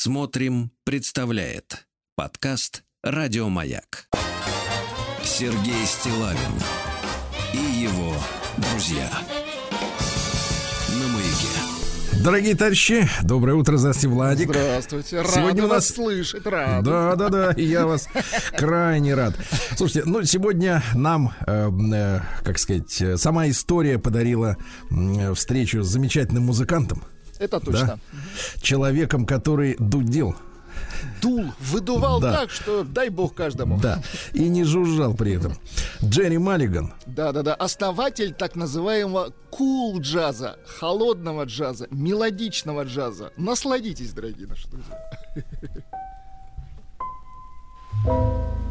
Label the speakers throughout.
Speaker 1: Смотрим, представляет подкаст Радиомаяк. Сергей Стилавин и его друзья на маяке.
Speaker 2: Дорогие товарищи, доброе утро, здравствуйте, Владик.
Speaker 3: Здравствуйте, рад
Speaker 2: Сегодня у
Speaker 3: вас
Speaker 2: нас-
Speaker 3: слышать, рад.
Speaker 2: Да, да, да, и я вас крайне рад. Слушайте, ну сегодня нам, э, э, как сказать, э, сама история подарила м, встречу с замечательным музыкантом,
Speaker 3: Это точно.
Speaker 2: человеком, который дудел,
Speaker 3: Дул, выдувал
Speaker 2: Да.
Speaker 3: так, что дай бог каждому.
Speaker 2: да, и не жужжал при этом. Джерри Маллиган.
Speaker 3: Да-да-да, основатель так называемого кул джаза, холодного джаза, мелодичного джаза. Насладитесь, дорогие наши друзья.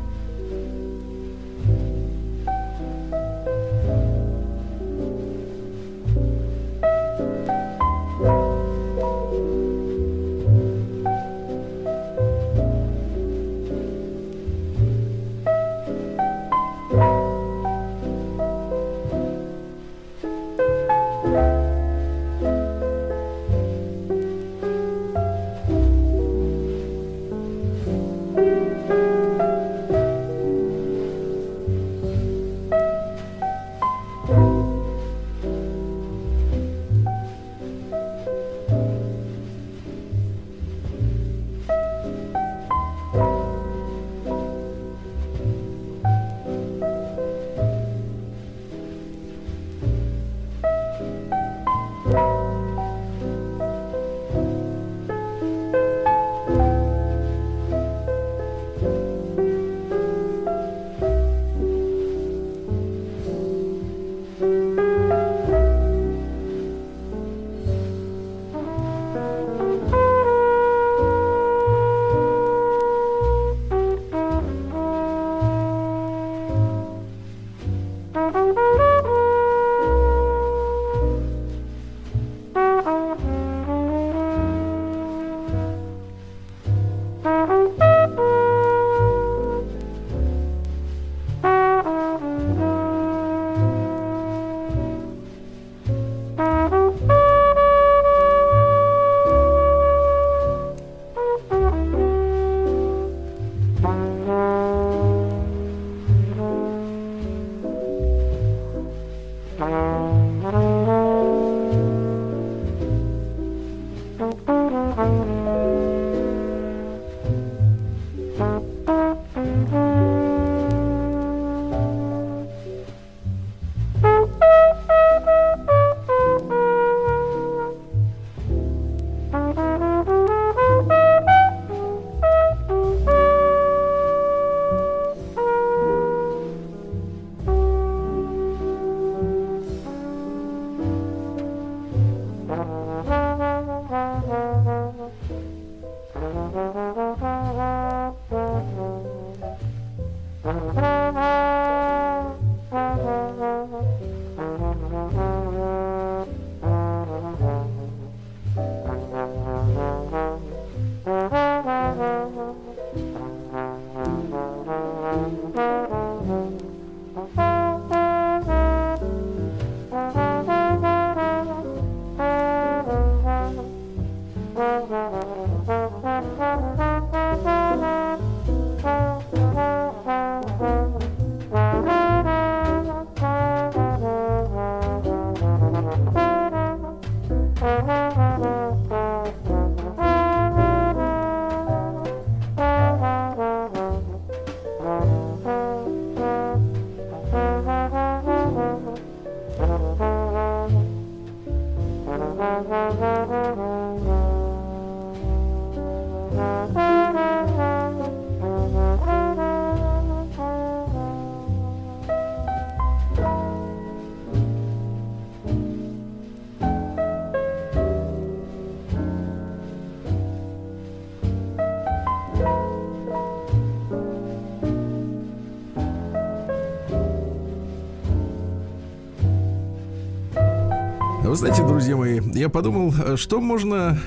Speaker 2: знаете, друзья мои, я подумал, э, что можно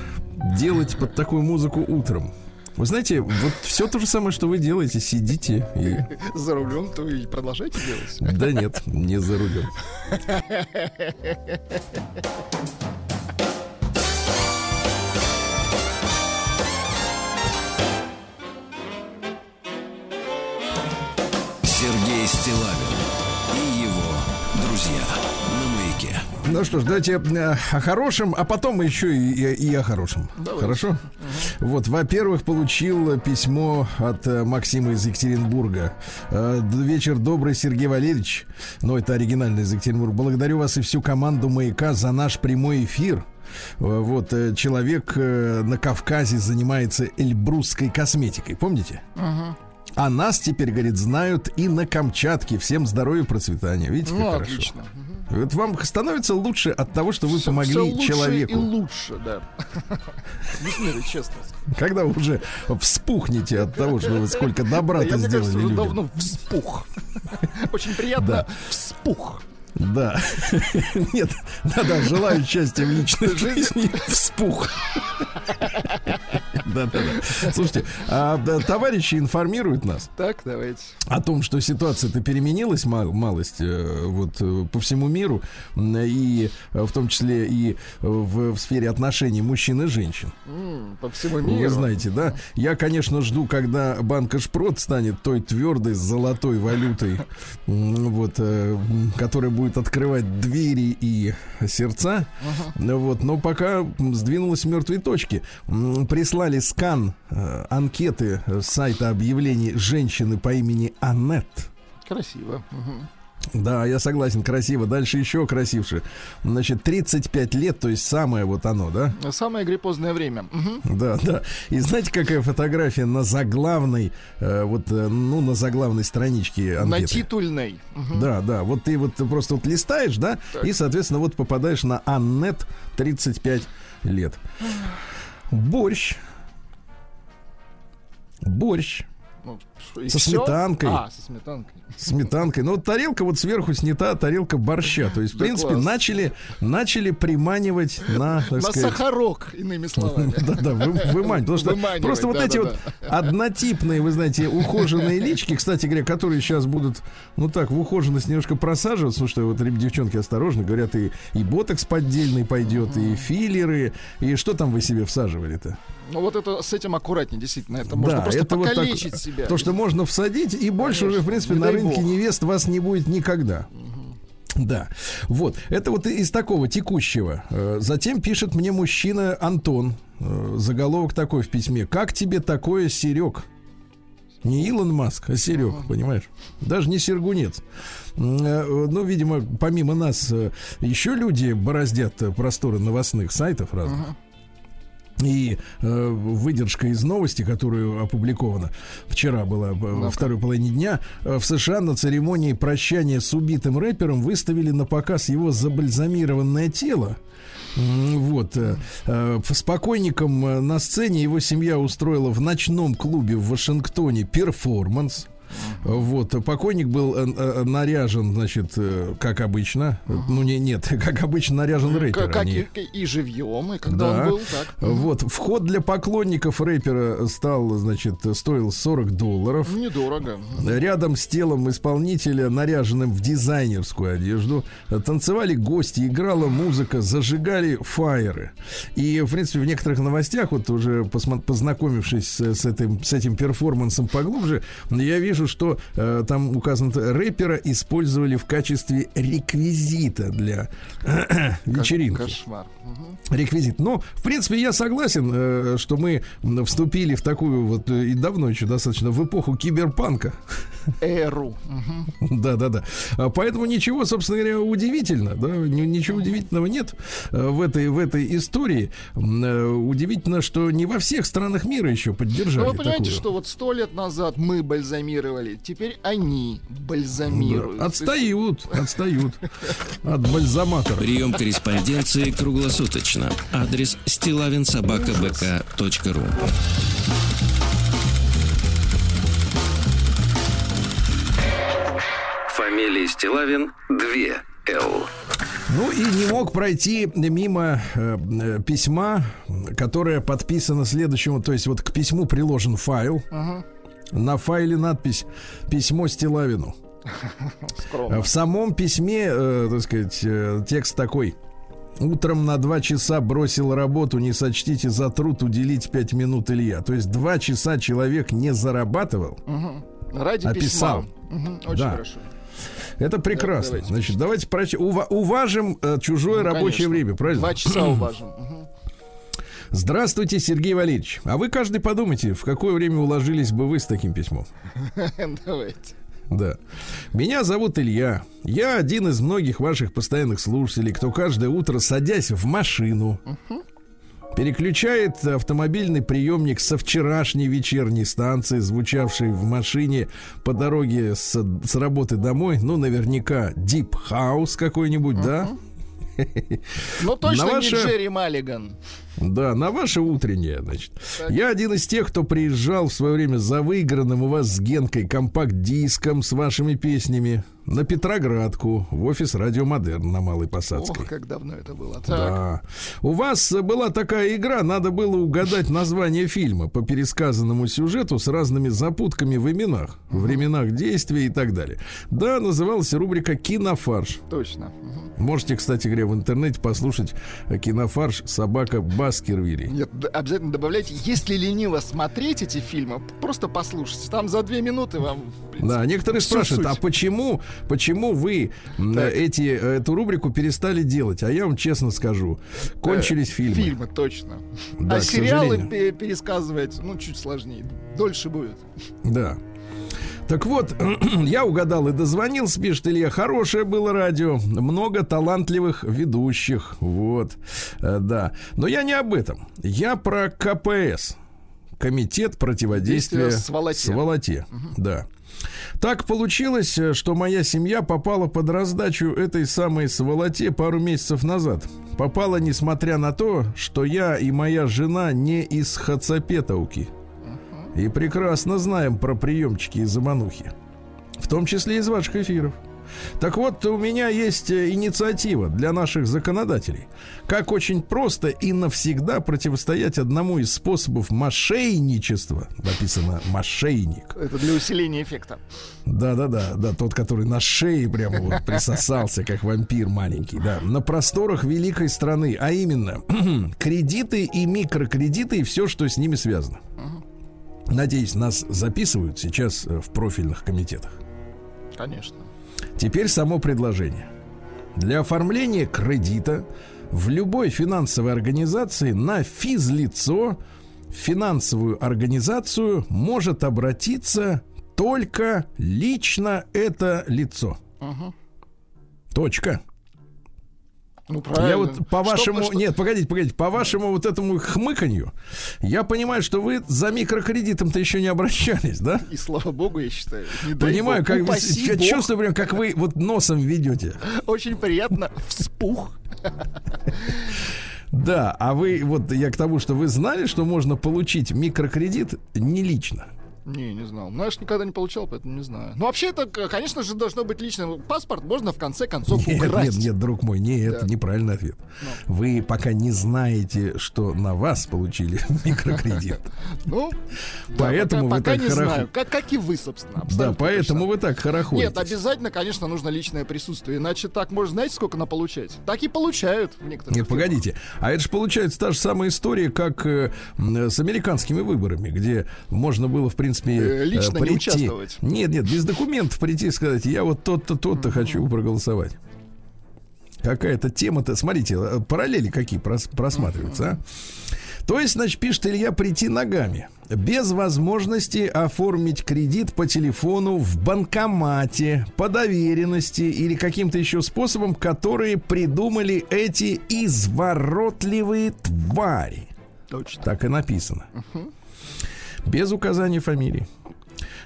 Speaker 2: делать под такую музыку утром. Вы знаете, вот все то же самое, что вы делаете, сидите и...
Speaker 3: За рулем, то и продолжайте делать.
Speaker 2: Да нет, не за рулем. Ну что ж, давайте э, о хорошем, а потом еще и, и, и о хорошем.
Speaker 3: Давайте.
Speaker 2: Хорошо? Вот, во-первых, получил письмо от э, Максима из Екатеринбурга. Э, вечер добрый, Сергей Валерьевич. Ну, это оригинальный из Екатеринбурга. Благодарю вас и всю команду «Маяка» за наш прямой эфир. Вот, человек на Кавказе занимается эльбрусской косметикой. Помните? А нас теперь, говорит, знают и на Камчатке. Всем здоровья процветания. Видите, как
Speaker 3: Ну,
Speaker 2: хорошо.
Speaker 3: отлично.
Speaker 2: Вот вам становится лучше от того, что вы
Speaker 3: Всё-
Speaker 2: помогли
Speaker 3: всё лучше
Speaker 2: человеку.
Speaker 3: И лучше, да. Меры, честно.
Speaker 2: Когда вы уже вспухнете от того, что вы сколько добра-то
Speaker 3: я,
Speaker 2: сделали людям.
Speaker 3: давно вспух. Очень приятно вспух.
Speaker 2: Да. Нет, да-да, желаю счастья в личной жизни. Вспух. Да-да-да. Слушайте, а да, товарищи информируют нас
Speaker 3: Так, давайте.
Speaker 2: о том, что ситуация-то переменилась мал- малость э, вот э, по всему миру, и э, в том числе и в, в сфере отношений мужчин и женщин.
Speaker 3: По всему
Speaker 2: Вы
Speaker 3: миру.
Speaker 2: знаете, да? Я, конечно, жду, когда банка Шпрот станет той твердой золотой валютой, вот, которая будет открывать двери и сердца. Ну Вот, но пока сдвинулась с мертвой точки. Прислали скан э, анкеты с сайта объявлений женщины по имени Аннет.
Speaker 3: Красиво. Мгм.
Speaker 2: Да, я согласен, красиво. Дальше еще красивше. Значит, 35 лет, то есть самое вот оно, да?
Speaker 3: Самое гриппозное время. Мгм.
Speaker 2: Да, да. И знаете, какая фотография на заглавной, э, вот, э, ну, на заглавной страничке
Speaker 3: На
Speaker 2: анкеты?
Speaker 3: титульной. Мгм.
Speaker 2: Да, да. Вот ты вот просто вот листаешь, да,
Speaker 3: Так.
Speaker 2: и, соответственно, вот попадаешь на Аннет 35 лет. Борщ. Борщ.
Speaker 3: Ну, и
Speaker 2: Со
Speaker 3: всё?
Speaker 2: сметанкой.
Speaker 3: А, со сметанкой.
Speaker 2: Сметанкой. Ну, вот тарелка вот сверху снята, тарелка борща. То есть, в
Speaker 3: Да
Speaker 2: принципе,
Speaker 3: класс.
Speaker 2: начали, начали приманивать на,
Speaker 3: На
Speaker 2: сказать,
Speaker 3: сахарок, иными словами.
Speaker 2: Да-да, вы, выманивать. Потому что просто вот эти вот однотипные, вы знаете, ухоженные лички, кстати говоря, которые сейчас будут, ну так, в ухоженность немножко просаживаться, потому что вот девчонки осторожно, говорят, и, и ботокс поддельный пойдет, и филлеры, и что там вы себе всаживали-то?
Speaker 3: Ну вот это с этим аккуратнее, действительно. Это можно просто
Speaker 2: это вот так-
Speaker 3: покалечить себя.
Speaker 2: То, что можно всадить, и больше уже, в
Speaker 3: Конечно,
Speaker 2: принципе, на рынке
Speaker 3: бог.
Speaker 2: невест вас не будет никогда. Да, вот, это вот из такого текущего. Э, Затем пишет мне мужчина Антон, э, заголовок такой в письме. Как тебе такое, Серег? Не Илон Маск, а Серег, понимаешь? Даже не Сергунец. Э, Ну, видимо, помимо нас еще люди бороздят просторы новостных сайтов разных. И э, выдержка из новости, которую опубликована вчера была э, во второй половине дня, э, в США на церемонии прощания с убитым рэпером выставили на показ его забальзамированное тело. Вот. э, С покойником на сцене его семья устроила в ночном клубе в Вашингтоне перформанс. Вот, покойник был э, э, наряжен, значит, э, как обычно. Ну, не, нет, как обычно наряжен рэпер.
Speaker 3: Как,
Speaker 2: а
Speaker 3: как
Speaker 2: не-
Speaker 3: и, и живьем, и когда
Speaker 2: Да.
Speaker 3: он был, так.
Speaker 2: Вот, вход для поклонников рэпера стал, значит, стоил 40 долларов.
Speaker 3: Недорого.
Speaker 2: Рядом с телом исполнителя, наряженным в дизайнерскую одежду, танцевали гости, играла музыка, зажигали фаеры. И, в принципе, в некоторых новостях, вот уже познакомившись с этим, с этим перформансом поглубже, я вижу, что э, там указано, рэпера использовали в качестве реквизита для вечеринки
Speaker 3: Кошмар.
Speaker 2: Реквизит. Но, в принципе, я согласен, э, что мы вступили в такую вот э, и давно еще достаточно в эпоху киберпанка.
Speaker 3: Эру.
Speaker 2: Да, да, да. А Поэтому ничего, собственно говоря, удивительно, да, ни- ничего удивительного нет э, в этой в этой истории. Удивительно, что не во всех странах мира еще поддержали
Speaker 3: Ну, вы понимаете,
Speaker 2: такую.
Speaker 3: что вот сто лет назад мы бальзамировали, теперь они бальзамируют.
Speaker 2: Да, Отстают, отстают от бальзаматора.
Speaker 1: Прием корреспонденции круглосуточно. Адрес стилавинсобакабк.ру Фамилия Стилавин 2 Л.
Speaker 2: Ну и не мог пройти мимо э, э, письма, которое подписано следующему, то есть вот к письму приложен файл.
Speaker 3: Ага.
Speaker 2: На файле надпись «Письмо Стилавину».
Speaker 3: Скромно.
Speaker 2: В самом письме, э, так сказать, э, текст такой. Утром на два часа бросил работу, не сочтите за труд уделить пять минут Илья. То есть два часа человек не зарабатывал,
Speaker 3: Мгм. Ради
Speaker 2: а писал.
Speaker 3: письма. Мгм, Очень
Speaker 2: Да.
Speaker 3: хорошо.
Speaker 2: Это прекрасно.
Speaker 3: давайте.
Speaker 2: Значит, давайте проч- ува- уважим э, чужое
Speaker 3: Ну,
Speaker 2: рабочее
Speaker 3: конечно.
Speaker 2: время, правильно?
Speaker 3: Два часа уважим.
Speaker 2: Здравствуйте, Сергей Валерьевич. А вы каждый подумайте, в какое время уложились бы вы с таким письмом?
Speaker 3: Давайте.
Speaker 2: Да. Меня зовут Илья. Я один из многих ваших постоянных слушателей, кто каждое утро, садясь в машину, переключает автомобильный приемник со вчерашней вечерней станции, звучавшей в машине по дороге с, с работы домой. Ну, наверняка Deep House какой-нибудь, да?
Speaker 3: Ну точно
Speaker 2: На
Speaker 3: не Джерри Маллиган.
Speaker 2: Да, на ваше утреннее, значит. Я один из тех, кто приезжал в свое время за выигранным у вас с Генкой компакт-диском с вашими песнями на Петроградку в офис Радио Модерн на Малой Посадской.
Speaker 3: Ох, как давно это было. Так.
Speaker 2: Да. У вас была такая игра, надо было угадать название фильма по пересказанному сюжету с разными запутками в именах, в временах действия и так далее. Да, называлась рубрика «Кинофарш».
Speaker 3: Точно. Мгм.
Speaker 2: Можете, кстати говоря, в интернете послушать «Кинофарш. Собака Баскервилли».
Speaker 3: Нет, обязательно добавляйте. Если лениво смотреть эти фильмы, просто послушайте. Там за две минуты вам... принципе,
Speaker 2: Да, некоторые спрашивают,
Speaker 3: суть.
Speaker 2: а почему, почему вы
Speaker 3: Так.
Speaker 2: эти, эту рубрику перестали делать? А я вам честно скажу, кончились
Speaker 3: Э,
Speaker 2: фильмы.
Speaker 3: Фильмы, точно.
Speaker 2: Да,
Speaker 3: а сериалы
Speaker 2: сожалению.
Speaker 3: пересказывать, ну, чуть сложнее. Дольше будет.
Speaker 2: Да. Так вот, я угадал и дозвонился, пишет Илья. Хорошее было радио. Много талантливых ведущих. Вот. Э, Да. Но я не об этом. Я про КПС. Комитет противодействия
Speaker 3: Действия сволоте.
Speaker 2: сволоте. Да. Так получилось, э, что моя семья попала под раздачу этой самой сволоте пару месяцев назад. Попала, несмотря на то, что я и моя жена не из Хацапетовки. И прекрасно знаем про приемчики и заманухи. В том числе из ваших эфиров. Так вот, у меня есть э, инициатива для наших законодателей. Как очень просто и навсегда противостоять одному из способов мошенничества. Написано «мошенник».
Speaker 3: Это для усиления эффекта.
Speaker 2: Да-да-да, да, тот, который на шее прямо вот присосался, как вампир маленький, да, на просторах великой страны, а именно кредиты и микрокредиты и все, что с ними связано. Надеюсь, нас записывают сейчас э, в профильных комитетах.
Speaker 3: Конечно.
Speaker 2: Теперь само предложение. Для оформления кредита в любой финансовой организации на физлицо финансовую организацию может обратиться только лично это лицо.
Speaker 3: Мгм.
Speaker 2: Точка.
Speaker 3: Ну, правильно.
Speaker 2: Я вот по вашему...
Speaker 3: что-
Speaker 2: Нет, погодите, погодите. По вашему вот этому хмыканью я понимаю, что вы за микрокредитом-то еще не обращались, да?
Speaker 3: И слава богу, я считаю. Не
Speaker 2: Понимаю, как вы... Я чувствую прям, как вы вот носом ведете.
Speaker 3: Очень приятно. Вспух.
Speaker 2: Да, а вы, вот я к тому, что вы знали, что можно получить микрокредит не лично.
Speaker 3: Не, не знал. Ну, я ж никогда не получал, поэтому не знаю. Ну, вообще, это, конечно же, должно быть личный паспорт. Можно, в конце концов,
Speaker 2: Нет,
Speaker 3: украсть.
Speaker 2: нет, нет, друг мой, не, это
Speaker 3: Да.
Speaker 2: неправильный ответ. Вы пока не знаете, что на вас получили микрокредит.
Speaker 3: Ну,
Speaker 2: Поэтому вы так
Speaker 3: знаю. Как, и вы, собственно.
Speaker 2: Да, поэтому вы так хорохуете.
Speaker 3: Нет, обязательно, конечно, нужно личное присутствие. Иначе так можно, знаете, сколько на получать? Так и получают в некоторых
Speaker 2: Нет, погодите. А это же получается та же самая история, как э, с американскими выборами, где можно было, в принципе,
Speaker 3: Э, лично не
Speaker 2: прийти.
Speaker 3: участвовать.
Speaker 2: Нет, нет, без документов прийти и сказать, я вот тот-то, тот-то хочу проголосовать. Какая-то тема-то, смотрите, э, параллели какие прос- просматриваются, а? То есть, значит, пишет Илья, прийти ногами. Без возможности оформить кредит по телефону в банкомате, по доверенности или каким-то еще способом, которые придумали эти изворотливые твари.
Speaker 3: Точно.
Speaker 2: Так и написано. Без указания фамилии.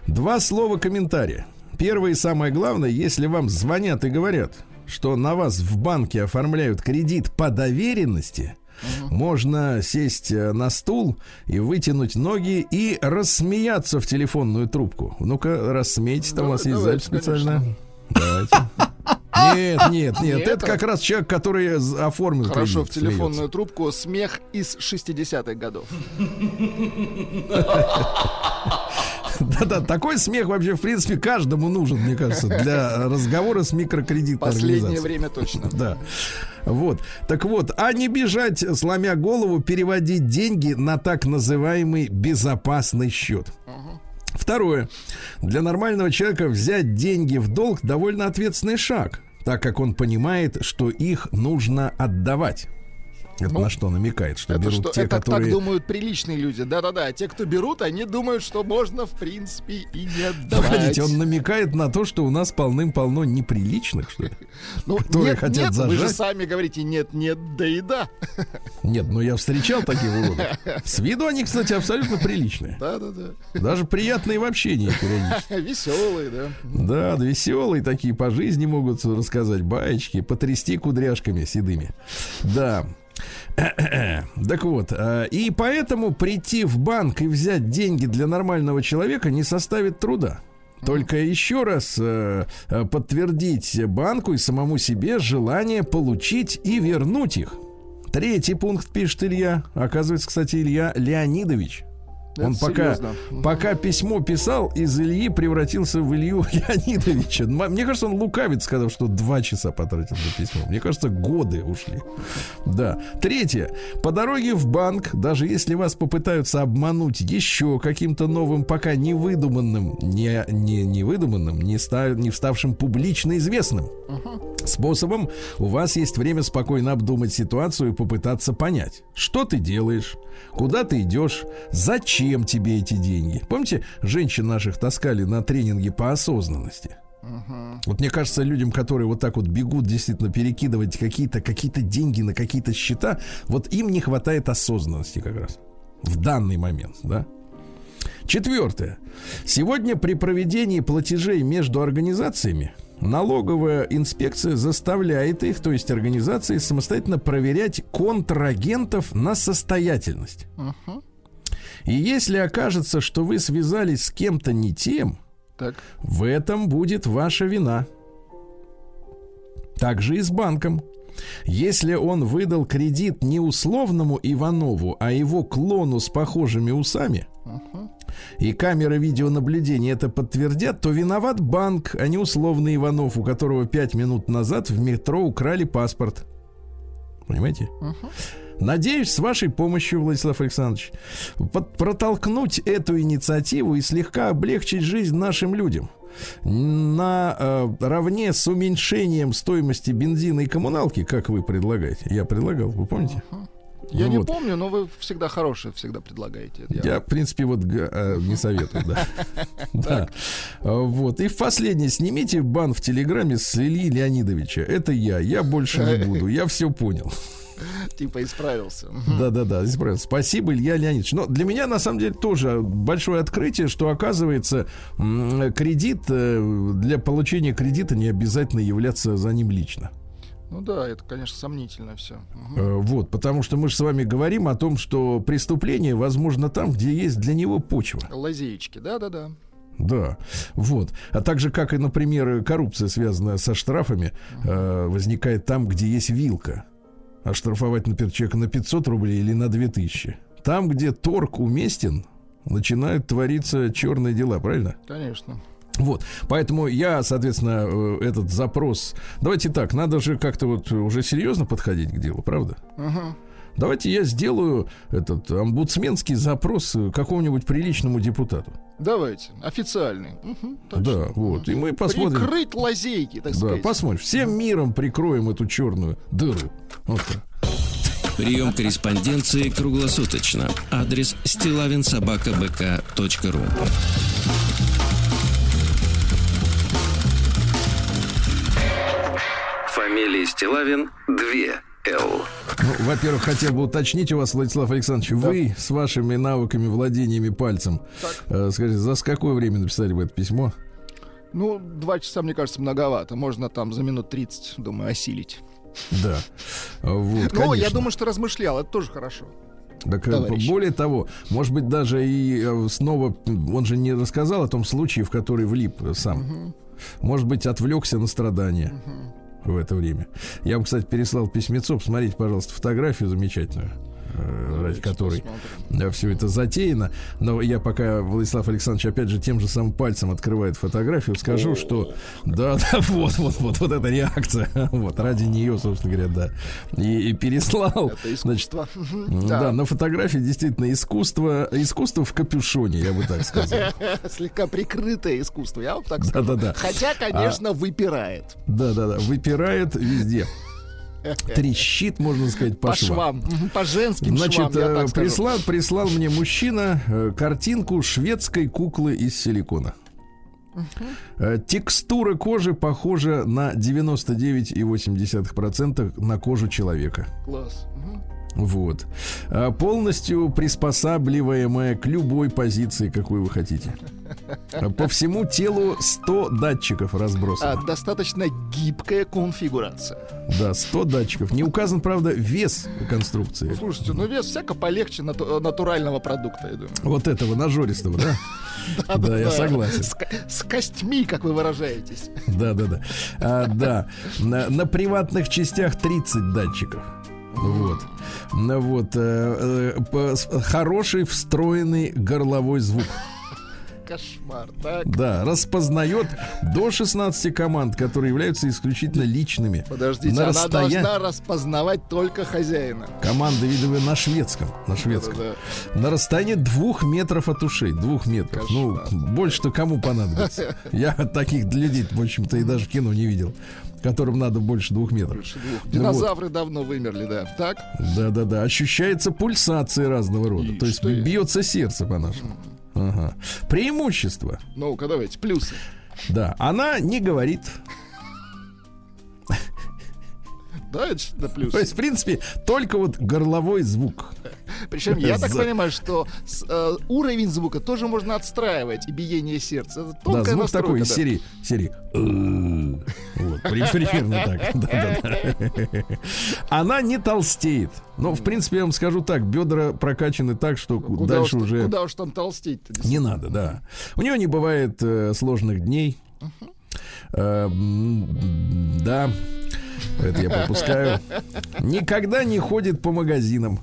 Speaker 2: Два слова комментария. Первое и самое главное, если вам звонят и говорят, что на вас в банке оформляют кредит по доверенности, можно сесть э, на стул и вытянуть ноги и рассмеяться в телефонную трубку. Ну-ка, рассмейтесь, там у вас есть запись специальная. Давайте. Нет, нет, нет,
Speaker 3: Не
Speaker 2: это
Speaker 3: это.
Speaker 2: как раз человек, который оформил
Speaker 3: Хорошо,
Speaker 2: кредит,
Speaker 3: в телефонную трубку смех из 60-х годов.
Speaker 2: Да-да, такой смех вообще, в принципе, каждому нужен, мне кажется, для разговора с микрокредитной
Speaker 3: Последнее время точно.
Speaker 2: Да. Вот. Так вот, а не бежать, сломя голову, переводить деньги на так называемый безопасный счет. Второе. Для нормального человека взять деньги в долг довольно ответственный шаг, так как он понимает, что их нужно отдавать. Это
Speaker 3: Ну,
Speaker 2: на что намекает, что
Speaker 3: это
Speaker 2: берут
Speaker 3: что,
Speaker 2: те,
Speaker 3: это
Speaker 2: которые...
Speaker 3: так думают приличные люди. Да-да-да. Те, кто берут, они думают, что можно, в принципе, и не отдавать.
Speaker 2: Погодите, он намекает на то, что у нас полным-полно неприличных, что ли?
Speaker 3: ну,
Speaker 2: которые
Speaker 3: нет,
Speaker 2: хотят
Speaker 3: нет, вы же
Speaker 2: зажать.
Speaker 3: сами говорите нет, нет, да и да.
Speaker 2: Нет, ну я встречал таких уродов. С виду они, кстати, абсолютно приличные.
Speaker 3: Да-да-да.
Speaker 2: Даже приятные в общении периодически.
Speaker 3: Веселые, да.
Speaker 2: Да, да, веселые такие по жизни могут рассказать баечки, потрясти кудряшками седыми. Да. Так вот, э, и поэтому прийти в банк и взять деньги для нормального человека не составит труда. Только еще раз э, э, подтвердить банку и самому себе желание получить и вернуть их. Третий пункт пишет Илья. Оказывается, кстати, Илья Леонидович.
Speaker 3: Это
Speaker 2: Он пока,
Speaker 3: серьезно.
Speaker 2: пока письмо писал, из Ильи превратился в Илью Леонидовича. М- Мне кажется, он лукавит, сказав, что два часа потратил на письмо. Мне кажется, годы ушли. Да. Третье. По дороге в банк, даже если вас попытаются обмануть еще каким-то новым, пока не выдуманным, не, не, не выдуманным, не, ста- не вставшим публично известным способом, у вас есть время спокойно обдумать ситуацию и попытаться понять, что ты делаешь, куда ты идешь, зачем тебе эти деньги. Помните, женщин наших таскали на тренинги по осознанности? Вот мне кажется, людям, которые вот так вот бегут, действительно перекидывать какие-то какие деньги на какие-то счета, вот им не хватает осознанности как раз в данный момент, да? Четвертое. Сегодня при проведении платежей между организациями налоговая инспекция заставляет их, то есть организации, самостоятельно проверять контрагентов на состоятельность.
Speaker 3: Мгм.
Speaker 2: И если окажется, что вы связались с кем-то не тем,
Speaker 3: Так.
Speaker 2: в этом будет ваша вина. Также и с банком. Если он выдал кредит не условному Иванову, а его клону с похожими усами, и камеры видеонаблюдения это подтвердят, то виноват банк, а не условный Иванов, у которого пять минут назад в метро украли паспорт. Понимаете? Надеюсь, с вашей помощью, Владислав Александрович, под- протолкнуть эту инициативу и слегка облегчить жизнь нашим людям. На э, равне с уменьшением стоимости бензина и коммуналки, как вы предлагаете. Я предлагал, вы помните?
Speaker 3: Я
Speaker 2: Ну
Speaker 3: не
Speaker 2: вот.
Speaker 3: помню, но вы всегда хорошие всегда предлагаете. Это
Speaker 2: Я, в принципе, вот э, не советую, да. Да. А, Вот. И в последнее снимите бан в Телеграме с Ильи Леонидовича. Это я. Я больше не буду. Я все понял.
Speaker 3: типа исправился.
Speaker 2: Да-да-да, здесь правильно. Спасибо, Илья Леонидович. Но для меня, на самом деле, тоже большое открытие, что, оказывается, кредит, э, для получения кредита не обязательно являться за ним лично.
Speaker 3: Ну да, это, конечно, сомнительно все.
Speaker 2: Э, Вот, потому что мы же с вами говорим о том, что преступление возможно там, где есть для него почва.
Speaker 3: Лазеечки, да-да-да.
Speaker 2: Да, вот. А также, как и, например, коррупция, связанная со штрафами, э, возникает там, где есть вилка. Оштрафовать, например, человека на 500 рублей или на 2000. Там, где торг уместен, начинают твориться черные дела, правильно?
Speaker 3: Конечно.
Speaker 2: Вот, поэтому я, соответственно, э, этот запрос... Давайте так, надо же как-то вот уже серьезно подходить к делу, правда?
Speaker 3: Мгм.
Speaker 2: Давайте я сделаю этот омбудсменский запрос какому-нибудь приличному депутату.
Speaker 3: Давайте. Официальный. Мгм,
Speaker 2: Да, вот. И мы посмотрим.
Speaker 3: Прикрыть лазейки, так
Speaker 2: Да,
Speaker 3: сказать.
Speaker 2: посмотрим. Всем миром прикроем эту черную дыру. Вот так.
Speaker 1: Прием корреспонденции круглосуточно. Адрес стилавинсобакабк.ру Фамилия Стилавин 2 Л.
Speaker 2: Ну, во-первых, хотел бы уточнить у вас, Владислав Александрович, вы с вашими навыками владениями пальцем, э, скажите, за какое время написали вы это письмо?
Speaker 3: Ну, два часа, мне кажется, многовато. Можно там за минут 30, думаю, осилить.
Speaker 2: Да. Вот,
Speaker 3: Ну, я
Speaker 2: конечно.
Speaker 3: думаю, что размышлял. Это тоже хорошо.
Speaker 2: Так, более того, может быть, даже и э, снова, он же не рассказал о том случае, в который влип э, сам. Может быть, отвлекся на страдания в это время. Я вам, кстати, переслал письмецо. Посмотрите, пожалуйста, фотографию замечательную. Э, ради которой
Speaker 3: посмотрим.
Speaker 2: все это затеяно. Но я пока Владислав Александрович опять же тем же самым пальцем открывает фотографию, скажу, что да, да, вот, вот, вот, вот эта реакция, вот ради нее, собственно говоря, да, и, и переслал.
Speaker 3: Это
Speaker 2: Значит,
Speaker 3: искусство.
Speaker 2: да. на фотографии действительно искусство, искусство в капюшоне, я бы так сказал.
Speaker 3: Слегка прикрытое искусство, я вам так скажу.
Speaker 2: Да-да-да.
Speaker 3: Хотя, конечно, выпирает.
Speaker 2: Да, да, да, выпирает везде. Трещит, можно сказать, по,
Speaker 3: По
Speaker 2: швам.
Speaker 3: швам. По женским
Speaker 2: Значит,
Speaker 3: швам,
Speaker 2: э,
Speaker 3: так скажу.
Speaker 2: прислал, прислал мне мужчина э, картинку шведской куклы из силикона. Э, Текстура кожи похожа на 99,8% на кожу человека.
Speaker 3: Класс. Мгм.
Speaker 2: Вот. А Полностью приспосабливаемая к любой позиции, какой вы хотите. А По всему телу 100 датчиков разбросано.
Speaker 3: А, достаточно гибкая конфигурация.
Speaker 2: Да, 100 датчиков. Не указан, правда, вес конструкции.
Speaker 3: Слушайте, ну вес всяко полегче нату- натурального продукта, я думаю.
Speaker 2: Вот этого нажористого, да? Да, я согласен.
Speaker 3: С, ко- с костьми, как вы выражаетесь.
Speaker 2: Да, да, да. А, да. На приватных частях 30 датчиков. Вот. Ну Вот. э, э, хороший встроенный горловой звук.
Speaker 3: Кошмар, так?
Speaker 2: Да, распознает до 16 команд, которые являются исключительно личными.
Speaker 3: Подождите,
Speaker 2: на
Speaker 3: она
Speaker 2: расстоя-
Speaker 3: должна распознавать только хозяина.
Speaker 2: Команды, видимо, на шведском. На шведском.
Speaker 3: Да-да-да.
Speaker 2: На расстоянии двух метров от ушей. Двух метров. Ну, больше-то кому понадобится. Я таких людей, в общем-то, и даже в кино не видел. Которым надо больше двух метров.
Speaker 3: Больше двух. Динозавры давно вымерли, да. Так?
Speaker 2: Да-да-да. Ощущается пульсация разного рода.
Speaker 3: Ишь
Speaker 2: То есть бьется сердце по-нашему. Ага. Преимущество.
Speaker 3: Ну-ка, давайте, плюсы.
Speaker 2: Да. Она не говорит.
Speaker 3: Да, это что плюс.
Speaker 2: То есть, в принципе, только вот горловой звук.
Speaker 3: Причем я так понимаю, что с- э, уровень звука тоже можно отстраивать и биение сердца. Это
Speaker 2: Да,
Speaker 3: тонкая
Speaker 2: звук
Speaker 3: настройка,
Speaker 2: такой из
Speaker 3: да.
Speaker 2: серии. серии. «Э». Вот, при- примерно так. Она не толстеет. Но, в принципе, я вам скажу так, бедра прокачаны так, что
Speaker 3: Куда
Speaker 2: дальше
Speaker 3: уж,
Speaker 2: уже
Speaker 3: куда уж там толстеть-то?
Speaker 2: не надо, да. У нее не бывает э, сложных дней. Э, м, да, это я пропускаю. Никогда не ходит по магазинам.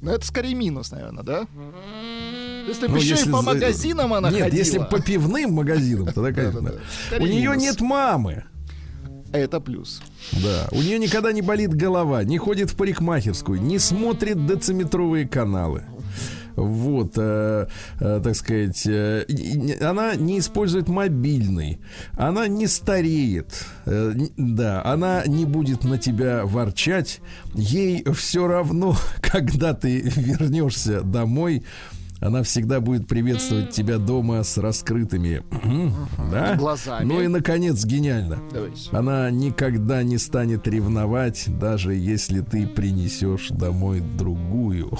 Speaker 3: Ну, это скорее минус, наверное, да? Если бы
Speaker 2: Ну,
Speaker 3: еще
Speaker 2: если
Speaker 3: и по магазинам она
Speaker 2: Нет,
Speaker 3: ходила.
Speaker 2: если по пивным магазинам, тогда, конечно. У нее нет мамы.
Speaker 3: Это плюс.
Speaker 2: Да, у нее никогда не болит голова, не ходит в парикмахерскую, не смотрит дециметровые каналы. Вот, э, э, так сказать, э, она не использует мобильный, она не стареет, э, да, она не будет на тебя ворчать, ей все равно, когда ты вернешься домой, она всегда будет приветствовать тебя дома с раскрытыми, да?
Speaker 3: Глазами.
Speaker 2: Ну и наконец гениально.
Speaker 3: Давайте.
Speaker 2: Она никогда не станет ревновать, даже если ты принесешь домой другую.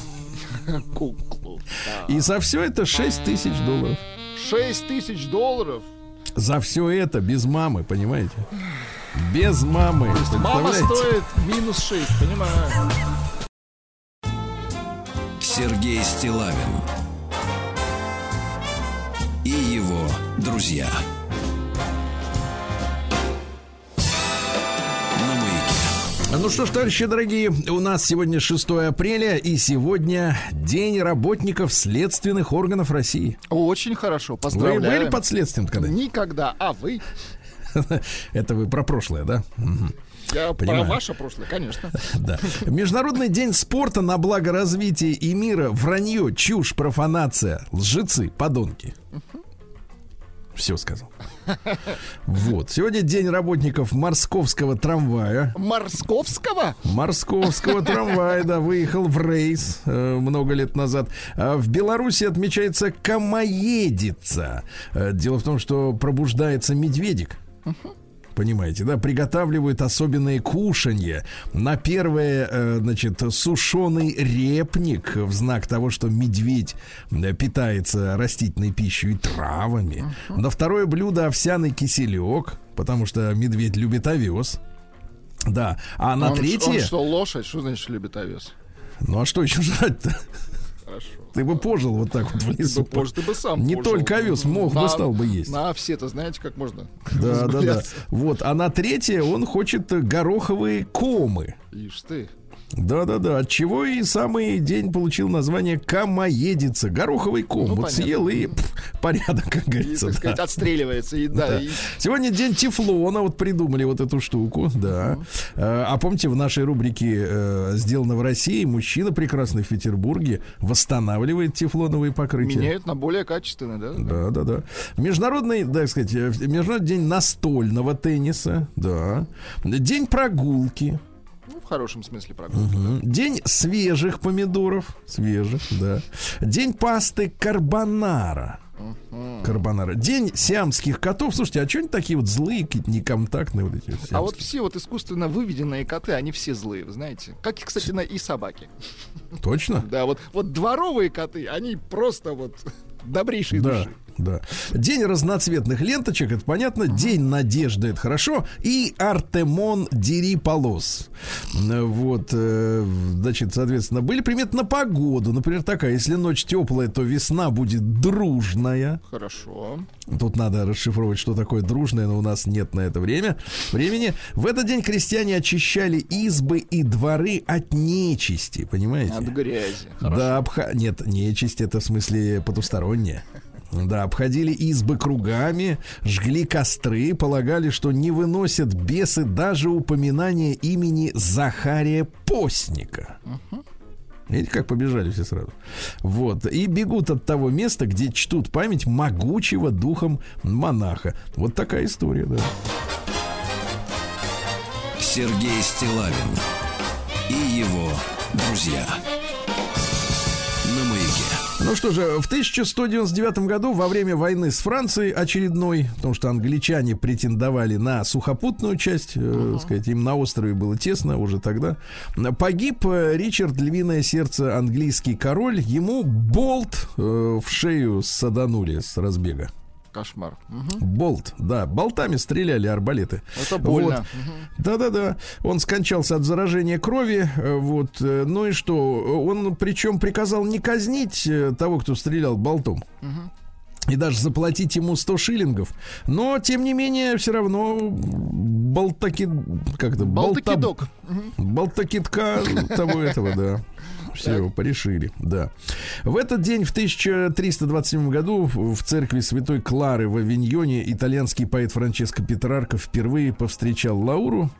Speaker 3: Куклу.
Speaker 2: И за все это 6 тысяч долларов.
Speaker 3: 6 тысяч долларов.
Speaker 2: За все это без мамы, понимаете? Без мамы.
Speaker 3: Мама стоит минус 6, понимаю.
Speaker 1: Сергей Стилавин и его друзья.
Speaker 2: Ну что ж, товарищи дорогие, у нас сегодня 6 апреля, и сегодня День работников следственных органов России.
Speaker 3: Очень хорошо,
Speaker 2: Вы
Speaker 3: поздравляю.
Speaker 2: были под следствием когда
Speaker 3: Никогда. А вы?
Speaker 2: Это вы про прошлое, да?
Speaker 3: Я
Speaker 2: Понимаю.
Speaker 3: про ваше прошлое, конечно.
Speaker 2: Да. Международный день спорта на благо развития и мира. Вранье, чушь, профанация, лжецы, подонки. Все сказал. Вот. Сегодня день работников морсковского трамвая.
Speaker 3: Морсковского?
Speaker 2: Морсковского трамвая, да, выехал в рейс э, много лет назад. А в Беларуси отмечается комоедица. Э, дело в том, что пробуждается медведик. Понимаете, да, приготавливают особенные кушанья. На первое, э, значит, сушеный репник в знак того, что медведь э, питается растительной пищей и травами. На второе блюдо овсяный киселек, потому что медведь любит овес. Да, а на
Speaker 3: Он-
Speaker 2: третье...
Speaker 3: он что, лошадь? Что значит любит овес?
Speaker 2: Ну а что еще жрать-то?
Speaker 3: Хорошо.
Speaker 2: Ты бы пожил вот так вот в лесу.
Speaker 3: Ну, может, ты бы сам
Speaker 2: Не
Speaker 3: пожил.
Speaker 2: только овес, мох бы
Speaker 3: На-
Speaker 2: стал бы есть.
Speaker 3: На овсе-то знаете, как можно
Speaker 2: Да, да, да. Вот. А на третье он хочет гороховые комы.
Speaker 3: Ишь ты.
Speaker 2: Да-да-да, от чего и самый день получил название Камоедица. Гороховый ком.
Speaker 3: Ну,
Speaker 2: вот
Speaker 3: понятно.
Speaker 2: съел и пф, порядок, как
Speaker 3: И,
Speaker 2: говорится.
Speaker 3: так сказать,
Speaker 2: да.
Speaker 3: отстреливается. И, да,
Speaker 2: Да.
Speaker 3: и-
Speaker 2: Сегодня день тефлона, вот придумали вот эту штуку, да. Э, А помните, в нашей рубрике э, «Сделано в России» мужчина прекрасный в Петербурге восстанавливает тефлоновые покрытия.
Speaker 3: меняют на более качественные, да?
Speaker 2: Да, да, да. Международный, так сказать, э, Международный день настольного тенниса, да. День прогулки.
Speaker 3: В хорошем смысле прогулки.
Speaker 2: Мгм. День свежих помидоров. Свежих, да. День пасты карбонара. Карбонара. День сиамских котов. Слушайте, а что они такие вот злые, какие-то неконтактные вот эти вот
Speaker 3: А вот все вот искусственно выведенные коты, они все злые, вы знаете. Как, и, кстати, на- и собаки.
Speaker 2: Точно?
Speaker 3: Да, вот, вот дворовые коты, они просто вот добрейшие
Speaker 2: Да,
Speaker 3: души.
Speaker 2: Да. День разноцветных ленточек, это понятно. День надежды, это хорошо. И Артемон Дери Полос. Э, Вот, э, значит, соответственно, были приметы на погоду. Например, такая, если ночь теплая, то весна будет дружная.
Speaker 3: Хорошо.
Speaker 2: Тут надо расшифровать, что такое дружное, но у нас нет на это время, времени. В этот день крестьяне очищали избы и дворы от нечисти, понимаете?
Speaker 3: От грязи.
Speaker 2: Да, обха... нет, нечисть это в смысле потустороннее. Да, обходили избы кругами, жгли костры, полагали, что не выносят бесы даже упоминания имени Захария Постника. Видите, как побежали все сразу. Вот. И бегут от того места, где чтут память могучего духом монаха. Вот такая история, да.
Speaker 1: Сергей Стилавин и его друзья.
Speaker 2: Ну что же, в 1199 году во время войны с Францией очередной, потому что англичане претендовали на сухопутную часть, э, так сказать, им на острове было тесно уже тогда, погиб э, Ричард Львиное Сердце, английский король, ему болт э, в шею саданули с разбега.
Speaker 3: Кошмар. Мгм.
Speaker 2: Болт, да, болтами стреляли арбалеты.
Speaker 3: Это больно.
Speaker 2: Вот. Да-да-да. Он скончался от заражения крови. э, Вот. э, Ну и что? Он причем приказал не казнить э, того, кто стрелял болтом. И даже заплатить ему 100 шиллингов. Но, тем не менее, все равно болтаки... Как это? болта-
Speaker 3: Балтакидок.
Speaker 2: Болтакитка того этого, да. Все его порешили, да. В этот день, в 1327 году, в церкви Святой Клары в Авиньоне итальянский поэт Франческо Петрарко впервые повстречал Лауру.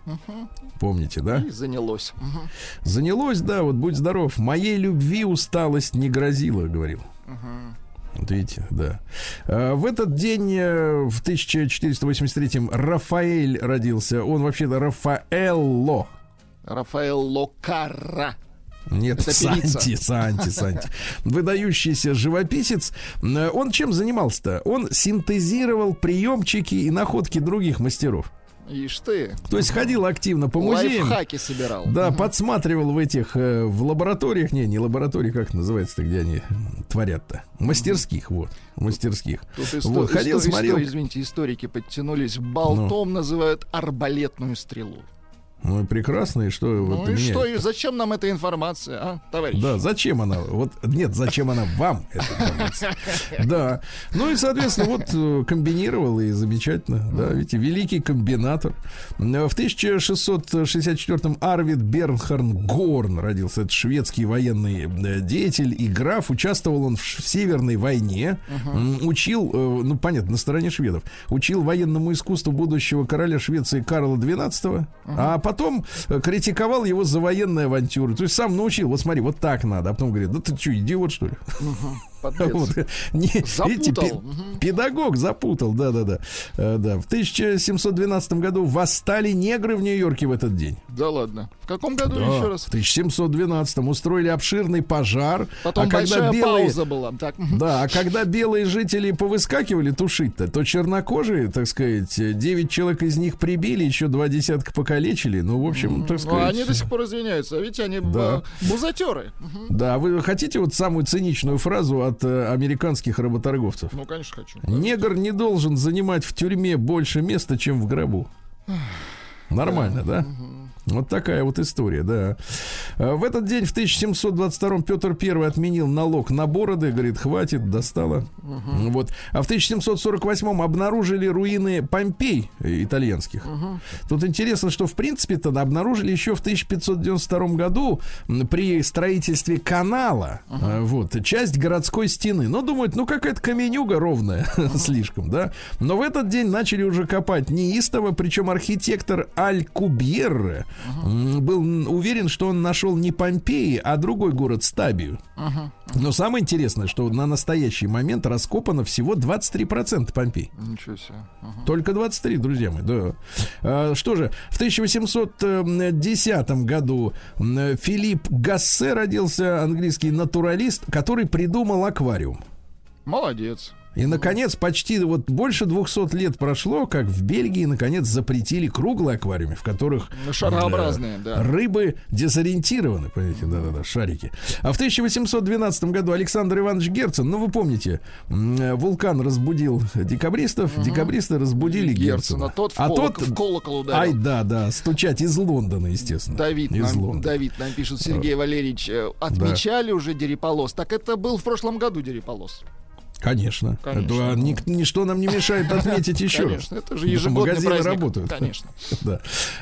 Speaker 2: Помните, да?
Speaker 3: И занялось. Мгм.
Speaker 2: Занялось, да, вот будь здоров. Моей любви усталость не грозила, говорил. Вот видите, да. А, В этот день, э, в 1483-м, Рафаэль родился. Он вообще-то Рафаэлло.
Speaker 3: Рафаэл Локарра.
Speaker 2: Нет,
Speaker 3: Это.
Speaker 2: Санти, Санти, Санти. Выдающийся живописец. Э, Он чем занимался-то? Он синтезировал приемчики и находки других мастеров.
Speaker 3: Ишь ты.
Speaker 2: То есть ходил активно по музеям.
Speaker 3: Лайфхаки собирал.
Speaker 2: Да, подсматривал в этих, э, в лабораториях, не, не лаборатории, как называется-то, где они творят-то? Мастерских, вот, мастерских.
Speaker 3: Тут исто-
Speaker 2: Вот, ходил,
Speaker 3: исто-
Speaker 2: смотрел.
Speaker 3: исто- извините, историки подтянулись. Болтом называют арбалетную стрелу.
Speaker 2: Ну, и прекрасно, и что
Speaker 3: Ну и
Speaker 2: поменяете?
Speaker 3: что, и зачем нам эта информация, а, товарищ?
Speaker 2: Да, зачем она? Вот нет, зачем она вам эта информация? Да. Ну и, соответственно, вот э, комбинировал и замечательно. Да, видите, великий комбинатор. В 1664-м Арвид Бернхарн Горн родился. Это шведский военный э, деятель и граф. Участвовал он в Северной войне. Учил, э, ну, понятно, на стороне шведов. Учил военному искусству будущего короля Швеции Карла XII. А потом э, критиковал его за военные авантюры. То есть сам научил. Вот смотри, вот так надо. А потом говорит, да ты что, идиот, что ли?
Speaker 3: Подлец.
Speaker 2: Не, видите,
Speaker 3: Запутал.
Speaker 2: пе-
Speaker 3: Мгм.
Speaker 2: Педагог запутал, да-да-да. Э, да. В 1712 году восстали негры в Нью-Йорке в этот день.
Speaker 3: Да ладно. В каком году
Speaker 2: Да,
Speaker 3: еще раз?
Speaker 2: В 1712 устроили обширный пожар.
Speaker 3: Потом
Speaker 2: а когда белые...
Speaker 3: пауза была. Так.
Speaker 2: Да, а когда белые жители повыскакивали тушить-то, то чернокожие, так сказать, 9 человек из них прибили, еще два десятка покалечили. Ну, в общем, так
Speaker 3: Ну,
Speaker 2: сказать...
Speaker 3: они до сих пор извиняются. А видите, они
Speaker 2: Да.
Speaker 3: э, бузатеры. Мгм.
Speaker 2: Да, вы хотите вот самую циничную фразу от э, американских работорговцев?
Speaker 3: Ну, конечно, хочу.
Speaker 2: Негр не должен занимать в тюрьме больше места, чем в гробу. Нормально, да? Вот такая вот история, да. А, В этот день, в 1722 Петр I отменил налог на бороды. Говорит, хватит, достало. Вот. А в 1748 обнаружили руины Помпей э, итальянских. Тут интересно, что, в принципе-то, обнаружили еще в 1592 году при строительстве канала э, вот, часть городской стены. Но думают, ну какая-то каменюга ровная слишком, да. Но в этот день начали уже копать неистово, причем архитектор Аль Кубьерре м, был уверен, что он нашел не Помпеи, а другой город Стабию. Но самое интересное, что на настоящий момент раскопано всего 23% Помпей.
Speaker 3: Ничего себе. Ага.
Speaker 2: Только 23, друзья мои, да. А, что же, в 1810 году м, Филипп Гассе родился, английский натуралист, который придумал аквариум.
Speaker 3: Молодец.
Speaker 2: И, наконец, почти вот больше 200 лет прошло, как в Бельгии, наконец, запретили круглые аквариумы, в которых
Speaker 3: Ну, шарообразные,
Speaker 2: э,
Speaker 3: да.
Speaker 2: рыбы дезориентированы, понимаете, да-да-да, шарики. А в 1812 году Александр Иванович Герцен, ну, вы помните, э, вулкан разбудил декабристов, декабристы разбудили Герцена.
Speaker 3: Герцена. Тот в,
Speaker 2: а тот,
Speaker 3: в колокол ударил.
Speaker 2: ай, да, да, стучать из Лондона, естественно.
Speaker 3: Давид
Speaker 2: из
Speaker 3: нам,
Speaker 2: Лондона.
Speaker 3: Давид нам пишет, Сергей Валерьевич, э, отмечали уже Дереполос. Так это был в прошлом году Дереполос.
Speaker 2: Конечно.
Speaker 3: Конечно.
Speaker 2: Это, ни- ничто нам не мешает отметить еще раз.
Speaker 3: Конечно, это же ежегодный
Speaker 2: магазины
Speaker 3: праздник.
Speaker 2: работают.
Speaker 3: Конечно.
Speaker 2: Да.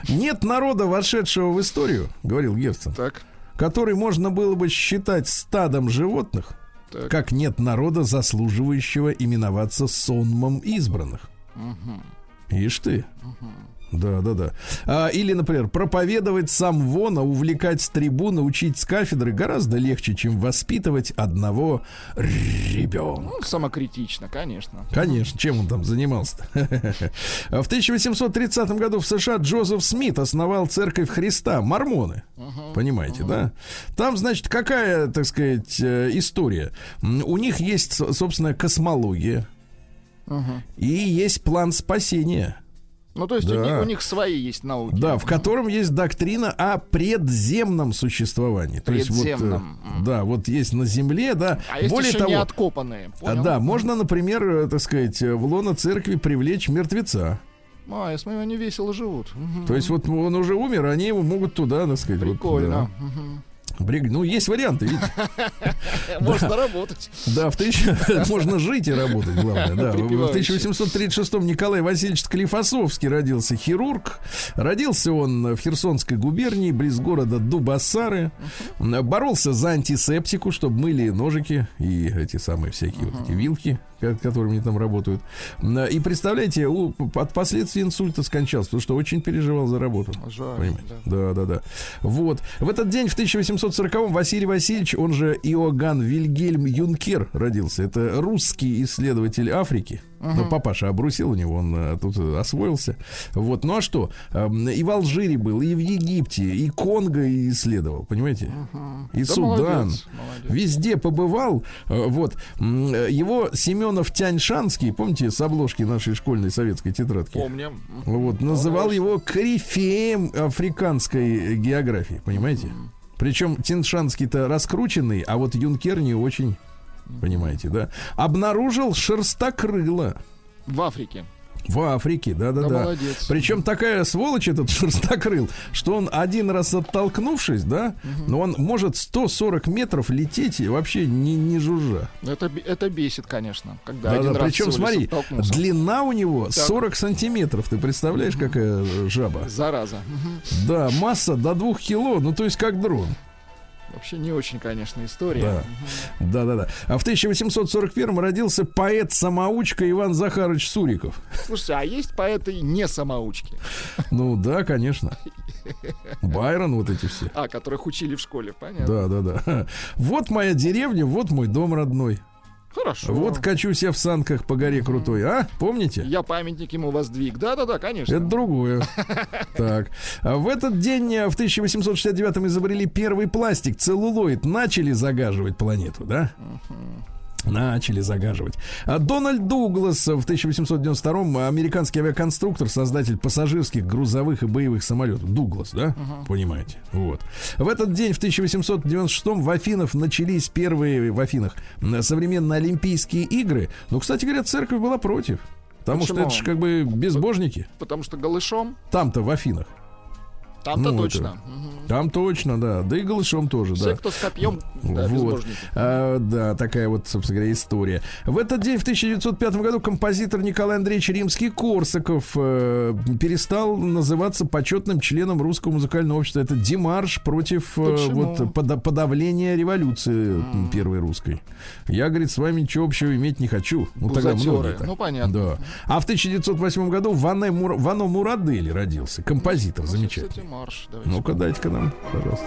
Speaker 2: Нет народа, вошедшего в историю, говорил Герцен,
Speaker 3: Так,
Speaker 2: который можно было бы считать стадом животных,
Speaker 3: так.
Speaker 2: как нет народа, заслуживающего именоваться сонмом избранных.
Speaker 3: Мгм.
Speaker 2: Ишь ты. Да, да, да. А, или, например, проповедовать сам вон, а увлекать с трибуны, учить с кафедры гораздо легче, чем воспитывать одного ребенка.
Speaker 3: Ну, самокритично, конечно.
Speaker 2: Конечно, чем он там занимался-то? В 1830 году в США Джозеф Смит основал церковь Христа, мормоны. Понимаете, да? Там, значит, какая, так сказать, э, история? У них есть, со- собственно, космология
Speaker 3: Мгм.
Speaker 2: и есть план спасения.
Speaker 3: Ну, то есть у,
Speaker 2: Да.
Speaker 3: них, у них свои есть науки.
Speaker 2: Да, в котором есть доктрина о предземном существовании. То есть вот, э,
Speaker 3: Предземном.
Speaker 2: да, вот есть на Земле, да.
Speaker 3: А есть
Speaker 2: Более
Speaker 3: еще
Speaker 2: того,
Speaker 3: не откопанные.
Speaker 2: а,
Speaker 3: Понял?
Speaker 2: да, можно, например, э, так сказать, э, в лоно церкви привлечь мертвеца.
Speaker 3: А, я смотрю, они весело живут.
Speaker 2: То есть вот он уже умер, они его могут туда, так сказать. вот,
Speaker 3: Прикольно.
Speaker 2: да.
Speaker 3: Мгм.
Speaker 2: Бриг- Ну, есть варианты, видите.
Speaker 3: Можно работать.
Speaker 2: Да, в тысяч... можно жить и работать, главное. Да. В
Speaker 3: Припеваючи.
Speaker 2: 1836-м Николай Васильевич Склифосовский родился хирург. Родился он в Херсонской губернии, близ города Дубасары. Боролся за антисептику, чтобы мыли ножики и эти самые всякие вот эти вилки, ко- которыми там работают. И представляете, у- от последствий инсульта скончался, потому что очень переживал за работу.
Speaker 3: Жаль. Да.
Speaker 2: Да, да, да. Вот. В этот день, в 1840-м, Василий Васильевич, он же Иоганн Вильгельм Юнкер родился. Это русский исследователь Африки. Ну, папаша обрусил у него, он э, тут э, освоился. Вот. Ну а что? Эм, И в Алжире был, и в Египте, и Конго исследовал, понимаете? И
Speaker 3: Да
Speaker 2: Судан.
Speaker 3: молодец, молодец.
Speaker 2: Везде побывал. Э, Вот. Его Семенов Тяньшанский, помните, с обложки нашей школьной советской тетрадки?
Speaker 3: Помним.
Speaker 2: Вот, называл его корифеем африканской географии, понимаете? Причем Тиншанский-то раскрученный, а вот Юнкер не очень, понимаете, да? Обнаружил шерстокрыло
Speaker 3: В Африке.
Speaker 2: В Африке,
Speaker 3: Да,
Speaker 2: да-да-да.
Speaker 3: молодец.
Speaker 2: Причем такая сволочь этот шерстокрыл, что он один раз оттолкнувшись, да, но он может 140 метров лететь и вообще не, не жужжа.
Speaker 3: Это, это бесит, конечно, когда
Speaker 2: Да,
Speaker 3: один
Speaker 2: да,
Speaker 3: раз
Speaker 2: причем, смотри, длина у него 40 сантиметров. Ты представляешь, какая э, жаба?
Speaker 3: Зараза. Мгм.
Speaker 2: Да, масса до двух кило, ну то есть как дрон.
Speaker 3: Вообще не очень, конечно, история.
Speaker 2: Да. Да, да. А в 1841 родился поэт-самоучка Иван Захарович Суриков.
Speaker 3: Слушайте, а есть поэты не самоучки,
Speaker 2: Ну да, конечно. Байрон, вот эти все.
Speaker 3: а, которых учили в школе, понятно?
Speaker 2: Да, да, да. Вот моя деревня, вот мой дом родной.
Speaker 3: Хорошо.
Speaker 2: Вот качусь я в санках по горе крутой, а? Помните?
Speaker 3: Я памятник ему воздвиг. Да-да-да, конечно.
Speaker 2: Это другое. Так. А в этот день, э, в 1869-м, изобрели первый пластик, целлулоид. Начали загаживать планету, да? Начали загаживать. А Дональд Дуглас в 1892-м американский авиаконструктор, создатель пассажирских, грузовых и боевых самолетов. Дуглас, да? Понимаете? Вот. В этот день, в 1896-м, в Афинах начались первые в Афинах современные Олимпийские игры. Но, кстати говоря, церковь была против. Потому что
Speaker 3: Почему?
Speaker 2: это же как бы безбожники.
Speaker 3: Потому что голышом
Speaker 2: Там-то в Афинах.
Speaker 3: Там-то
Speaker 2: Ну,
Speaker 3: точно.
Speaker 2: это-
Speaker 3: Мгм.
Speaker 2: Там точно, да. Да и голышом тоже,
Speaker 3: Все,
Speaker 2: да.
Speaker 3: кто с копьем, да,
Speaker 2: вот. А, да, такая вот, собственно говоря, история. В этот день, в 1905 году, композитор Николай Андреевич Римский-Корсаков э, перестал называться почетным членом Русского музыкального общества. Это демарш против э, вот, пода- подавления революции м, первой русской. Я, говорит, с вами ничего общего иметь не хочу. Ну, тогда так.
Speaker 3: Ну, понятно.
Speaker 2: Да. А в 1908 году Ване Мур- Вано Мурадели родился. Композитор замечательный.
Speaker 3: Марш.
Speaker 2: Ну-ка, дайте-ка нам, пожалуйста.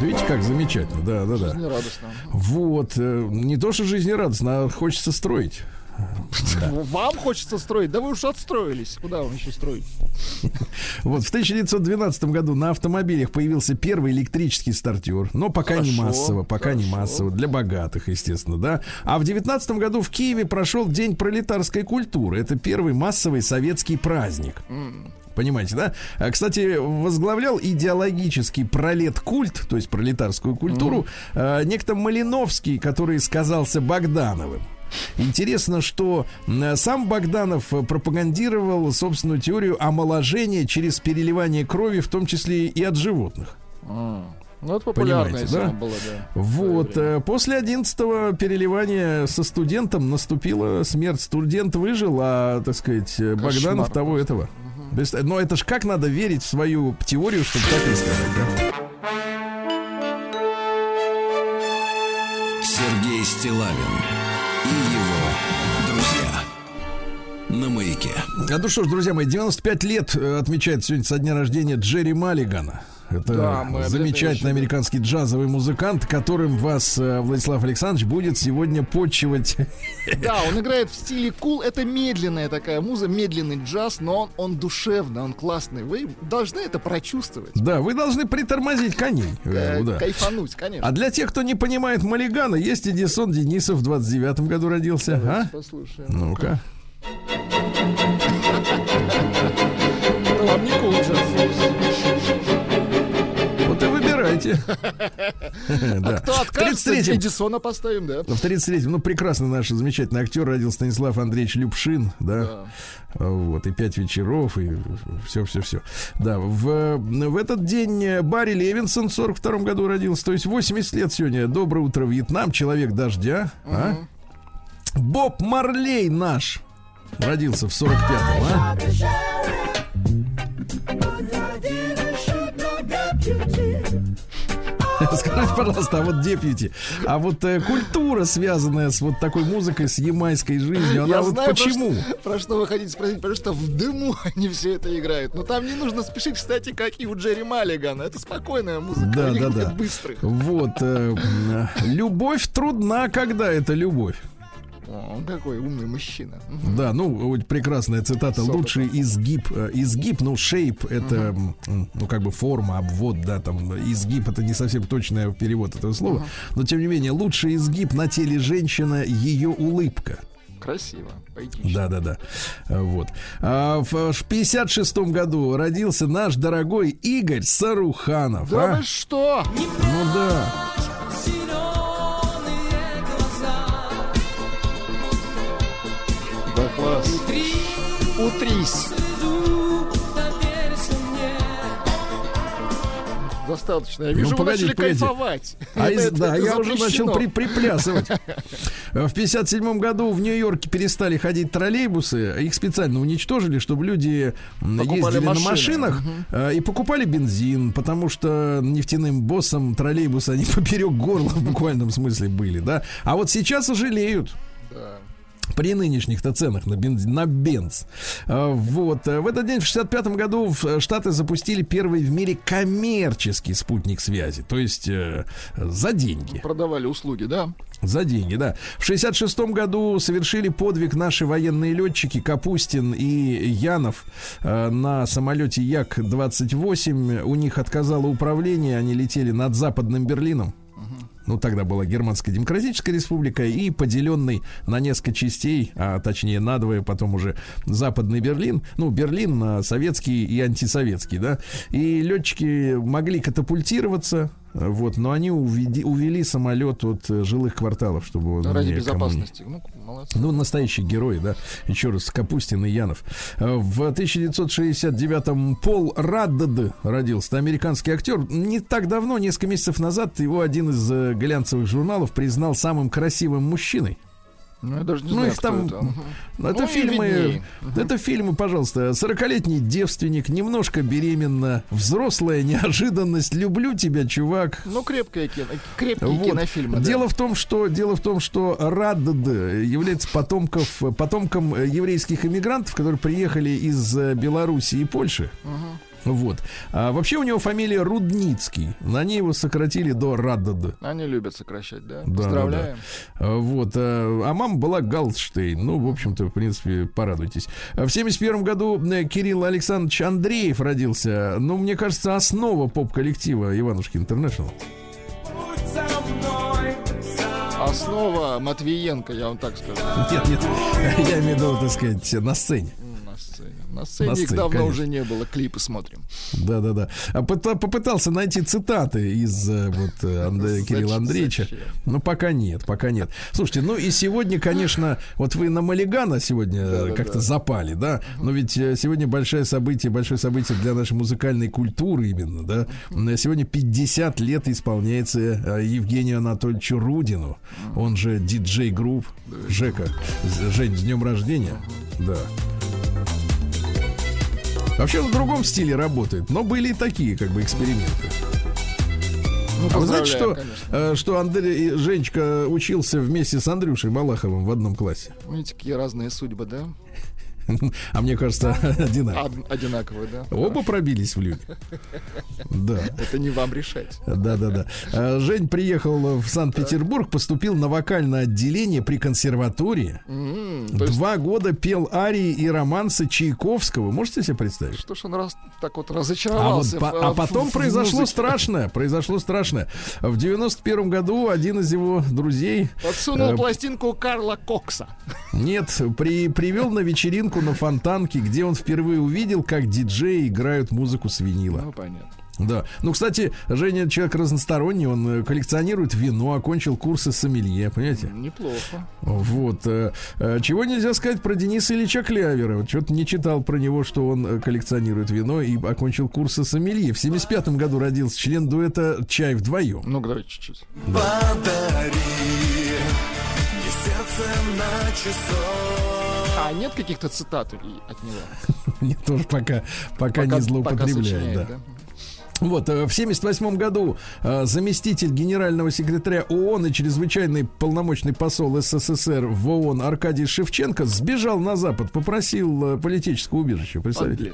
Speaker 2: Видите, как замечательно, да, да, да.
Speaker 3: Жизнерадостно.
Speaker 2: Вот, э, не то, что жизнерадостно, а хочется строить.
Speaker 3: Вам хочется строить? Да вы уж отстроились. Куда вам еще строить?
Speaker 2: Вот в 1912 году на автомобилях появился первый электрический стартер, но пока не
Speaker 3: Хорошо,
Speaker 2: массово, пока не
Speaker 3: хорошо.
Speaker 2: массово, для богатых, естественно, да. А в 19 году в Киеве прошел День пролетарской культуры. Это первый массовый советский праздник. Понимаете, да? А, Кстати, возглавлял идеологический пролет-культ, то есть пролетарскую культуру, э, некто Малиновский, который сказался Богдановым. Интересно, что сам Богданов э, пропагандировал собственную теорию омоложения через переливание крови, в том числе и от животных.
Speaker 3: Ну, это популярная
Speaker 2: да?
Speaker 3: была, да.
Speaker 2: Вот. Э, После 11 переливания со студентом наступила смерть. Студент выжил, а, так сказать, э, Богданов того
Speaker 3: просто.
Speaker 2: этого. Представь- Но это ж как надо верить в свою теорию, чтобы так и сказать, да?
Speaker 1: Сергей Стилавин
Speaker 2: ну что ж, друзья мои, 95 лет э, отмечает сегодня со дня рождения Джерри Маллигана. Это
Speaker 3: Да,
Speaker 2: замечательный американский джазовый музыкант, которым вас э, Владислав Александрович будет сегодня почивать.
Speaker 3: Да, он играет в стиле кул. Это медленная такая муза, медленный джаз, но он, душевный, он классный. Вы должны это прочувствовать.
Speaker 2: Да, вы должны притормозить коней. Э,
Speaker 3: Э,
Speaker 2: да.
Speaker 3: Кайфануть, конечно.
Speaker 2: А для тех, кто не понимает Маллигана, есть Эдисон Денисов в 29 году родился.
Speaker 3: Давайте
Speaker 2: А?
Speaker 3: послушаем.
Speaker 2: Ну-ка.
Speaker 3: Это вам не джаз.
Speaker 2: Вот и выбирайте. Да.
Speaker 3: Кто откажется,
Speaker 2: 33-м
Speaker 3: Эдисона поставим, да?
Speaker 2: В 33-м, ну, прекрасный наш замечательный актер родился Станислав Андреевич Любшин, да.
Speaker 3: Да.
Speaker 2: Вот, и пять вечеров, и все-все-все. Да, в, в этот день э, Барри Левинсон в 42 году родился, то есть 80 лет сегодня. Доброе утро, Вьетнам, человек дождя. а? Боб Марлей наш родился в 45-м, а? Скажите, пожалуйста, а вот депьюти, а вот э, культура, связанная с вот такой музыкой, с ямайской жизнью, она
Speaker 3: Я
Speaker 2: вот
Speaker 3: знаю, про
Speaker 2: почему?
Speaker 3: что- Про что вы хотите спросить? Потому что в дыму они все это играют. Но там не нужно спешить, кстати, как и у Джерри Маллигана. Это спокойная музыка.
Speaker 2: Да, да, да.
Speaker 3: быстрых.
Speaker 2: Вот. э, любовь трудна, когда это любовь.
Speaker 3: Он какой умный мужчина.
Speaker 2: Да, ну, вот прекрасная цитата.
Speaker 3: С
Speaker 2: Лучший изгиб. э, Изгиб, ну, шейп это, м, ну, как бы форма, обвод, да, там, изгиб это не совсем точный перевод этого слова. Но, тем не менее, лучший изгиб на теле женщины ее улыбка.
Speaker 3: Красиво, поэтично.
Speaker 2: Да, да, да. А, Вот. А в 56 году родился наш дорогой Игорь Саруханов.
Speaker 3: Да
Speaker 2: а?
Speaker 3: вы что?
Speaker 2: Ну. Да
Speaker 3: Достаточно. Я вижу, вы
Speaker 2: Ну, погодите,
Speaker 3: начали
Speaker 2: погодите.
Speaker 3: кайфовать.
Speaker 2: А из-
Speaker 3: это-
Speaker 2: да,
Speaker 3: это
Speaker 2: я уже начал при- приплясывать. В 57 году в Нью-Йорке перестали ходить троллейбусы. Их специально уничтожили, чтобы люди
Speaker 3: Покупали
Speaker 2: ездили на
Speaker 3: машины.
Speaker 2: машинах э, и покупали бензин, потому что нефтяным боссам троллейбусы они поперек горла в буквальном смысле были, да. А вот сейчас жалеют.
Speaker 3: Да.
Speaker 2: При нынешних-то ценах на, бенз, на бенз. А, Вот. А В этот день, в 65 году, в э, Штаты запустили первый в мире коммерческий спутник связи. То есть э, за деньги.
Speaker 3: Продавали услуги, да?
Speaker 2: За деньги, да. В 66 году совершили подвиг наши военные летчики Капустин и Янов э, на самолете Як-28. У них отказало управление, они летели над западным Берлином. Ну, тогда была Германская Демократическая Республика, и поделенный на несколько частей, а точнее надвое, потом уже Западный Берлин, ну, Берлин на советский и антисоветский, да, и летчики могли катапультироваться, вот, но они уведи, увели самолет от э, жилых кварталов, чтобы
Speaker 3: ну, ради безопасности.
Speaker 2: Ну, молодцы. Ну, настоящий герой, да. Еще раз, Капустин и Янов. Э, в 1969-м Пол Раддед родился. американский актер. Не так давно, несколько месяцев назад, его один из э, глянцевых журналов признал самым красивым мужчиной.
Speaker 3: Ну, я даже не ну, знаю, их там, это.
Speaker 2: Ну, это ну, фильмы, это фильмы, пожалуйста. Сорокалетний девственник, немножко беременна, взрослая неожиданность, люблю тебя, чувак.
Speaker 3: Ну, крепкое кино, крепкие вот. кинофильмы.
Speaker 2: Дело
Speaker 3: да.
Speaker 2: в том, что дело в том, что Радд является потомков, потомком еврейских иммигрантов, которые приехали из э, Белоруссии и Польши. Угу. Вот. А вообще у него фамилия Рудницкий. На ней его сократили до Раддад.
Speaker 3: Они любят сокращать, да? да Поздравляем.
Speaker 2: Да, да. Вот. А, а мама была Галдштейн. Ну, в общем-то, в принципе, порадуйтесь. В 71 году э, Кирилл Александрович Андреев родился. Ну, мне кажется, основа поп-коллектива Иванушки Интернешнл.
Speaker 3: Основа Матвиенко, я вам так скажу.
Speaker 2: Нет, нет, я имею в виду, так сказать, на сцене.
Speaker 3: На сцене, на сцене их давно конечно. уже не было, клипы смотрим.
Speaker 2: Да, да, да. Попытался найти цитаты из э, вот э, Андре, Кирилла Андреевича. Зачем? Ну, пока нет, пока нет. Слушайте, ну и сегодня, конечно, вот вы на Малигана сегодня да, как-то да. запали, да? Но ведь э, сегодня большое событие, большое событие для нашей музыкальной культуры именно, да? Сегодня 50 лет исполняется Евгению Анатольевичу Рудину, он же диджей групп Жека. Жень, с днем рождения. Да. Вообще в другом стиле работает, но были и такие как бы эксперименты. Ну, а вы знаете, что, конечно. Э, что Андрей Женечка учился вместе с Андрюшей Малаховым в одном классе?
Speaker 3: Видите, какие разные судьбы, да?
Speaker 2: А мне кажется,
Speaker 3: одинаковые. Одинаковые, да.
Speaker 2: Оба пробились в люди.
Speaker 3: Да. Это не вам решать.
Speaker 2: Да, да, да. А, Жень приехал в Санкт-Петербург, поступил на вокальное отделение при консерватории. Два года пел арии и романсы Чайковского. Можете себе представить?
Speaker 3: Что ж он раз так вот разочаровался?
Speaker 2: А, потом произошло страшное. Произошло страшное. В 91 году один из его друзей...
Speaker 3: Подсунул э, пластинку Карла Кокса.
Speaker 2: Нет, при, привел на вечеринку вечеринку на Фонтанке, где он впервые увидел, как диджеи играют музыку с винила.
Speaker 3: Ну, понятно.
Speaker 2: Да. Ну, кстати, Женя человек разносторонний, он э, коллекционирует вино, окончил курсы сомелье, понимаете?
Speaker 3: Неплохо.
Speaker 2: Вот. Э, э, чего нельзя сказать про Дениса Ильича Клявера? Вот что-то не читал про него, что он коллекционирует вино и окончил курсы сомелье. В 75 году родился член дуэта «Чай вдвоем».
Speaker 3: Ну, давайте чуть-чуть. Подари мне сердце на часов а нет каких-то цитат от него?
Speaker 2: Мне тоже пока, пока, не злоупотребляет. да. да? Вот, э, в 1978 году э, заместитель генерального секретаря ООН и чрезвычайный полномочный посол СССР в ООН Аркадий Шевченко сбежал на Запад, попросил э, политическое убежище. Представляете?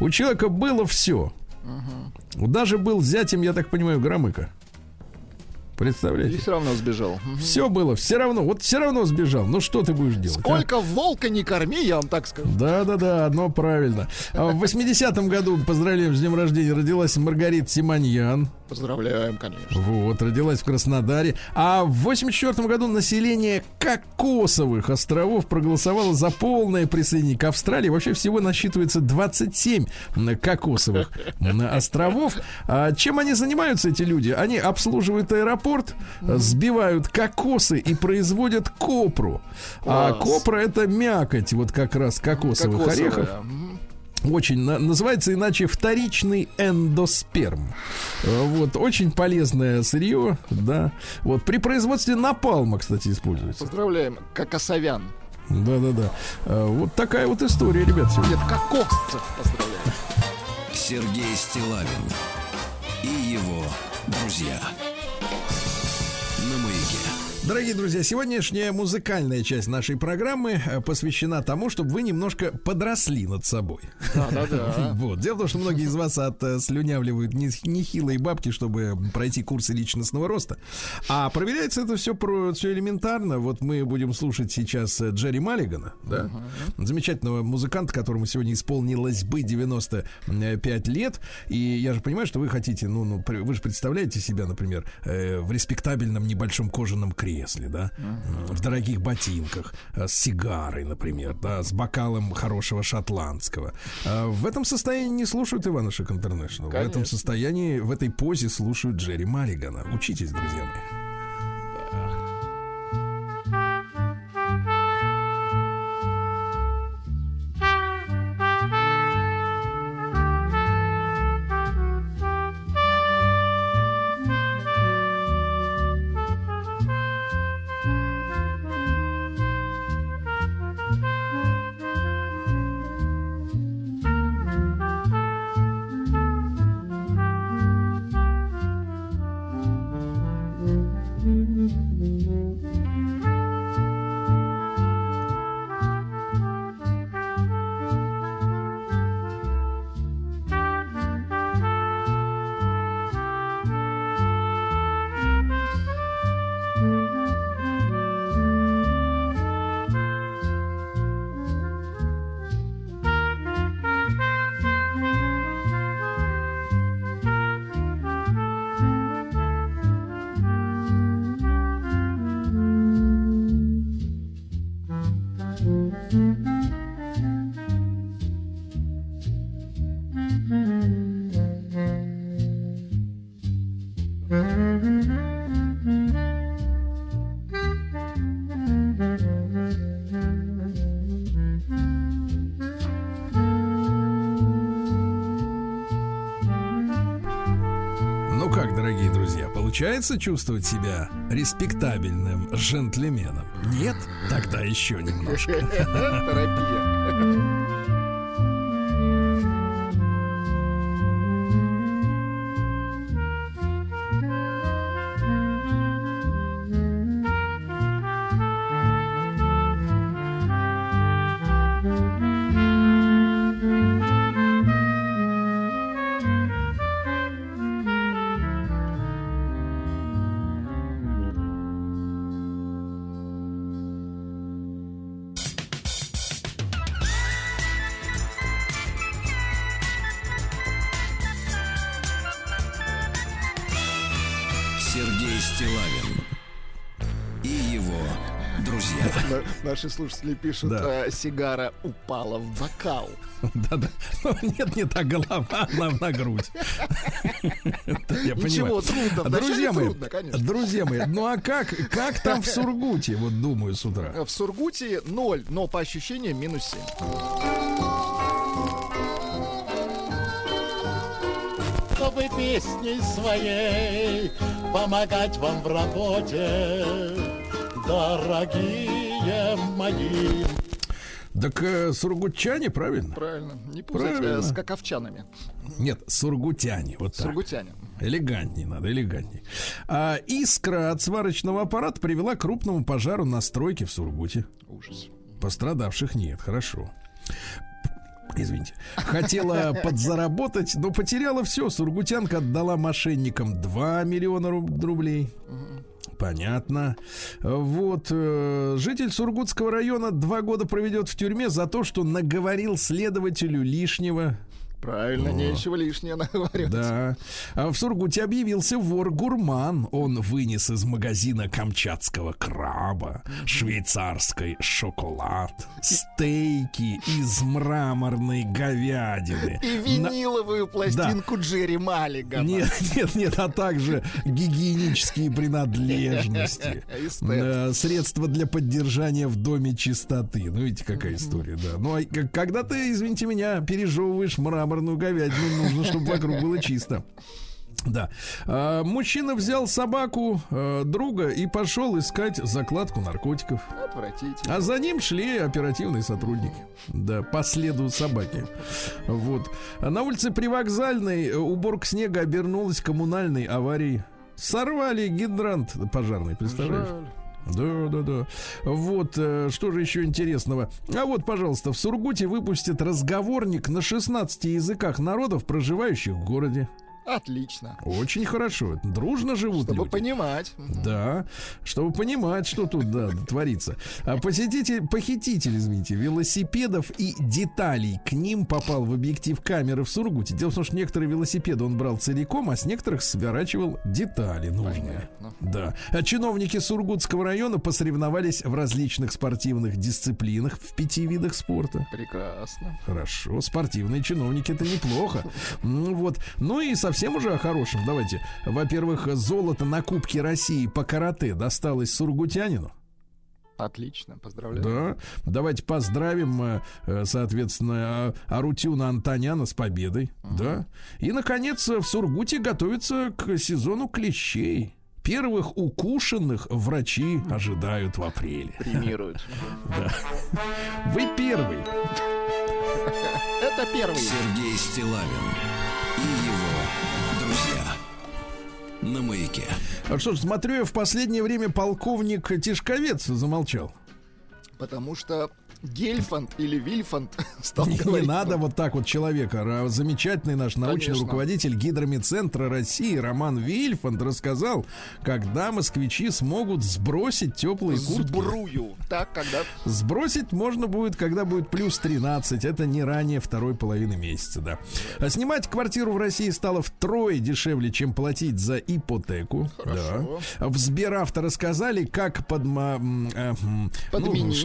Speaker 2: У человека было все. Угу. Даже был зятем, я так понимаю, Громыка. Представляете?
Speaker 3: И все равно сбежал.
Speaker 2: Все было, все равно, вот все равно сбежал. Ну что ты будешь делать?
Speaker 3: А? Сколько а? волка не корми, я вам так скажу.
Speaker 2: Да, да, да, одно правильно. А в 80-м году, поздравляем с днем рождения, родилась Маргарита Симоньян.
Speaker 3: Поздравляем, конечно.
Speaker 2: Вот, родилась в Краснодаре. А в 84 году население Кокосовых островов проголосовало за полное присоединение к Австралии. Вообще всего насчитывается 27 Кокосовых островов. А чем они занимаются, эти люди? Они обслуживают аэропорт, сбивают кокосы и производят копру. А копра это мякоть, вот как раз кокосовых орехов. Очень на, называется иначе вторичный эндосперм. Э, вот очень полезное сырье, да. Вот при производстве напалма, кстати, используется.
Speaker 3: Поздравляем, кокосовян.
Speaker 2: Да, да, да. Вот такая вот история, ребят.
Speaker 3: Сегодня. Нет, кокосцев поздравляем.
Speaker 1: Сергей Стилавин и его друзья.
Speaker 2: Дорогие друзья, сегодняшняя музыкальная часть нашей программы э, посвящена тому, чтобы вы немножко подросли над собой.
Speaker 3: Да-да-да.
Speaker 2: Вот. Дело в том, что многие из вас отслюнявливают нехилые бабки, чтобы пройти курсы личностного роста. А проверяется это все, про, все элементарно. Вот мы будем слушать сейчас э, Джерри Маллигана, да? замечательного музыканта, которому сегодня исполнилось бы 95 лет. И я же понимаю, что вы хотите, ну, ну вы же представляете себя, например, э, в респектабельном небольшом кожаном кресле, да, в дорогих ботинках, э, с сигарой, например, да, с бокалом хорошего шотландского. А В этом состоянии не слушают Ивана Шик Интернешнл. В этом состоянии, в этой позе слушают Джерри Маллигана. Учитесь, друзья мои. Получается чувствовать себя респектабельным джентльменом? Нет? Тогда еще немножко.
Speaker 3: Терапия. Наши слушатели пишут,
Speaker 2: Да.
Speaker 3: э, сигара упала в бокал.
Speaker 2: Да-да. Ну, Нет, не та голова, на, на грудь. Я
Speaker 3: Ничего,
Speaker 2: понимаю.
Speaker 3: трудно. Вначале
Speaker 2: Друзья мои,
Speaker 3: трудно, конечно.
Speaker 2: друзья мои, ну а как, как там в Сургуте, вот думаю, с утра?
Speaker 3: В Сургуте 0, но по ощущениям минус 7.
Speaker 4: чтобы песней своей помогать вам в работе, дорогие мои.
Speaker 2: Так э, сургутчане, правильно?
Speaker 3: Правильно. Не путать
Speaker 2: Правильно.
Speaker 3: э, с каковчанами.
Speaker 2: Нет, сургутяне, вот так.
Speaker 3: Сургутяне.
Speaker 2: Элегантнее надо, элегантнее. А, искра от сварочного аппарата привела к крупному пожару на стройке в Сургуте.
Speaker 3: Ужас.
Speaker 2: Пострадавших нет, хорошо. Извините. Хотела подзаработать, но потеряла все. Сургутянка отдала мошенникам 2 миллиона руб- рублей. Понятно. Вот. э, житель Сургутского района два года проведет в тюрьме за то, что наговорил следователю лишнего.
Speaker 3: Правильно, нечего лишнее наговаривать.
Speaker 2: Да. А в Сургуте объявился вор-гурман. Он вынес из магазина камчатского краба, швейцарский шоколад, стейки из мраморной говядины.
Speaker 3: И
Speaker 2: На-
Speaker 3: виниловую пластинку Джерри Маллигана.
Speaker 2: Нет, нет, нет, а также гигиенические принадлежности. Средства для поддержания в доме чистоты. Ну, видите, какая история, да. Ну, а когда ты, извините меня, пережевываешь мраморную говядину, нужно, чтобы вокруг было чисто. Да. А, мужчина взял собаку э, друга и пошел искать закладку наркотиков.
Speaker 3: Отвратительно.
Speaker 2: А за ним шли оперативные сотрудники. Да, по следу собаки. Вот. А на улице Привокзальной э, уборка снега обернулась коммунальной аварией. Сорвали гидрант пожарный, представляешь?
Speaker 3: Жаль.
Speaker 2: Да, да, да. Вот, э, что же еще интересного? А вот, пожалуйста, в Сургуте выпустят разговорник на 16 языках народов, проживающих в городе.
Speaker 3: Отлично.
Speaker 2: Очень хорошо. Дружно живут
Speaker 3: Чтобы
Speaker 2: люди.
Speaker 3: понимать.
Speaker 2: Да, чтобы понимать, что тут да, творится. А посетитель, похититель, извините, велосипедов и деталей к ним попал в объектив камеры в Сургуте. Дело в том, что некоторые велосипеды он брал целиком, а с некоторых сворачивал детали нужные.
Speaker 3: Понятно.
Speaker 2: Да. А чиновники Сургутского района посоревновались в различных спортивных дисциплинах в пяти видах спорта.
Speaker 3: Прекрасно.
Speaker 2: Хорошо, спортивные чиновники это неплохо. Ну вот. Ну и совсем уже о хорошем. Давайте. Во-первых, золото на Кубке России по карате досталось сургутянину.
Speaker 3: Отлично. Поздравляю.
Speaker 2: Да. Давайте поздравим, э, э, соответственно, а- Арутюна Антоняна с победой. Да. И, наконец, в Сургуте готовится к сезону клещей. Первых укушенных врачи ожидают в апреле.
Speaker 3: Премируют.
Speaker 2: Вы первый.
Speaker 3: Это первый.
Speaker 1: Сергей Стилавин На маяке.
Speaker 2: А что ж, смотрю, я в последнее время полковник Тишковец замолчал.
Speaker 3: Потому что Гельфанд или Вильфанд стал
Speaker 2: Не, не
Speaker 3: говорить.
Speaker 2: надо вот так вот человека. Замечательный наш научный
Speaker 3: Конечно.
Speaker 2: руководитель гидромедцентра России Роман Вильфанд рассказал, когда москвичи смогут сбросить теплые куртки.
Speaker 3: Сбрую. Так, когда...
Speaker 2: Сбросить можно будет, когда будет плюс 13. Это не ранее второй половины месяца, да. А снимать квартиру в России стало втрое дешевле, чем платить за ипотеку.
Speaker 3: Хорошо.
Speaker 2: Да. В Сберавто рассказали, как подма... м, э, ну.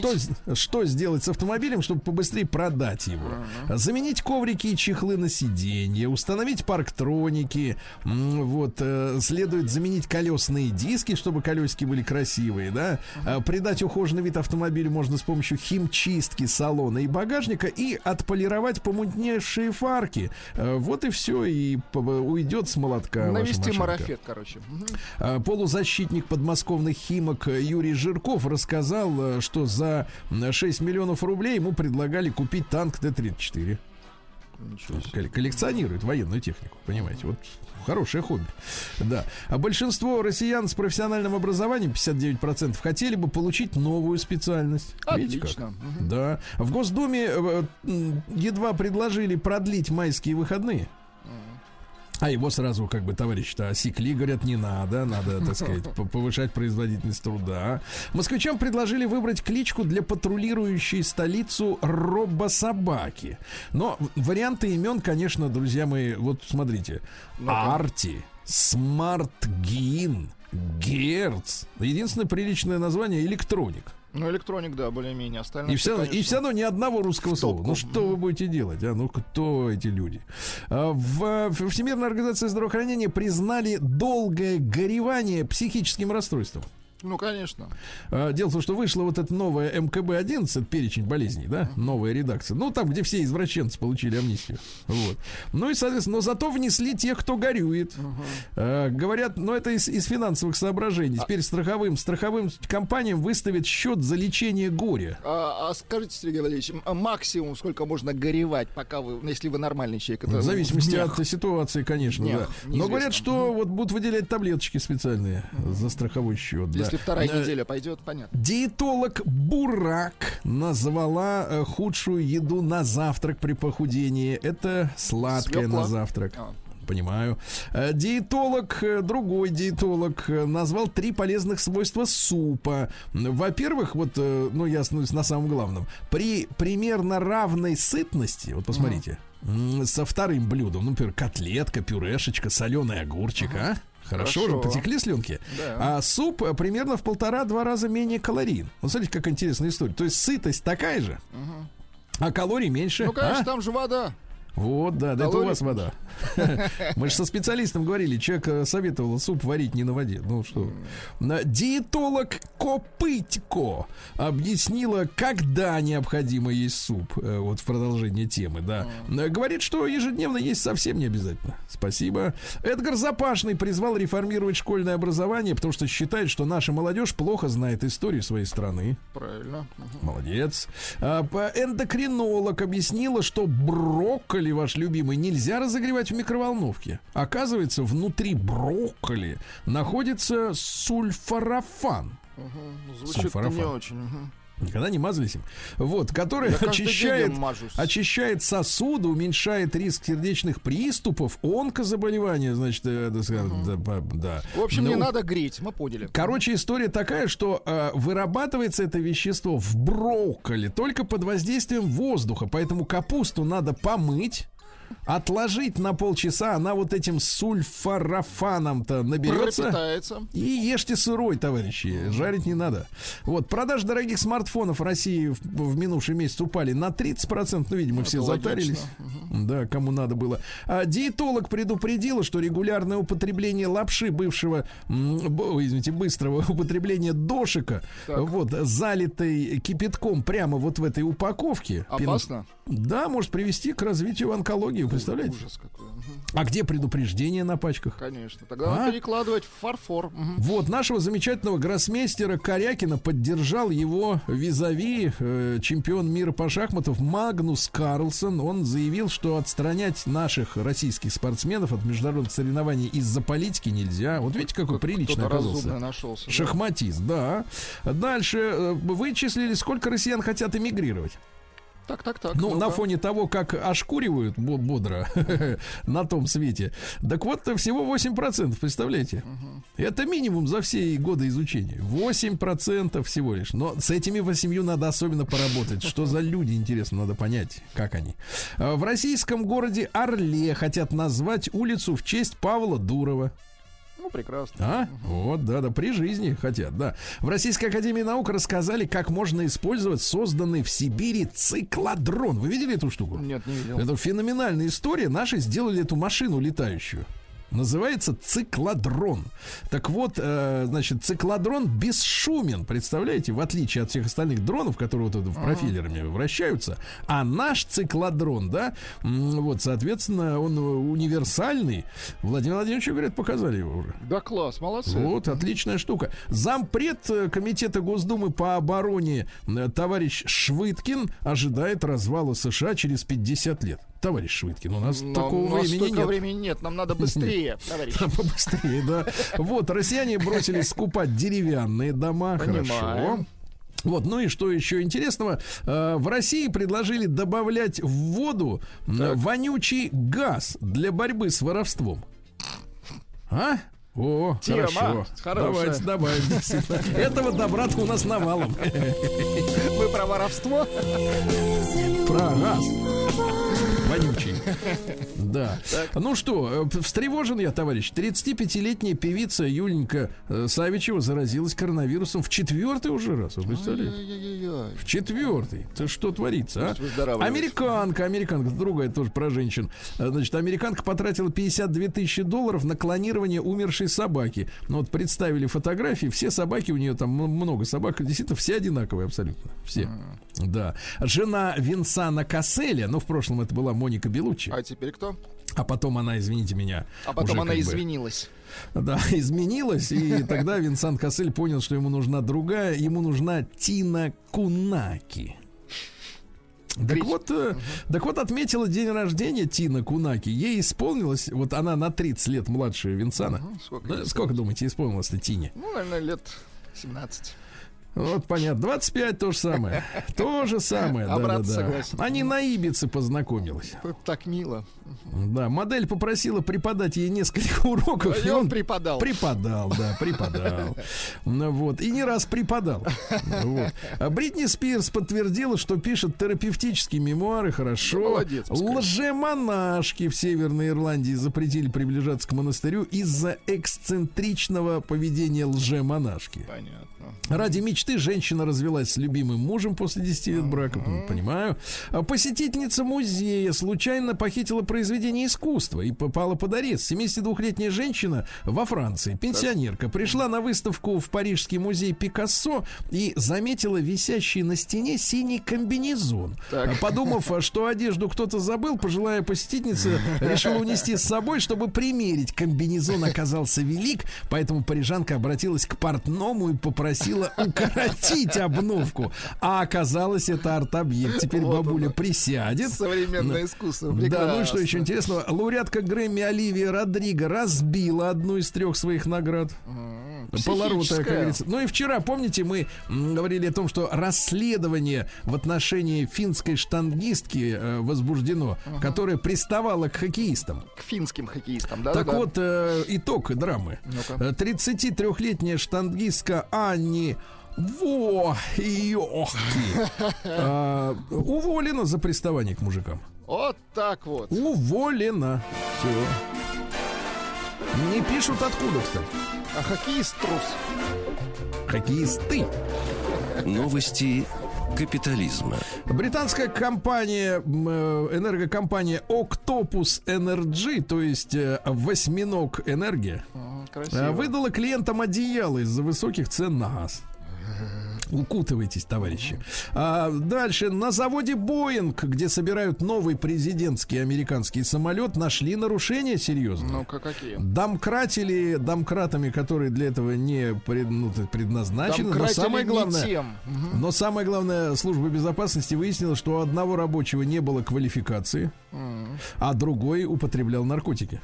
Speaker 2: Что, что сделать с автомобилем, чтобы побыстрее продать его. Заменить коврики и чехлы на сиденье, установить парктроники. Вот, э, следует заменить колесные диски, чтобы колесики были красивые, да. А, Придать ухоженный вид автомобилю можно с помощью химчистки салона и багажника и отполировать помутневшие фарки. Э, Вот и все, и уйдет с молотка.
Speaker 3: Навести марафет, короче.
Speaker 2: А, Полузащитник подмосковных химок Юрий Жирков рассказал, что за м, 6 миллионов рублей ему предлагали купить танк Т-34.
Speaker 3: Ничего себе.
Speaker 2: Колле- Коллекционирует военную технику, понимаете? Вот хорошее хобби. Да. А большинство россиян с профессиональным образованием, 59%, хотели бы получить новую специальность. Видите как?
Speaker 3: Отлично. Мгм.
Speaker 2: Да. В Госдуме э, едва предложили продлить майские выходные. А его сразу, как бы, товарищи-то осекли, говорят, не надо, надо, так сказать, повышать производительность труда. Москвичам предложили выбрать кличку для патрулирующей столицу робособаки. Но варианты имен, конечно, друзья мои, вот смотрите. Арти, Смартгин, Герц. Единственное приличное название электроник.
Speaker 3: Ну, электроник, да, более-менее. Остальное
Speaker 2: И все, равно- и все равно ни одного русского слова. Ну что вы будете делать, а? Ну кто эти люди? А, В в Всемирной организации здравоохранения признали долгое горевание психическим расстройством.
Speaker 3: Ну, конечно.
Speaker 2: А, Дело в том, что вышла вот эта новая МКБ-11, перечень болезней, да, новая редакция. Ну, там, где все извращенцы получили амнистию. Вот. Ну и, соответственно, но зато внесли тех, кто горюет. А, Говорят, ну, это из, из финансовых соображений. Теперь страховым, страховым компаниям выставят счет за лечение горя.
Speaker 3: А, а скажите, Сергей Валерьевич, а максимум сколько можно горевать, пока вы, ну, если вы нормальный человек? Это
Speaker 2: В зависимости
Speaker 3: днях.
Speaker 2: от ситуации, конечно,
Speaker 3: Днях,
Speaker 2: да. Но
Speaker 3: неизвестно.
Speaker 2: говорят, что вот будут выделять таблеточки специальные за страховой счет. да.
Speaker 3: Если вторая
Speaker 2: Э,
Speaker 3: неделя пойдет, понятно.
Speaker 2: Диетолог Бурак назвала э, худшую еду на завтрак при похудении. Это сладкое
Speaker 3: Свекла.
Speaker 2: на завтрак.
Speaker 3: А.
Speaker 2: Понимаю. Э, Диетолог, другой диетолог, назвал три полезных свойства супа. Во-первых, вот, ну, я остановлюсь на самом главном. При примерно равной сытности, вот посмотрите, м, со вторым блюдом, ну, например, котлетка, пюрешечка, соленый огурчик, а? Хорошо,
Speaker 3: Хорошо.
Speaker 2: потекли слюнки.
Speaker 3: Да.
Speaker 2: А суп примерно в полтора-два раза менее калорийен. Вот смотрите, как интересная история. То есть сытость такая же, а калорий меньше.
Speaker 3: Ну, конечно,
Speaker 2: а?
Speaker 3: там же вода.
Speaker 2: Вот, да, да, это у вас вода. Мы же со специалистом говорили, человек э, советовал суп варить не на воде. Ну что? Диетолог Копытько объяснила, когда необходимо есть суп. э, Вот в продолжение темы, да. Э, Говорит, что ежедневно есть совсем не обязательно. Спасибо. Эдгар Запашный призвал реформировать школьное образование, потому что считает, что наша молодежь плохо знает историю своей страны.
Speaker 3: Правильно.
Speaker 2: Молодец. А, эндокринолог объяснила, что брокколи брокколи ваш любимый нельзя разогревать в микроволновке. Оказывается, внутри брокколи находится сульфорафан.
Speaker 3: Ну, Звучит не
Speaker 2: Сульфорафан.
Speaker 3: очень. мгм.
Speaker 2: Никогда не мазались им. Вот, который
Speaker 3: Я
Speaker 2: очищает, очищает сосуды, уменьшает риск сердечных приступов, онкозаболевания, значит, э, так сказать, да, да.
Speaker 3: В общем, не
Speaker 2: Ну,
Speaker 3: надо греть, мы поняли.
Speaker 2: Короче, история такая, что э, вырабатывается это вещество в брокколи только под воздействием воздуха, поэтому капусту надо помыть, отложить на полчаса, она вот этим сульфорафаном-то наберется.
Speaker 3: Пропитается.
Speaker 2: И ешьте сырой, товарищи. Жарить не надо. Вот, продажи дорогих смартфонов в России в, в минувший месяц упали на 30%. Ну, видимо, все
Speaker 3: логично.
Speaker 2: затарились. Да, кому надо было. А диетолог предупредила, что регулярное употребление лапши бывшего, извините, быстрого употребления дошика,
Speaker 3: Так.
Speaker 2: вот, залитой кипятком прямо вот в этой упаковке. пин-
Speaker 3: Опасно?
Speaker 2: Да, может привести к развитию онкологии, представляете?
Speaker 3: Ужас какой.
Speaker 2: А где предупреждение на пачках?
Speaker 3: Конечно. Тогда
Speaker 2: А?
Speaker 3: надо перекладывать в фарфор.
Speaker 2: Вот нашего замечательного гроссмейстера Корякина поддержал его визави, э, чемпион мира по шахматам Магнус Карлсон. Он заявил, что отстранять наших российских спортсменов от международных соревнований из-за политики нельзя. Вот видите, какой приличный оказался.
Speaker 3: нашелся. да.
Speaker 2: Шахматист, да. Дальше э, вычислили, сколько россиян хотят эмигрировать.
Speaker 3: Так, так, так.
Speaker 2: Ну,
Speaker 3: ну-ка.
Speaker 2: на фоне того, как ошкуривают бо- бодро на том свете. Так вот, всего 8%, представляете? Это минимум за все годы изучения. 8% всего лишь. Но с этими восемью надо особенно поработать. Что за люди, интересно, надо понять, как они. А В российском городе Орле хотят назвать улицу в честь Павла Дурова.
Speaker 3: Ну, прекрасно.
Speaker 2: А? Вот, да, да, при жизни хотят, да. В Российской Академии Наук рассказали, как можно использовать созданный в Сибири циклодрон. Вы видели эту штуку?
Speaker 3: Нет, не видел.
Speaker 2: Это феноменальная история. Наши сделали эту машину летающую. Называется циклодрон. Так вот, э, значит, циклодрон бесшумен, представляете, в отличие от всех остальных дронов, которые вот в профилерами вращаются. А наш циклодрон, да, вот, соответственно, он универсальный. Владимир Владимирович, говорят, показали его уже.
Speaker 3: Да класс, молодцы.
Speaker 2: Вот, отличная штука. Зампред э, комитета Госдумы по обороне э, товарищ Швыткин ожидает развала США через 50 лет. Товарищ Швыткин, у нас
Speaker 3: Нам-
Speaker 2: такого
Speaker 3: у нас
Speaker 2: времени нет.
Speaker 3: времени нет, нам надо быстрее, товарищ.
Speaker 2: Побыстрее, да. Вот, россияне бросились скупать деревянные дома. Хорошо. Вот, ну и что еще интересного? Э, В России предложили добавлять в воду э, вонючий газ для борьбы с воровством. А? О,
Speaker 3: Тема
Speaker 2: хорошо.
Speaker 3: хорошая.
Speaker 2: Давайте добавим. Этого добра-то у нас навалом.
Speaker 3: Мы про воровство?
Speaker 2: Про газ. Вонючий. Да. Ну что, э, встревожен я, товарищ. 35-летняя певица Юленька э, Савичева заразилась коронавирусом в четвертый уже раз. Вы представляете?
Speaker 3: Ай-яй-яй-яй.
Speaker 2: В четвертый. Это что творится, а? Американка, американка, другая тоже про женщин. Э, Значит, американка потратила 52 тысячи долларов на клонирование умершей собаки. Ну вот представили фотографии, все собаки, у нее там много собак, действительно все одинаковые абсолютно. Все. Да. Жена Винсана Касселя, ну в прошлом это была Моника Белуччи,
Speaker 3: А теперь кто?
Speaker 2: а потом она, извините меня,
Speaker 3: А потом она
Speaker 2: бы-
Speaker 3: извинилась.
Speaker 2: да, изменилась, и тогда Винсент Кассель понял, что ему нужна другая, ему нужна Тина Кунаки. Так вот, э, так вот, отметила день рождения Тина Кунаки. Ей исполнилось, вот она на 30 лет младше Винсана.
Speaker 3: Мгм, сколько ей
Speaker 2: сколько, думаете, исполнилось-то Тине?
Speaker 3: Ну, наверное, лет 17.
Speaker 2: Вот понятно. 25 то же самое. То же самое.
Speaker 3: А брат
Speaker 2: Да-да-да.
Speaker 3: согласен.
Speaker 2: Они на Ибице познакомились.
Speaker 3: Так мило.
Speaker 2: Да, модель попросила преподать ей несколько уроков.
Speaker 3: И он преподал.
Speaker 2: Преподал, да, преподал. Ну Вот. И не раз преподал. Вот. А Бритни Спирс подтвердила, что пишет терапевтические мемуары. Хорошо.
Speaker 3: Молодец.
Speaker 2: Лжемонашки в Северной Ирландии запретили приближаться к монастырю из-за эксцентричного поведения лжемонашки.
Speaker 3: Понятно.
Speaker 2: Ради мечты женщина развелась с любимым мужем после 10 лет брака. М, Понимаю. А Посетительница музея случайно похитила произведение искусства и попала под арест. 72-летняя женщина во Франции, пенсионерка, пришла на выставку в Парижский музей Пикассо и заметила висящий на стене синий комбинезон.
Speaker 3: Так.
Speaker 2: А Подумав, что одежду кто-то забыл, пожилая посетительница решила унести с собой, чтобы примерить. Комбинезон оказался велик, поэтому парижанка обратилась к портному и попросила укоротить укоротить обновку. А оказалось, это арт-объект. Теперь
Speaker 3: Вот
Speaker 2: бабуля
Speaker 3: оно.
Speaker 2: присядет.
Speaker 3: Современное искусство.
Speaker 2: Да, ну и что
Speaker 3: прекрасно.
Speaker 2: еще интересного? Лауреатка Грэмми Оливия Родриго разбила одну из трех своих наград.
Speaker 3: М,
Speaker 2: Полоротая, как говорится. Ну и вчера, помните, мы говорили о том, что расследование в отношении финской штангистки э, возбуждено, которая приставала к хоккеистам.
Speaker 3: К финским хоккеистам, да?
Speaker 2: так
Speaker 3: да,
Speaker 2: вот, э, итог драмы. Э, 33-летняя штангистка Анни во, ёхки, а, уволена за приставание к мужикам.
Speaker 3: Вот так вот.
Speaker 2: Уволена. Все. Не пишут откуда, кстати.
Speaker 3: А хоккеист трус.
Speaker 2: Хоккеисты.
Speaker 1: Новости капитализма.
Speaker 2: Британская компания, э, энергокомпания Octopus Energy, то есть э, восьминог энергия,
Speaker 3: М,
Speaker 2: э,
Speaker 3: Красиво.
Speaker 2: выдала клиентам одеяло из-за высоких цен на газ. Укутывайтесь, товарищи. А, дальше. На заводе Боинг, где собирают новый президентский американский самолет, нашли нарушения серьезные.
Speaker 3: Ну-ка, какие?
Speaker 2: Домкратили домкратами, которые для этого не пред- ну, предназначены. Но самое главное,
Speaker 3: тем.
Speaker 2: Но самое главное, служба безопасности выяснила, что у одного рабочего не было квалификации. А другой употреблял наркотики.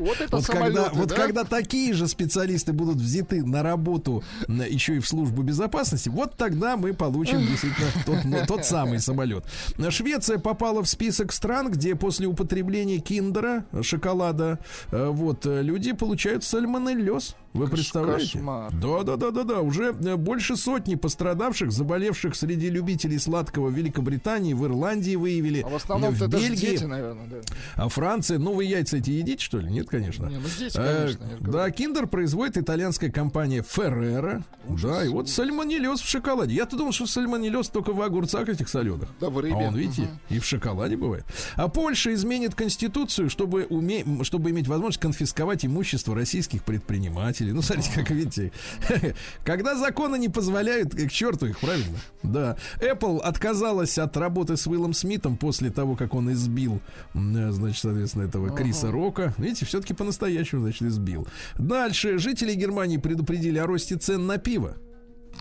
Speaker 3: Вот это
Speaker 2: Вот когда,
Speaker 3: самолеты,
Speaker 2: вот
Speaker 3: да?
Speaker 2: когда такие же специалисты будут взяты на работу м, еще и в службу безопасности, вот тогда мы получим действительно тот, ну, тот самый самолет. Швеция попала в список стран, где после употребления киндера, шоколада, э, вот, э, люди получают сальмонеллез. Вы
Speaker 3: Кош-
Speaker 2: представляете?
Speaker 3: кошмар.
Speaker 2: Да, да, да, да, да. Уже э, больше сотни пострадавших, заболевших среди любителей сладкого в Великобритании, в Ирландии выявили,
Speaker 3: А в основном
Speaker 2: в
Speaker 3: это
Speaker 2: Бельгии,
Speaker 3: дети, наверное, да.
Speaker 2: а Франция. Ну, вы яйца эти едите, что ли? Нет, конечно.
Speaker 3: Не, ну дети,
Speaker 2: Э,
Speaker 3: конечно.
Speaker 2: да, Киндер производит итальянская компания Ferrero. Да, и вот сальмонеллез в шоколаде. Я-то думал, что сальмонелез только в огурцах этих соленых.
Speaker 3: Да, в рыбе.
Speaker 2: А он, видите,
Speaker 3: Мгм.
Speaker 2: и в шоколаде бывает. А Польша изменит конституцию, чтобы, уме... чтобы иметь возможность конфисковать имущество российских предпринимателей. Ну, смотрите, как видите. Когда законы не позволяют, к черту их, правильно? Да. Apple отказалась от работы с Уиллом Смитом после того, как он избил, э, значит, соответственно, этого Криса Рока. Видите, все-таки по-настоящему, значит, избил. Дальше. Жители Германии предупредили о росте цен на пиво.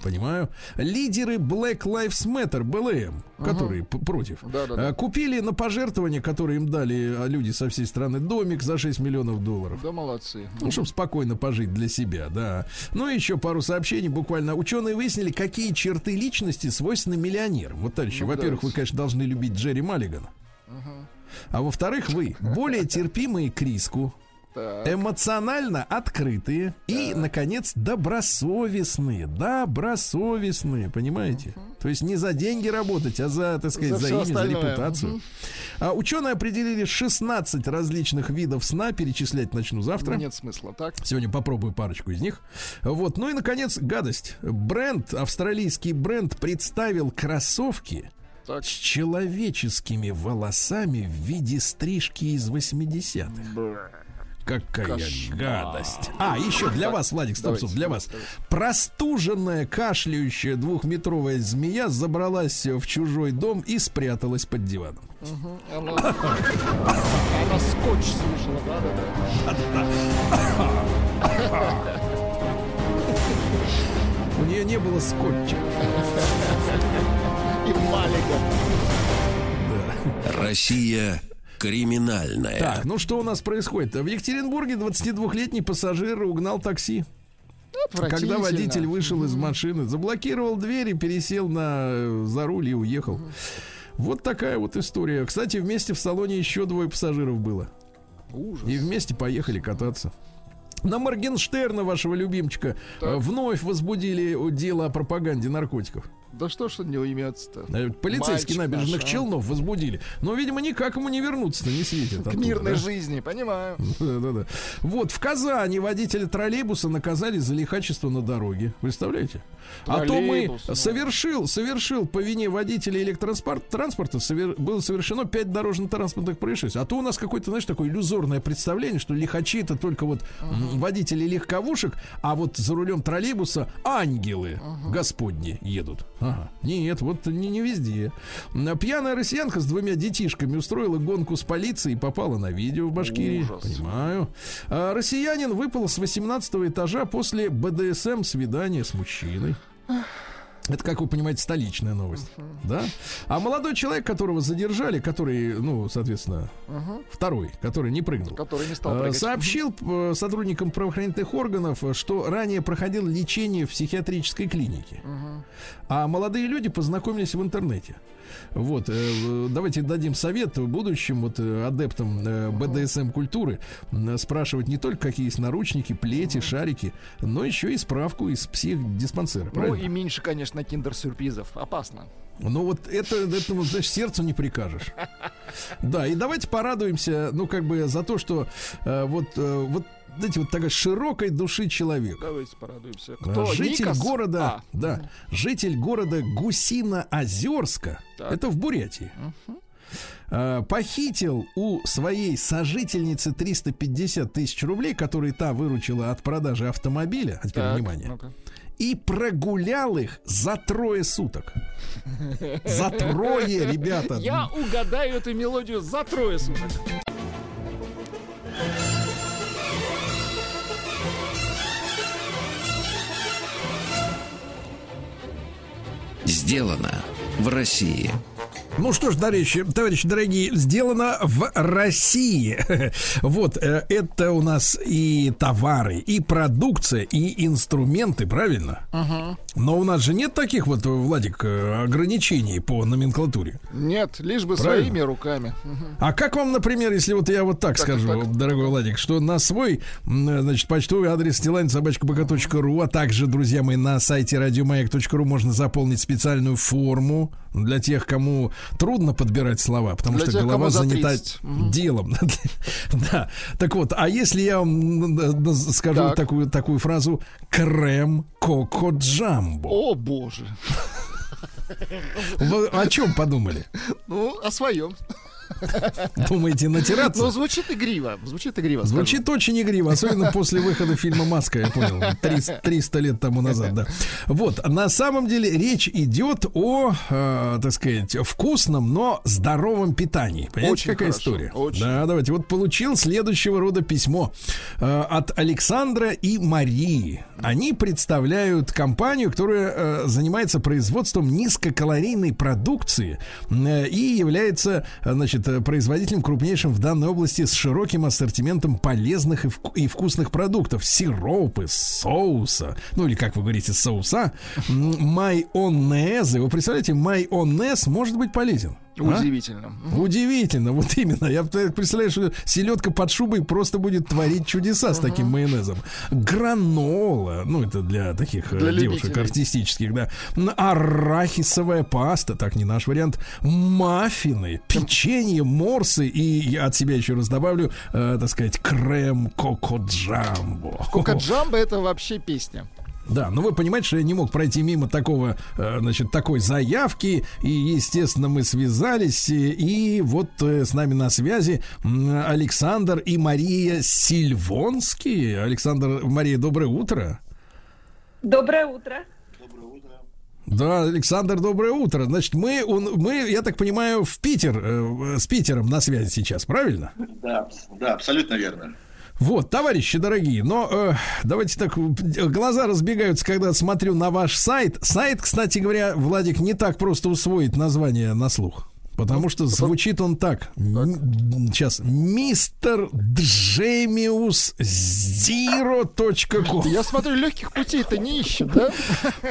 Speaker 2: Понимаю. Лидеры Black Lives Matter, БЛМ, которые п- против,
Speaker 3: Да-да-да.
Speaker 2: э, купили на пожертвования, которые им дали э, люди со всей страны, домик за 6 миллионов долларов.
Speaker 3: Да, молодцы.
Speaker 2: Ну, чтобы спокойно пожить для себя, да. Ну, и еще пару сообщений буквально. Ученые выяснили, какие черты личности свойственны миллионерам. Вот, товарищи,
Speaker 3: Ну,
Speaker 2: во-первых, вы,
Speaker 3: давайте.
Speaker 2: конечно, должны любить Джерри Маллигана. А во-вторых, вы более терпимые к риску,
Speaker 3: Так.
Speaker 2: эмоционально открытые и, наконец, добросовестные. Добросовестные, понимаете? То есть не за деньги работать, а за, так сказать,
Speaker 3: За
Speaker 2: за, имя, за
Speaker 3: остальное.
Speaker 2: репутацию. А ученые определили 16 различных видов сна. Перечислять начну завтра.
Speaker 3: Нет смысла, так?
Speaker 2: Сегодня попробую парочку из них. Вот. Ну и, наконец, гадость. Бренд, австралийский бренд представил кроссовки
Speaker 3: Так.
Speaker 2: с человеческими волосами в виде стрижки из 80-х. Какая
Speaker 3: Кошмар.
Speaker 2: гадость. А, еще для вас, Владик, стоп, стоп,
Speaker 3: Давайте,
Speaker 2: для вас. Простуженная, кашляющая двухметровая змея забралась в чужой дом и спряталась под диваном.
Speaker 3: Она, она скотч да-да-да.
Speaker 2: У нее не было скотча.
Speaker 3: И Малика.
Speaker 1: Россия криминальная.
Speaker 2: Так, ну что у нас происходит? В Екатеринбурге 22-летний пассажир угнал такси. Когда водитель вышел из машины, заблокировал дверь и пересел на, э, за руль и уехал. Вот такая вот история. Кстати, вместе в салоне еще двое пассажиров было.
Speaker 3: Ужас.
Speaker 2: И вместе поехали кататься. На Моргенштерна, вашего любимчика, э, вновь возбудили дело о пропаганде наркотиков.
Speaker 3: Да что ж он не уймется-то?
Speaker 2: Э, Полицейские
Speaker 3: Мальчик
Speaker 2: набережных
Speaker 3: наш, а.
Speaker 2: Челнов возбудили. Но, видимо, никак ему не вернуться-то не светит.
Speaker 3: К
Speaker 2: оттуда,
Speaker 3: мирной
Speaker 2: да?
Speaker 3: жизни, понимаю.
Speaker 2: Да-да-да. Вот, в Казани водителя троллейбуса наказали за лихачество на дороге. Представляете? А то мы
Speaker 3: ну.
Speaker 2: совершил, совершил по вине водителя электротранспорта транспорта совер- было совершено 5 дорожно-транспортных происшествий. А то у нас какое-то, знаешь, такое иллюзорное представление, что лихачи это только вот м, водители легковушек, а вот за рулем троллейбуса ангелы господни едут. Ага. Нет, вот не, не везде. Пьяная россиянка с двумя детишками устроила гонку с полицией и попала на видео в Башкирии.
Speaker 3: Ужас.
Speaker 2: Понимаю. А, россиянин выпал с 18 этажа после БДСМ свидания с мужчиной. Это, как вы понимаете, столичная новость. Да? А молодой человек, которого задержали, который, ну, соответственно, второй, который не прыгнул,
Speaker 3: Который не стал
Speaker 2: э,
Speaker 3: прыгать.
Speaker 2: сообщил э, сотрудникам правоохранительных органов, что ранее проходил лечение в психиатрической клинике. А молодые люди познакомились в интернете. Вот, э, давайте дадим совет будущим вот э, адептам э, БДСМ культуры м, спрашивать не только какие есть наручники, плети, шарики, но еще и справку из психдиспансера.
Speaker 3: Ну
Speaker 2: Правильно?
Speaker 3: и меньше, конечно, киндер-сюрпризов. Опасно.
Speaker 2: Ну вот это, этому, значит, сердцу не прикажешь. Да, и давайте порадуемся, ну, как бы за то, что э, вот, э, вот, знаете, вот такая широкой души человек.
Speaker 3: Давайте порадуемся. Кто?
Speaker 2: Житель
Speaker 3: Никос?
Speaker 2: города,
Speaker 3: А,
Speaker 2: да, житель города Гусино-Озерска, это в Бурятии, э, похитил у своей сожительницы 350 тысяч рублей, которые та выручила от продажи автомобиля, а теперь
Speaker 3: так,
Speaker 2: внимание,
Speaker 3: ну-ка.
Speaker 2: и прогулял их за трое суток. За трое, ребята.
Speaker 3: Я угадаю эту мелодию за трое суток.
Speaker 1: Сделано в России.
Speaker 2: Ну что ж, товарищи, товарищи дорогие, сделано в России. Вот, э, это у нас и товары, и продукция, и инструменты, правильно? Но у нас же нет таких вот, Владик, э, ограничений по номенклатуре.
Speaker 3: Нет, лишь бы
Speaker 2: Правильно.
Speaker 3: своими руками.
Speaker 2: А как вам, например, если вот я вот так,
Speaker 3: Так,
Speaker 2: скажу,
Speaker 3: так.
Speaker 2: дорогой Владик, что на свой, значит, почтовый адрес собачка.бк.ру, а также, друзья мои, на сайте радиомаяк.ру можно заполнить специальную форму для тех, кому трудно подбирать слова, потому
Speaker 3: Для
Speaker 2: что
Speaker 3: тех,
Speaker 2: голова
Speaker 3: за
Speaker 2: занята
Speaker 3: 30. Мгм.
Speaker 2: делом. Да. Так вот, а если я вам скажу
Speaker 3: Так.
Speaker 2: такую, такую фразу «крем коко джамбо»,
Speaker 3: О, боже.
Speaker 2: вы о чем подумали?
Speaker 3: Ну, о своем.
Speaker 2: Думаете, натираться?
Speaker 3: Но звучит игриво. Звучит игриво. скажу.
Speaker 2: Звучит очень игриво, особенно после выхода фильма «Маска», я понял, 300, 300 лет тому назад, да. Вот, на самом деле речь идет о, э, так сказать, вкусном, но здоровом питании. Понимаете,
Speaker 3: Очень
Speaker 2: какая
Speaker 3: хорошо,
Speaker 2: история?
Speaker 3: очень.
Speaker 2: Да, давайте. Вот получил следующего рода письмо э, от Александра и Марии. Они представляют компанию, которая э, занимается производством низкокалорийной продукции э, и является, э, значит, э, производителем крупнейшим в данной области с широким ассортиментом полезных и, вку- и вкусных продуктов. Сиропы, соуса, ну или, как вы говорите, соуса, майонезы. Вы представляете, майонез может быть полезен. А?
Speaker 3: Удивительно.
Speaker 2: Удивительно, вот именно. Я представляю, что селедка под шубой просто будет творить чудеса с таким майонезом. Гранола, ну это для таких э,
Speaker 3: Для
Speaker 2: девушек
Speaker 3: любителей.
Speaker 2: артистических, да. Арахисовая паста, так не наш вариант. Маффины, печенье, морсы и я от себя еще раз добавлю, э, так сказать, крем коко джамбо.
Speaker 3: Кока Джамбо это вообще песня.
Speaker 2: Да, но вы понимаете, что я не мог пройти мимо такого, э, значит, такой заявки. И, естественно, мы связались. И, и вот э, с нами на связи Александр и Мария Сильвонские. Александр, Мария, доброе утро.
Speaker 5: Доброе утро.
Speaker 2: Да, Александр, доброе утро. Значит, мы, он- мы, я так понимаю, в Питер, э, с Питером на связи сейчас, правильно?
Speaker 6: Да, да, абсолютно верно.
Speaker 2: Вот, товарищи дорогие, но э, давайте так, глаза разбегаются, когда смотрю на ваш сайт. Сайт, кстати говоря, Владик, не так просто усвоить название на слух. Потому что звучит он так. Сейчас. Мистер Джемиус Zero.com.
Speaker 3: Я смотрю, легких путей-то не ищет, да?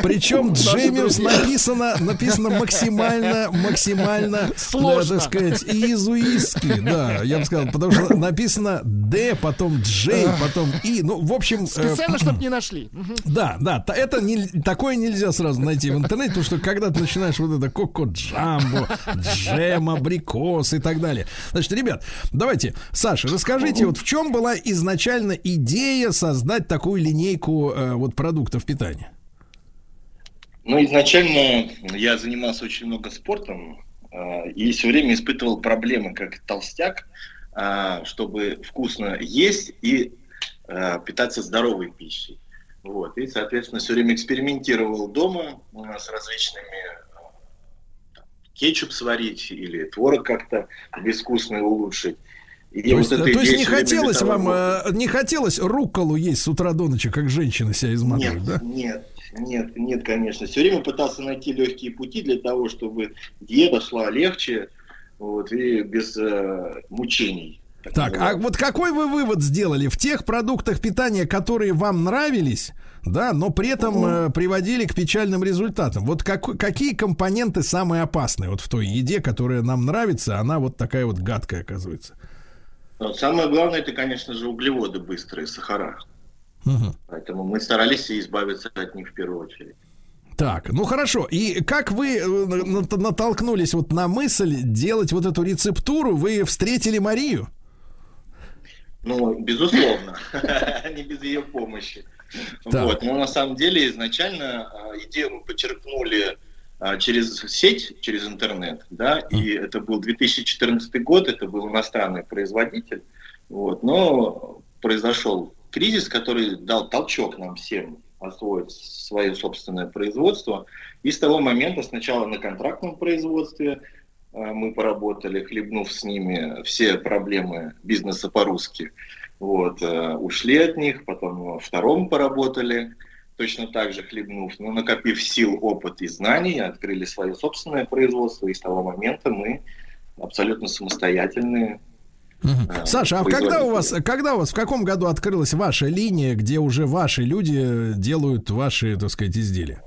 Speaker 2: Причем Джемиус написано, написано максимально, максимально,
Speaker 3: Сложно.
Speaker 2: да, так сказать, иезуистски, да, я бы сказал, потому что написано Д, потом Джей, потом И, ну, в общем... э,
Speaker 3: Специально, чтобы не нашли.
Speaker 2: Да, да, это не, такое нельзя сразу найти в интернете, потому что когда ты начинаешь вот это коко джамбо, джем, абрикос и так далее. Значит, ребят, давайте, Саша, расскажите, вот в чем была изначально идея создать такую линейку э, вот продуктов питания?
Speaker 6: Ну, изначально я занимался очень много спортом э, и все время испытывал проблемы как толстяк, э, чтобы вкусно есть и питаться здоровой пищей. Вот. И, соответственно, все время экспериментировал дома нас различными кетчуп сварить или творог как-то безвкусно улучшить. И
Speaker 2: То есть,
Speaker 6: вот эта
Speaker 2: то есть не хотелось вам, э, не хотелось рукколу есть с утра до ночи, как женщина себя изматывает,
Speaker 6: Нет,
Speaker 2: да?
Speaker 6: нет, Нет, нет, конечно. Все время пытался найти легкие пути для того, чтобы диета шла легче вот, и без э, мучений.
Speaker 2: Так, а вот какой вы вывод сделали? В тех продуктах питания, которые вам нравились, да, но при этом э, приводили к печальным результатам. Вот как, какие компоненты самые опасные вот в той еде, которая нам нравится, она вот такая вот гадкая оказывается?
Speaker 6: Но самое главное, это, конечно же, углеводы быстрые, сахара.
Speaker 2: Мгм.
Speaker 6: Поэтому мы старались избавиться от них в первую очередь.
Speaker 2: Так, ну хорошо. И как вы э, на- на- натолкнулись вот на мысль делать вот эту рецептуру? Вы встретили Марию?
Speaker 6: Ну, безусловно, не без ее помощи.
Speaker 2: Так.
Speaker 6: Вот. Но на самом деле изначально а, идею мы подчеркнули а, через сеть, через интернет, да, и это был 2014 год, это был иностранный производитель, вот, но произошел кризис, который дал толчок нам всем освоить свое собственное производство, и с того момента сначала на контрактном производстве а, мы поработали, хлебнув с ними все проблемы бизнеса по-русски. Вот, э, ушли от них, потом во втором поработали, точно так же хлебнув, но накопив сил, опыт и знаний, открыли свое собственное производство, и с того момента мы абсолютно самостоятельные. А,
Speaker 2: Саша, а когда у вас, когда у вас, в каком году открылась ваша линия, где уже ваши люди делают ваши, так сказать, изделия?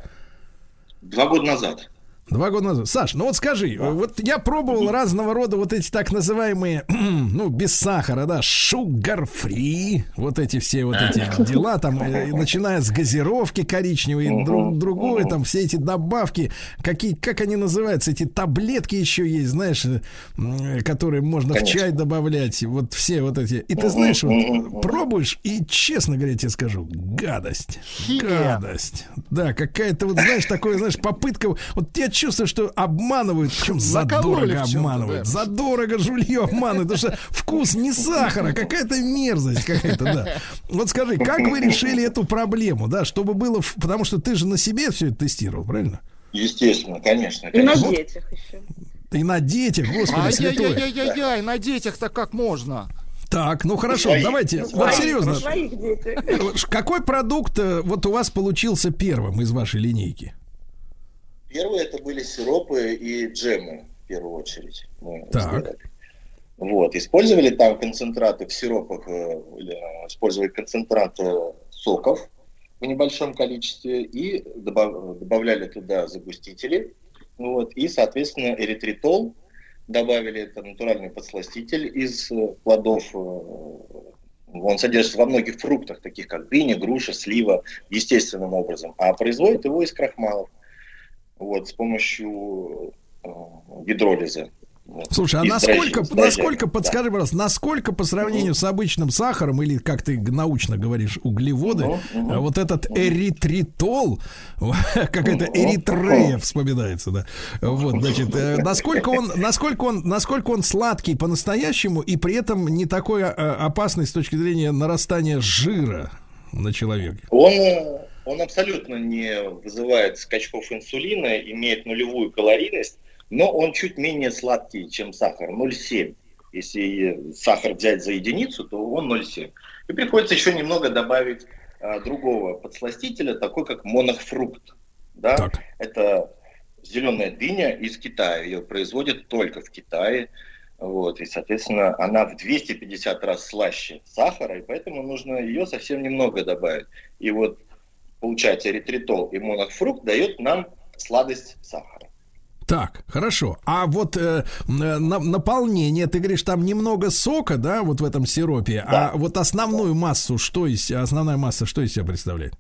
Speaker 6: Два года назад.
Speaker 2: Два года назад. Саш, ну вот скажи, вот я пробовал разного рода вот эти так называемые, ну, без сахара, да, free, вот эти все вот эти дела, там, э, начиная с газировки коричневой, и друг, другое, там, все эти добавки, какие, как они называются, эти таблетки еще есть, знаешь, э, которые можно в
Speaker 6: Конечно.
Speaker 2: чай добавлять, вот все вот эти. И ты знаешь, вот пробуешь, и, честно говоря, тебе скажу, гадость. Гадость. Да, какая-то вот, знаешь, такое, знаешь, попытка. Вот я чувствую, что обманывают, причем задорого обманывают.
Speaker 3: да.
Speaker 2: Задорого жулье обманывают, потому что вкус не сахара, какая-то мерзость какая-то, да. Вот скажи, как вы решили эту проблему, да, чтобы было, потому что ты же на себе все это тестировал, правильно?
Speaker 6: Естественно, конечно.
Speaker 5: И на детях еще.
Speaker 2: И на детях, господи, святой.
Speaker 3: Ай-яй-яй-яй-яй, на детях-то как можно?
Speaker 2: Так, ну хорошо,
Speaker 6: Своих.
Speaker 2: давайте, вот
Speaker 5: Своих,
Speaker 2: серьезно,
Speaker 5: Своих
Speaker 2: какой продукт э, вот у вас получился первым из вашей линейки?
Speaker 6: Первые это были сиропы и джемы, в первую очередь. Мы
Speaker 2: Так.
Speaker 6: сделали. Вот, использовали там концентраты в сиропах, э, э, использовали концентраты соков в небольшом количестве и добав- добавляли туда загустители. Вот, и, соответственно, эритритол добавили, это натуральный подсластитель из э, плодов. Он содержится во многих фруктах, таких как дыня, груша, слива, естественным образом. А производят его из крахмалов вот, с помощью э, гидролиза.
Speaker 2: Слушай, а
Speaker 6: Из
Speaker 2: насколько,
Speaker 6: дрожжей,
Speaker 2: насколько,
Speaker 6: дрожжами,
Speaker 2: подскажи, пожалуйста, насколько по сравнению с обычным сахаром, или как ты научно говоришь, углеводы,
Speaker 6: мгм.
Speaker 2: а вот этот эритритол, какая-то
Speaker 6: Мгм.
Speaker 2: эритрея вспоминается, да. Вот, значит, э, насколько он, насколько он, насколько он сладкий по-настоящему и при этом не такой э, опасный с точки зрения нарастания жира на человеке.
Speaker 6: Он, он абсолютно не вызывает скачков инсулина, имеет нулевую калорийность, но он чуть менее сладкий, чем сахар, 0,7. Если сахар взять за единицу, то он 0,7. И приходится еще немного добавить а, другого подсластителя, такой как монохфрукт. Да?
Speaker 2: Так.
Speaker 6: Это зеленая дыня из Китая. Ее производят только в Китае. Вот, и, соответственно, она в 250 раз слаще сахара, и поэтому нужно ее совсем немного добавить. И вот, получается, эритритол и монохфрукт дает нам сладость сахара.
Speaker 2: Так, хорошо. А вот э, на- наполнение, ты говоришь, там немного сока, да, вот в этом сиропе.
Speaker 6: Да.
Speaker 2: А вот основную массу, что из основная масса, что из себя представляет?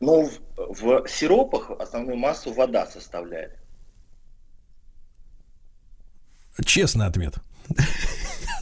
Speaker 6: Но в, в сиропах основную массу вода составляет.
Speaker 2: Честный ответ.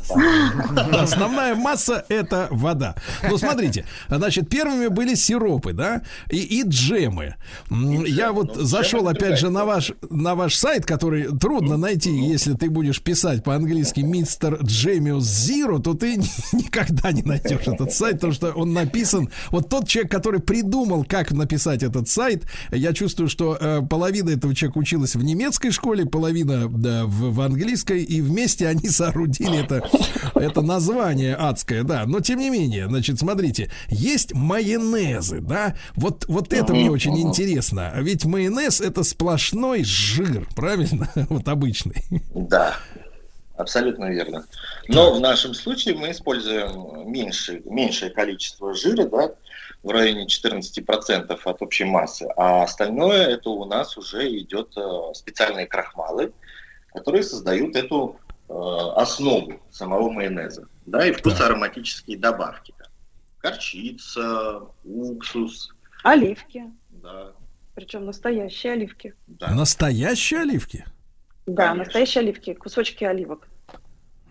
Speaker 2: Основная масса это вода. Ну, смотрите, значит, первыми были сиропы, да, и, и джемы. Я вот
Speaker 6: Ну,
Speaker 2: зашел, опять же, на ваш, на ваш сайт, который трудно найти, если ты будешь писать по-английски мистер Джемиус Зиро, то ты никогда не найдешь этот сайт, потому что он написан. Вот тот человек, который придумал, как написать этот сайт, я чувствую, что э, половина этого человека училась в немецкой школе, половина да, в, в английской, и вместе они соорудили это Это название адское, да. Но тем не менее, значит, смотрите, есть майонезы, да. Вот, вот это мне очень интересно. Ведь майонез это сплошной жир, правильно? Вот обычный.
Speaker 6: Да, абсолютно верно. Но в нашем случае мы используем меньше, меньшее количество жира, да, в районе 14% от общей массы, а остальное это у нас уже идет э, специальные крахмалы, которые создают эту основу самого майонеза, да, и вкусоароматические добавки. Горчица, уксус.
Speaker 5: Оливки.
Speaker 6: Да.
Speaker 5: Причем настоящие оливки.
Speaker 2: Да. Настоящие оливки?
Speaker 5: Да, Конечно. настоящие оливки, кусочки оливок.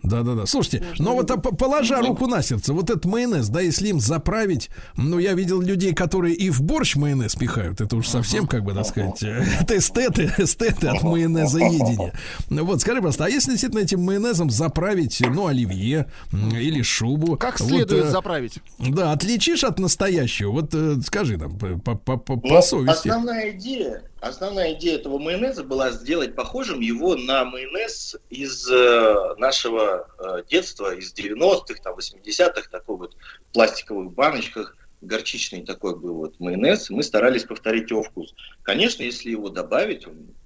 Speaker 2: Да, да, да. Слушайте, Можно но вот а, положа руку на сердце, вот этот майонез, да, если им заправить, ну, я видел людей, которые и в борщ майонез пихают, это уж совсем, как бы, так сказать, это эстеты, эстеты от майонеза едения. Вот, скажи просто, а если действительно этим майонезом заправить, ну, оливье или шубу?
Speaker 3: Как следует вот, э, заправить?
Speaker 2: Да, отличишь от настоящего? Вот э, скажи нам по, по, по, по ну, совести.
Speaker 6: Основная идея Основная идея этого майонеза была сделать похожим его на майонез из э, нашего э, детства, из 90-х, там, 80-х, такой вот в пластиковых баночках, горчичный такой был вот майонез. Мы старались повторить его вкус. Конечно, если его добавить, он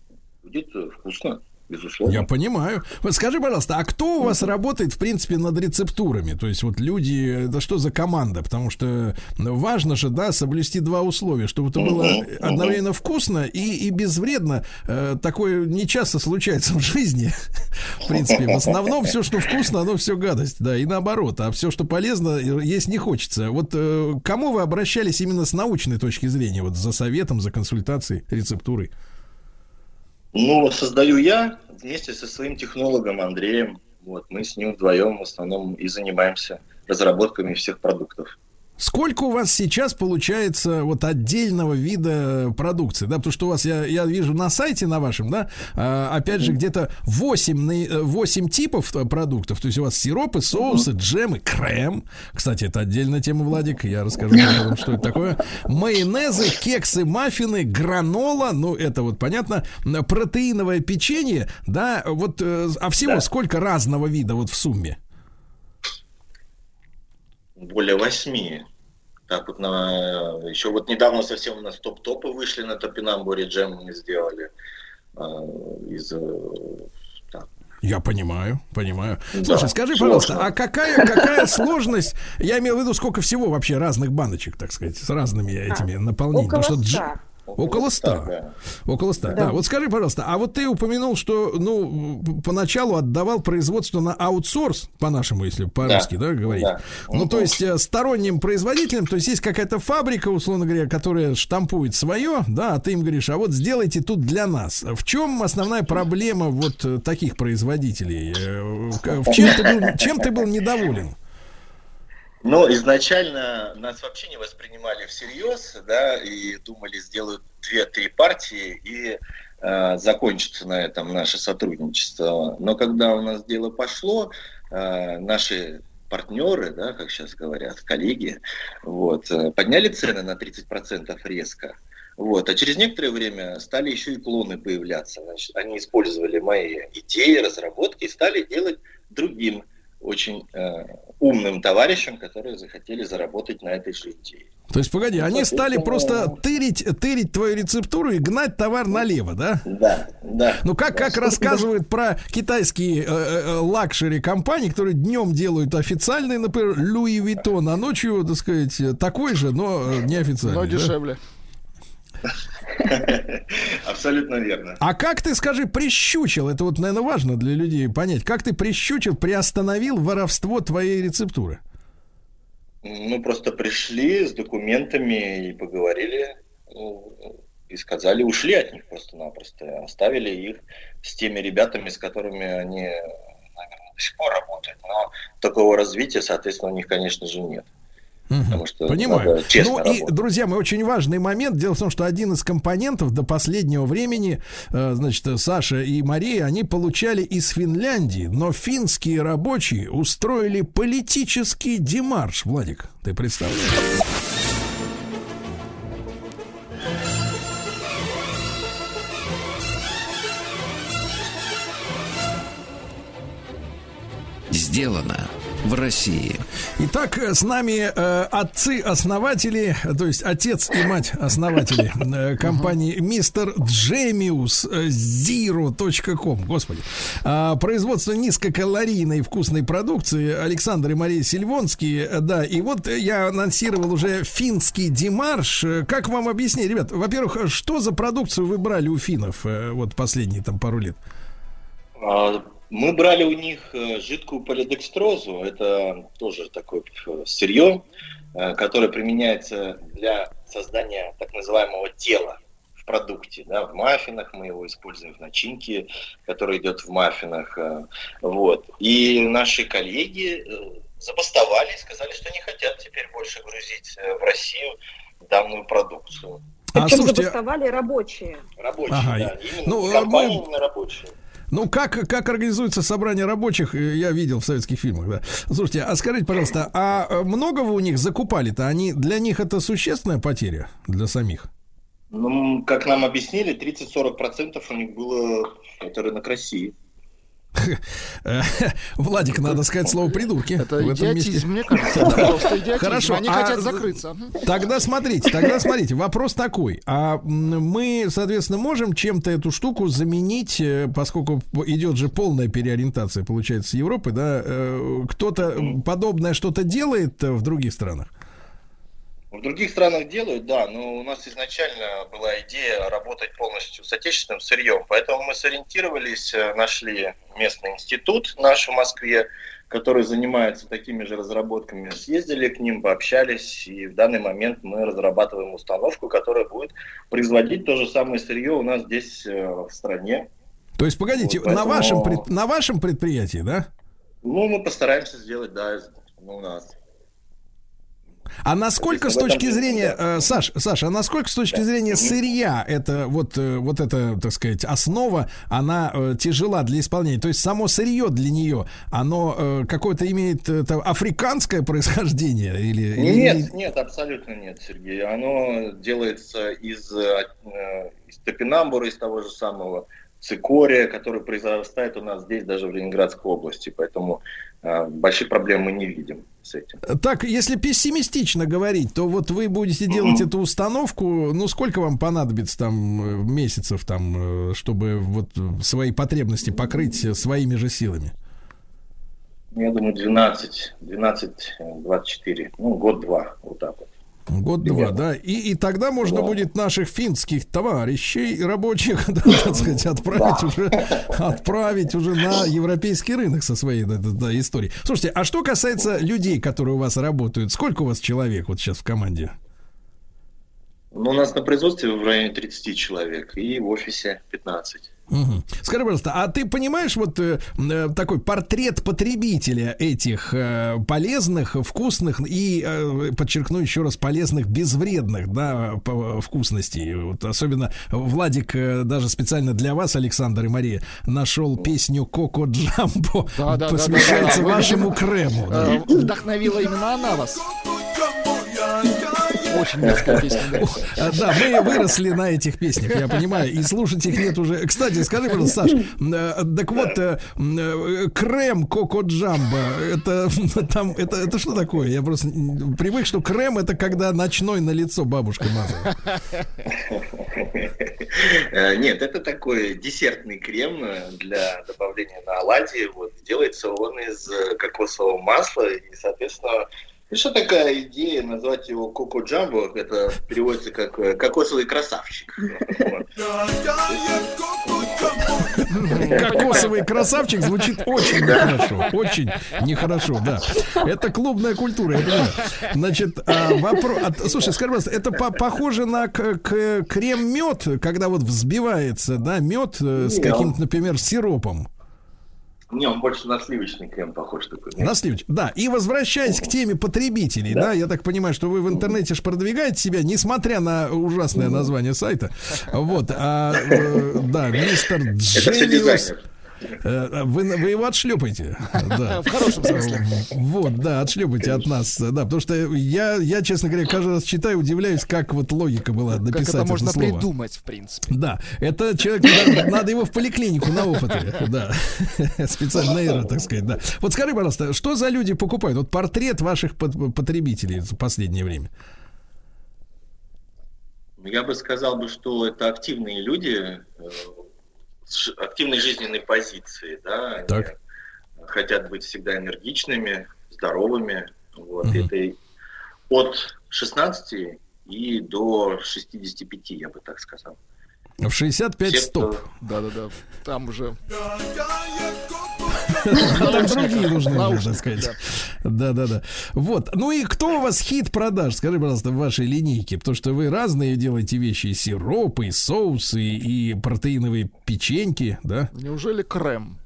Speaker 6: будет э, вкусно безусловно.
Speaker 2: Я понимаю. Вот скажи, пожалуйста, а кто у вас работает, в принципе, над рецептурами? То есть вот люди, это что за команда? Потому что важно же, да, соблюсти два условия, чтобы это было одновременно вкусно и, и безвредно. Э, такое не часто случается в жизни. В принципе, в основном все, что вкусно, оно все гадость, да, и наоборот. А все, что полезно, есть не хочется. Вот э, кому вы обращались именно с научной точки зрения, вот за советом, за консультацией, рецептурой?
Speaker 6: Ну, создаю я вместе со своим технологом Андреем. Вот, мы с ним вдвоем в основном и занимаемся разработками всех продуктов.
Speaker 2: Сколько у вас сейчас получается вот отдельного вида продукции, да, потому что у вас, я, я вижу на сайте на вашем, да, а, опять же, где-то 8, 8 типов продуктов, то есть у вас сиропы, соусы, джемы, крем, кстати, это отдельная тема, Владик, я расскажу вам, что это такое, майонезы, кексы, маффины, гранола, ну, это вот понятно, протеиновое печенье, да, вот, э, а всего да. сколько разного вида вот в сумме?
Speaker 6: Более восьми. Так вот на еще вот недавно совсем у нас топ-топы вышли на Топинамбуре джем мы сделали э, из
Speaker 2: так. я понимаю, понимаю. Слушай, да, скажи, сложно. пожалуйста, а какая, какая сложность? Я имею в виду, сколько всего вообще разных баночек, так сказать, с разными этими наполнениями.
Speaker 5: Около Потому что
Speaker 2: Около ста. Да. Около ста. Да. да. Вот скажи, пожалуйста, а вот ты упомянул, что, ну, поначалу отдавал производство на аутсорс, по-нашему, если по-русски, да, да говорить. Да. Ну, то есть э, сторонним производителям, то есть есть какая-то фабрика, условно говоря, которая штампует свое, да, а ты им говоришь, а вот сделайте тут для нас. В чем основная проблема вот э, таких производителей? Э, в чем ты был, чем ты был недоволен?
Speaker 6: Но изначально нас вообще не воспринимали всерьез, да, и думали, сделают две-три партии и э, закончится на этом наше сотрудничество. Но когда у нас дело пошло, э, наши партнеры, да, как сейчас говорят, коллеги, вот, э, подняли цены на 30% резко. Вот. А через некоторое время стали еще и клоны появляться. Значит, они использовали мои идеи, разработки и стали делать другим очень э, умным товарищам, которые захотели заработать на этой же идее.
Speaker 2: То есть, погоди, они стали просто тырить, тырить твою рецептуру и гнать товар налево, да?
Speaker 6: Да, да.
Speaker 2: Ну, как, как рассказывают про китайские э, э, luxury компании, которые днем делают официальный, например, Louis Vuitton, а ночью, так сказать, такой же, но э, неофициальный.
Speaker 3: Но дешевле. Да?
Speaker 6: Абсолютно верно.
Speaker 2: А как ты, скажи, прищучил, это вот, наверное, важно для людей понять, как ты прищучил, приостановил воровство твоей рецептуры?
Speaker 6: Ну, просто пришли с документами и поговорили, ну, и сказали, ушли от них просто-напросто, оставили их с теми ребятами, с которыми они, наверное, до сих пор работают. Но такого развития, соответственно, у них, конечно же, нет.
Speaker 2: Потому что Понимаю. ну работать. и, друзья, мы очень важный момент. Дело в том, что один из компонентов до последнего времени, э, значит, Саша и Мария, они получали из Финляндии, но финские рабочие устроили политический демарш. Владик, ты представляешь?
Speaker 1: сделано в России.
Speaker 2: Итак, с нами э, отцы-основатели, то есть отец и мать основатели э, компании Мистер Джемиус Zero.com. Господи. А, производство низкокалорийной вкусной продукции Александр и Мария Сильвонские. Да, и вот я анонсировал уже финский демарш. Как вам объяснить, ребят? Во-первых, что за продукцию вы брали у финнов э, вот последние там пару лет?
Speaker 6: А, Мы брали у них э, жидкую полидекстрозу, это тоже такое э, сырье, э, которое применяется для создания так называемого тела в продукте. Да, в маффинах мы его используем, в начинке, которая идет в маффинах. Вот. И наши коллеги забастовали и сказали, что не хотят теперь больше грузить в Россию данную продукцию.
Speaker 2: А,
Speaker 5: Причем
Speaker 2: слушайте,
Speaker 5: забастовали рабочие.
Speaker 6: Рабочие,
Speaker 2: Ага,
Speaker 6: да. Именно
Speaker 2: ну,
Speaker 6: компании
Speaker 2: мы-
Speaker 6: именно рабочие.
Speaker 2: Ну, как, как организуется собрание рабочих, э, я видел в советских фильмах, да. Слушайте, а скажите, пожалуйста, а э, много вы у них закупали-то? Они, для них это существенная потеря, для самих?
Speaker 6: Ну, как нам объяснили, 30-40% у них было это рынок России.
Speaker 2: Владик, надо сказать слово придурки.
Speaker 3: Это
Speaker 2: в этом месте.
Speaker 3: идиотизм, мне кажется. Просто идиотизм.
Speaker 2: Хорошо,
Speaker 3: Они
Speaker 2: а
Speaker 3: хотят закрыться.
Speaker 2: Тогда смотрите, тогда смотрите, вопрос такой. А мы, соответственно, можем чем-то эту штуку заменить, э, поскольку идет же полная переориентация, получается, Европы, да? э, Кто-то подобное что-то делает э, в других странах?
Speaker 6: В других странах делают, да, но у нас изначально была идея работать полностью с отечественным сырьем, поэтому мы сориентировались, э, нашли местный институт наш в Москве, который занимается такими же разработками, съездили к ним, пообщались, и в данный момент мы разрабатываем установку, которая будет производить то же самое сырье у нас здесь э, в стране.
Speaker 2: То есть, погодите,
Speaker 6: Вот,
Speaker 2: на,
Speaker 6: поэтому-
Speaker 2: вашем, пред- на вашем предприятии, да?
Speaker 6: Ну, мы постараемся сделать, да, ну, у нас.
Speaker 2: А насколько с
Speaker 6: в этом
Speaker 2: точки зрения, э, Саш, Саша, а насколько с точки зрения сырья это вот, э, вот эта, так сказать, основа, она э, тяжела для исполнения? То есть само сырье для нее, оно э, какое-то имеет э, там, африканское происхождение? Или, или-
Speaker 6: Нет, нет, абсолютно нет, Сергей. Оно делается из, э, э, из топинамбура, из того же самого цикория, который произрастает у нас здесь, даже в Ленинградской области. Поэтому э, больших проблем мы не видим с этим.
Speaker 2: Так, если пессимистично говорить, то вот вы будете делать эту установку, ну сколько вам понадобится там э, месяцев там, э, чтобы вот свои потребности покрыть э, своими же силами?
Speaker 6: Я думаю, 12, 12, э, 24, ну, год-два, вот так вот.
Speaker 2: Год-два, да. И, и тогда можно
Speaker 6: Да.
Speaker 2: будет наших финских товарищей рабочих, да, так сказать, отправить уже, отправить уже на европейский рынок со своей да, да, да, историей. Слушайте, а что касается людей, которые у вас работают, сколько у вас человек вот сейчас в команде?
Speaker 6: Ну, у нас на производстве в районе 30 человек и в офисе 15.
Speaker 2: Мгм. Скажи, пожалуйста, а ты понимаешь вот э, э, такой портрет потребителя этих э, полезных, вкусных и, э, подчеркну еще раз, полезных, безвредных, да, по- вкусностей? Вот особенно Владик э, даже специально для вас, Александр и Мария, нашел песню Коко Джамбо,
Speaker 3: Да, да, да,
Speaker 2: посвящается
Speaker 3: да, да. Вы,
Speaker 2: вашему крему. да.
Speaker 3: Э, Вдохновила именно она вас. Очень детская песня. да.
Speaker 2: Мы выросли на этих песнях, я понимаю, и слушать их нет уже. Кстати, скажи, пожалуйста, Саш, э, так вот, э, э, крем Коко Джамбо, это там, это, это что такое? Я просто привык, что крем это когда ночной на лицо бабушка мазала.
Speaker 6: Нет, это такой десертный крем для добавления на оладьи. Вот, делается он из кокосового масла. И, соответственно, и что такая идея назвать его Коко Джамбо? Это переводится как э, кокосовый красавчик.
Speaker 2: Кокосовый красавчик звучит очень нехорошо. Очень нехорошо, да. Это клубная культура, я понимаю. Значит, вопрос. Слушай, скажи, пожалуйста, это по- похоже на к- к- крем-мед, когда вот взбивается, да, мед э, с каким-то, например, сиропом.
Speaker 6: Не, он больше на сливочный крем похож такой. Нет.
Speaker 2: На сливоч- Да, и возвращаясь к теме потребителей, да. я так понимаю, что вы в интернете ж продвигаете себя, несмотря на ужасное название сайта. Вот, а, э, да, мистер. Э, Вы, вы его отшлепаете. Да.
Speaker 3: В хорошем смысле.
Speaker 2: Вот, да, отшлепайте от нас. Да, потому что я, я, честно говоря, каждый раз читаю, удивляюсь, как вот логика была
Speaker 3: Как
Speaker 2: написать
Speaker 3: это можно
Speaker 2: слово.
Speaker 3: придумать, в принципе.
Speaker 2: Да, это человек, надо, надо его в поликлинику на опыты, да, специально нейро, так сказать, да. Вот скажи, пожалуйста, что за люди покупают? Вот портрет ваших потребителей в последнее время.
Speaker 6: Ну, Я бы сказал бы, что это активные люди э, активной жизненной позиции, да, они
Speaker 2: Так.
Speaker 6: хотят быть всегда энергичными, здоровыми, вот,
Speaker 2: Мгм.
Speaker 6: это от 16 и до 65, я бы так сказал.
Speaker 2: В 65
Speaker 6: Те,
Speaker 2: стоп.
Speaker 6: кто-
Speaker 3: Да-да-да. Там уже
Speaker 2: другие нужны, уже, так
Speaker 3: Наушник,
Speaker 2: сказать. Да, да, да. Вот. Ну и кто у вас хит продаж? Скажи, пожалуйста, в вашей линейке. Потому что вы разные делаете вещи. И сиропы, и соусы, и протеиновые печеньки, да?
Speaker 3: Неужели крем?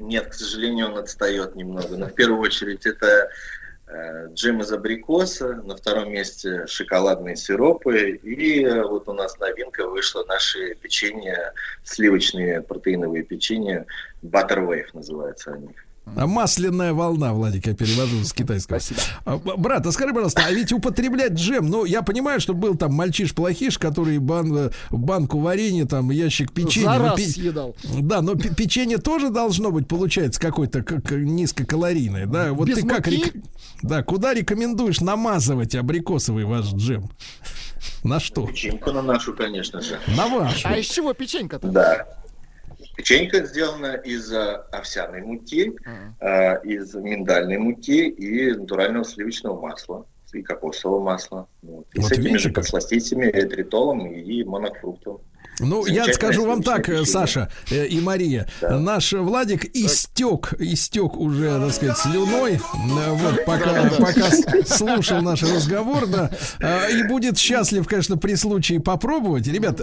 Speaker 6: Нет, к сожалению, он отстает немного. Но в первую очередь это джем из абрикоса, на втором месте шоколадные сиропы, и э, вот у нас новинка вышла, наши печенья, сливочные протеиновые печенья, Butter Wave называются они.
Speaker 2: А масляная волна, Владик, я перевожу с китайского.
Speaker 3: Спасибо.
Speaker 2: А, брат, а скажи, пожалуйста, а ведь употреблять джем, ну, я понимаю, что был там мальчиш-плохиш, который бан, э, банку варенья, там, ящик печенья.
Speaker 3: За раз
Speaker 2: пе-
Speaker 3: съедал.
Speaker 2: Да, но пе- печенье тоже должно быть, получается, какое-то как- низкокалорийное, да? Вот
Speaker 3: Без
Speaker 2: ты как...
Speaker 3: муки?
Speaker 2: рек- Да, куда рекомендуешь намазывать абрикосовый ваш джем? На что?
Speaker 6: Печеньку на нашу, конечно же.
Speaker 2: На вашу.
Speaker 3: А из чего печенька-то?
Speaker 6: Да. Печенька сделана из э, овсяной муки, э, из миндальной муки и натурального сливочного масла и кокосового масла. Вот. И
Speaker 2: Вот
Speaker 6: с этими
Speaker 2: видите
Speaker 6: же подсластителями, эритритолом и монофруктом.
Speaker 2: Ну, я скажу вам так,
Speaker 6: сливочное
Speaker 2: э. Саша э, и Мария,
Speaker 6: Да.
Speaker 2: наш Владик истек, истек уже, так сказать, слюной, э, вот, пока,
Speaker 3: Да-да-да.
Speaker 2: пока с- слушал наш разговор, да, и будет счастлив, конечно, при случае попробовать. Ребят,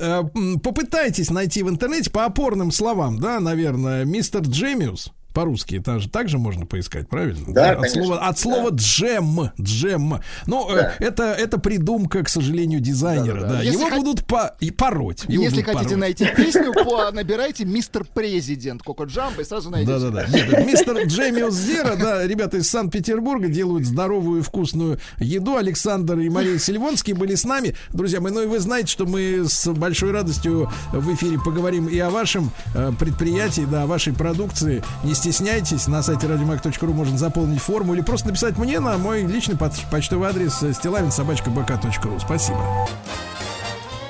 Speaker 2: попытайтесь найти в интернете по опорным словам, да, наверное, мистер Джемиус. По-русски это же также можно поискать, правильно?
Speaker 6: Да,
Speaker 2: от
Speaker 6: конечно.
Speaker 2: слова, от слова джем, джем. Ну, э,
Speaker 6: Да.
Speaker 2: это, это придумка, к сожалению, дизайнера.
Speaker 3: Да-да-да.
Speaker 2: Да,
Speaker 3: Если
Speaker 2: Его
Speaker 3: хот-
Speaker 2: будут по- и пороть. его
Speaker 3: Если хотите
Speaker 2: пороть.
Speaker 3: найти песню, по- набирайте «Мистер Президент» Коко Джамбо и сразу найдете.
Speaker 2: Да-да-да. Мистер Джемиус Зера, да, ребята из Санкт-Петербурга делают здоровую и вкусную еду. Александр и Мария Сильвонские были с нами. Друзья мои, ну и вы знаете, что мы с большой радостью в эфире поговорим и о вашем э, предприятии, да, о вашей продукции. Не стесняйтесь, на сайте радиомаг.ру можно заполнить форму или просто написать мне на мой личный поч- почтовый адрес стилавин.собачка.бк.ру. Спасибо.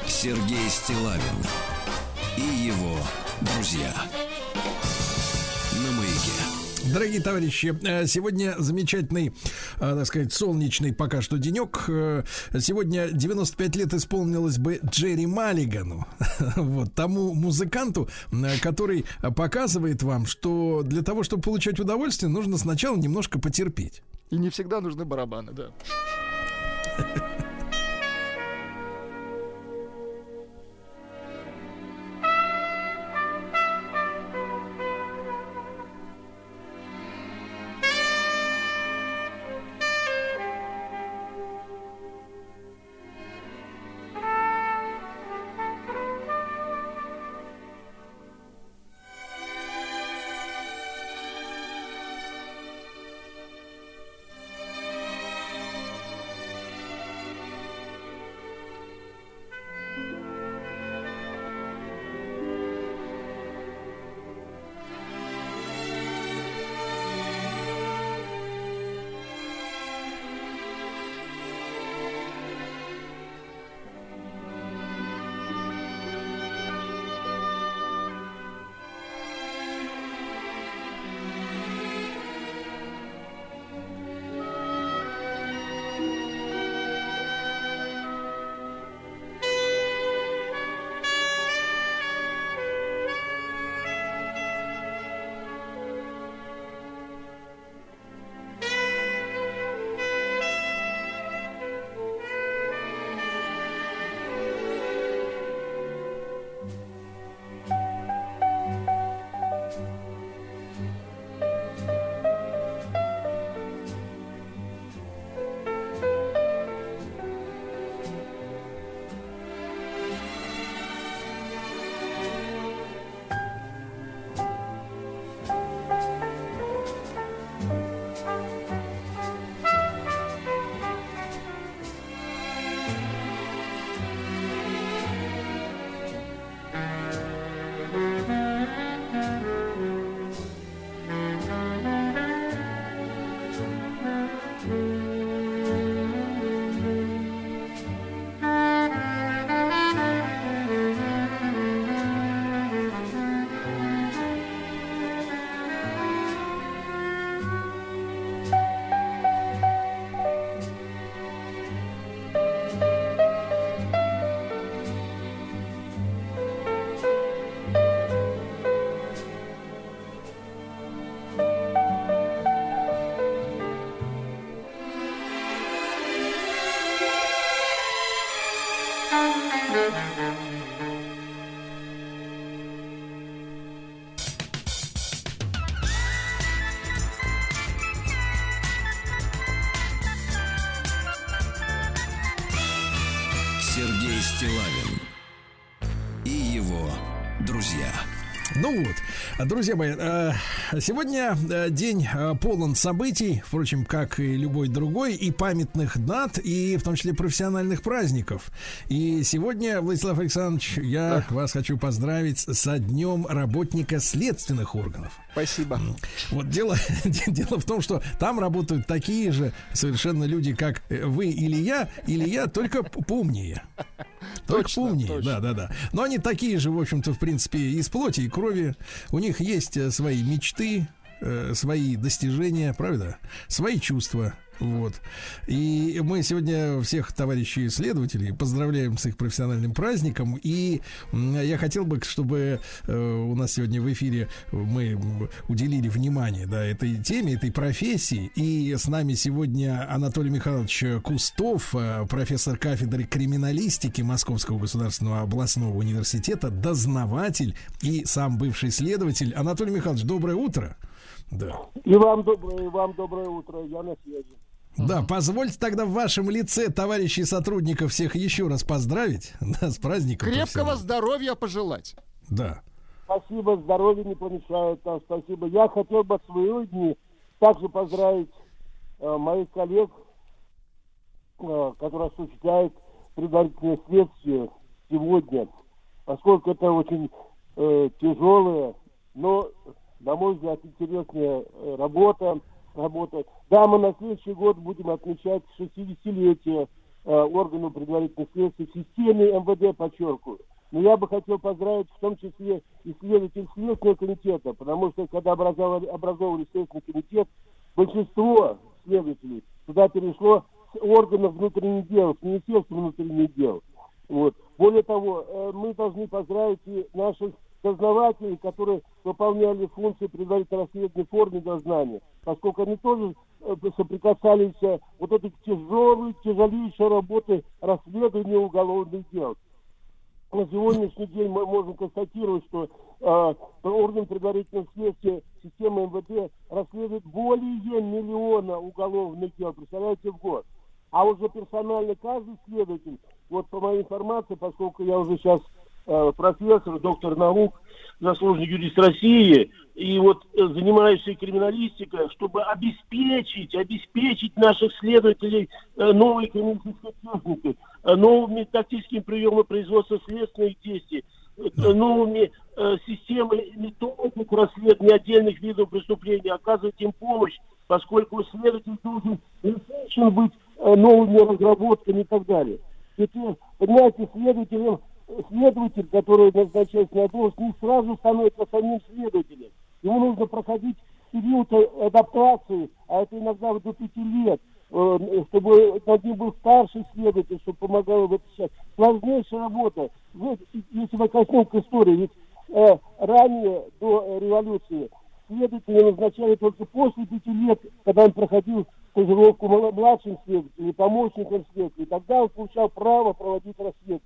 Speaker 1: Сергей Стилавин и его друзья.
Speaker 2: Дорогие товарищи, э, сегодня замечательный, э, так сказать, солнечный пока что денек. Э, Сегодня 95 лет исполнилось бы Джерри Маллигану, вот тому музыканту, который показывает вам, что для того, чтобы получать удовольствие, нужно сначала немножко потерпеть.
Speaker 3: И не всегда нужны барабаны, да.
Speaker 1: друзья
Speaker 2: мои, э, сегодня э, день э, полон событий, впрочем, как и любой другой, и памятных дат, и в том числе профессиональных праздников. И сегодня, Владислав Александрович, я вас хочу поздравить со днем работника следственных органов.
Speaker 3: Спасибо.
Speaker 2: Вот дело, дело в том, что там работают такие же совершенно люди, как вы или я, или я, только поумнее. Только
Speaker 3: Точно,
Speaker 2: поумнее,
Speaker 3: точно.
Speaker 2: да, да, да. Но они такие же, в общем-то, в принципе, из плоти и крови. У них есть э, свои мечты, э, свои достижения, правда? Свои чувства. Вот. И мы сегодня всех товарищей следователей поздравляем с их профессиональным праздником. И я хотел бы, чтобы э, у нас сегодня в эфире мы уделили внимание да, этой теме, этой профессии. И с нами сегодня Анатолий Михайлович Кустов, э, профессор кафедры криминалистики Московского государственного областного университета, дознаватель и сам бывший следователь. Анатолий Михайлович, доброе утро. Да.
Speaker 7: И вам доброе, и вам доброе утро. Я на связи.
Speaker 2: Да, позвольте тогда в вашем лице товарищей сотрудников всех еще раз поздравить да, с праздником.
Speaker 3: Крепкого здоровья пожелать.
Speaker 2: Да.
Speaker 7: Спасибо, здоровья не помешает. Там, спасибо. Я хотел бы от своего дни также поздравить э, моих коллег, э, которые осуществляют предварительное следствие сегодня, поскольку это очень э, тяжелая, но, на мой взгляд, интересная э, работа. Работа. Да, мы на следующий год будем отмечать 60-летие э, органу предварительных следствий в системе МВД, подчеркиваю. Но я бы хотел поздравить в том числе исследователей Следственного комитета, потому что когда образовали, образовывали Следственный комитет, большинство следователей туда перешло с органов внутренних дел, с Министерства внутренних дел. Вот. Более того, э, мы должны поздравить и наших дознавателей, которые выполняли функции предварительного расследования в форме дознания, поскольку они тоже э, соприкасались э, вот этой тяжелой, тяжелейшей работы расследования уголовных дел на сегодняшний день мы можем констатировать, что э, орган предварительного следствия системы МВД расследует более миллиона уголовных дел, представляете, в год. А уже персонально каждый следователь, вот по моей информации, поскольку я уже сейчас профессор, доктор наук, заслуженный юрист России, и вот э, занимаюсь и криминалистикой, чтобы обеспечить, обеспечить наших следователей э, новой криминалистической техникой, э, новыми тактическими приемами производства следственных действий, э, новыми э, системой методик расследования отдельных видов преступлений, оказывать им помощь, поскольку следователь должен насыщен быть э, новыми разработками и так далее. Э, понимаете, следователем следователь, который назначается на должность, не сразу становится самим следователем. Ему нужно проходить период э, адаптации, а это иногда до пяти лет, э, чтобы над ним был старший следователь, чтобы помогал этом сейчас. Сложнейшая работа. И- если мы коснемся истории, ведь э, ранее, до революции, следователя назначали только после пяти лет, когда он проходил стажировку мла- младшим следователем, помощником следователя. Тогда он получал право проводить расследование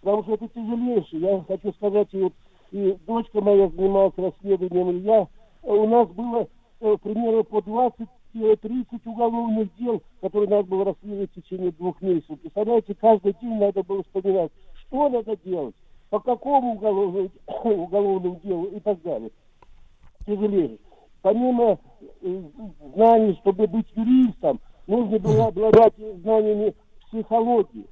Speaker 7: потому что это тяжелейшее. Я хочу сказать, и, вот, и дочка моя занималась расследованием, и я, э, у нас было э, примерно по 20-30 уголовных дел, которые надо было расследовать в течение двух месяцев. Представляете, каждый день надо было вспоминать, что надо делать, по какому уголовному, уголовному делу и так далее. Тяжелее. Помимо э, знаний, чтобы быть юристом, нужно было обладать знаниями психологии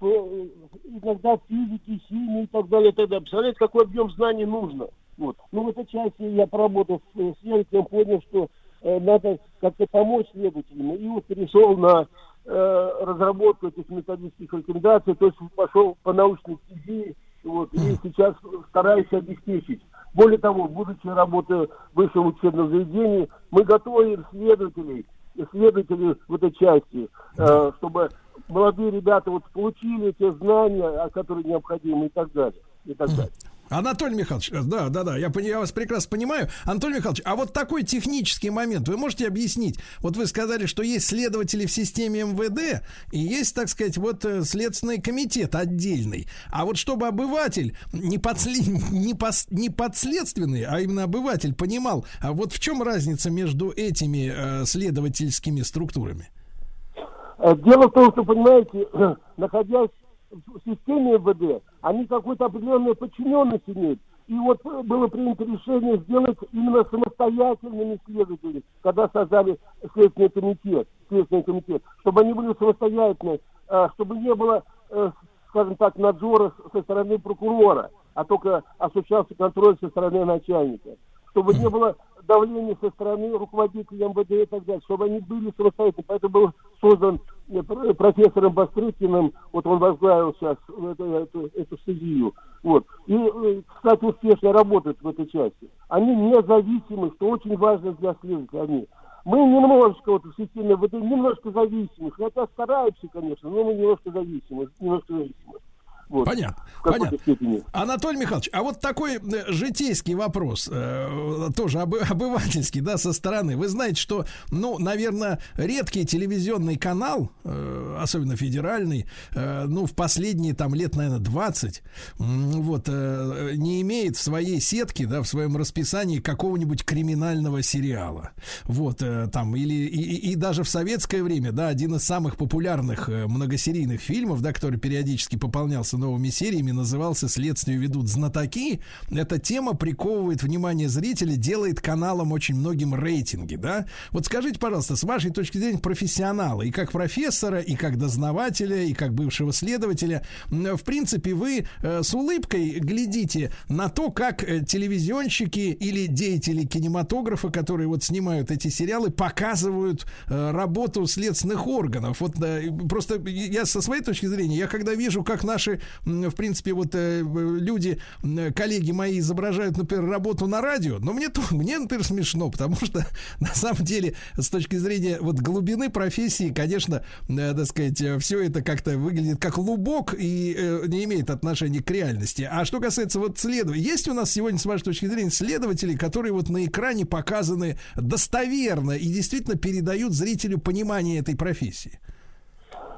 Speaker 7: иногда физики, химии и так далее, и так далее. Представляете, какой объем знаний нужно? Вот. Ну, в этой части я поработав с следователем, понял, что э, надо как-то помочь следователям. И вот перешел на э, разработку этих методических рекомендаций, то есть пошел по научной стези, вот, и сейчас стараюсь обеспечить. Более того, будучи работая в высшем учебном заведении, мы готовим следователей, исследователей в этой части, э, чтобы молодые ребята вот получили те знания, которые необходимы и так далее. И так далее.
Speaker 2: Анатолий Михайлович, э, да, да, да, я, я вас прекрасно понимаю. Анатолий Михайлович, а вот такой технический момент вы можете объяснить? Вот вы сказали, что есть следователи в системе МВД и есть, так сказать, вот э, следственный комитет отдельный. А вот чтобы обыватель не, подсли... не, пос... не подследственный, а именно обыватель понимал, а вот в чем разница между этими э, следовательскими структурами?
Speaker 7: Э, Дело в том, что, понимаете, находясь в системе МВД, они какой-то определенной подчиненность имеют. И вот было принято решение сделать именно самостоятельными следователями, когда создали Следственный комитет, Следственный комитет, чтобы они были самостоятельны, э, чтобы не было, э, скажем так, надзора со стороны прокурора, а только осуществлялся контроль со стороны начальника. Чтобы не было давления со стороны руководителей МВД и так далее, чтобы они были самостоятельны. Поэтому был создан э, пр- профессором Бастрыкиным, вот он возглавил сейчас эту, эту, эту студию. Вот. И, э, кстати, успешно работают в этой части. Они независимы, что очень важно для следователя. Они. Мы немножко вот в системе ВД немножко зависимы, хотя стараемся, конечно, но мы немножко зависимы, немножко зависимы. Вот.
Speaker 2: Понятно. Понятно.
Speaker 7: степени.
Speaker 2: Анатолий Михайлович, а вот такой э, житейский вопрос, э, тоже обы- обывательский, да, со стороны. Вы знаете, что, ну, наверное, редкий телевизионный канал, э, особенно федеральный, э, ну, в последние там лет, наверное, 20, м, вот, э, не имеет в своей сетке, да, в своем расписании какого-нибудь криминального сериала. Вот, э, там, или, и, и- и даже в советское время, да, один из самых популярных э, многосерийных фильмов, да, который периодически пополнялся новыми сериями, назывался «Следствие ведут знатоки». Эта тема приковывает внимание зрителя, делает каналом очень многим рейтинги, да. Вот скажите, пожалуйста, с вашей точки зрения профессионала, и как профессора, и как дознавателя, и как бывшего следователя, м, в принципе, вы э, с улыбкой глядите на то, как э, телевизионщики или деятели кинематографа, которые вот снимают эти сериалы, показывают э, работу следственных органов. Вот э, просто я со своей точки зрения, я когда вижу, как наши, в принципе, вот э, люди, м, коллеги мои изображают, например, работу на радио, но мне, то, мне, например, смешно, потому что на самом деле с точки зрения вот глубины профессии, конечно, э, так сказать, все это как-то выглядит как лубок и э, не имеет отношения к реальности. А что касается вот следователей, есть у нас сегодня, с вашей точки зрения, следователи, которые вот на экране показаны достоверно и действительно передают зрителю понимание этой профессии?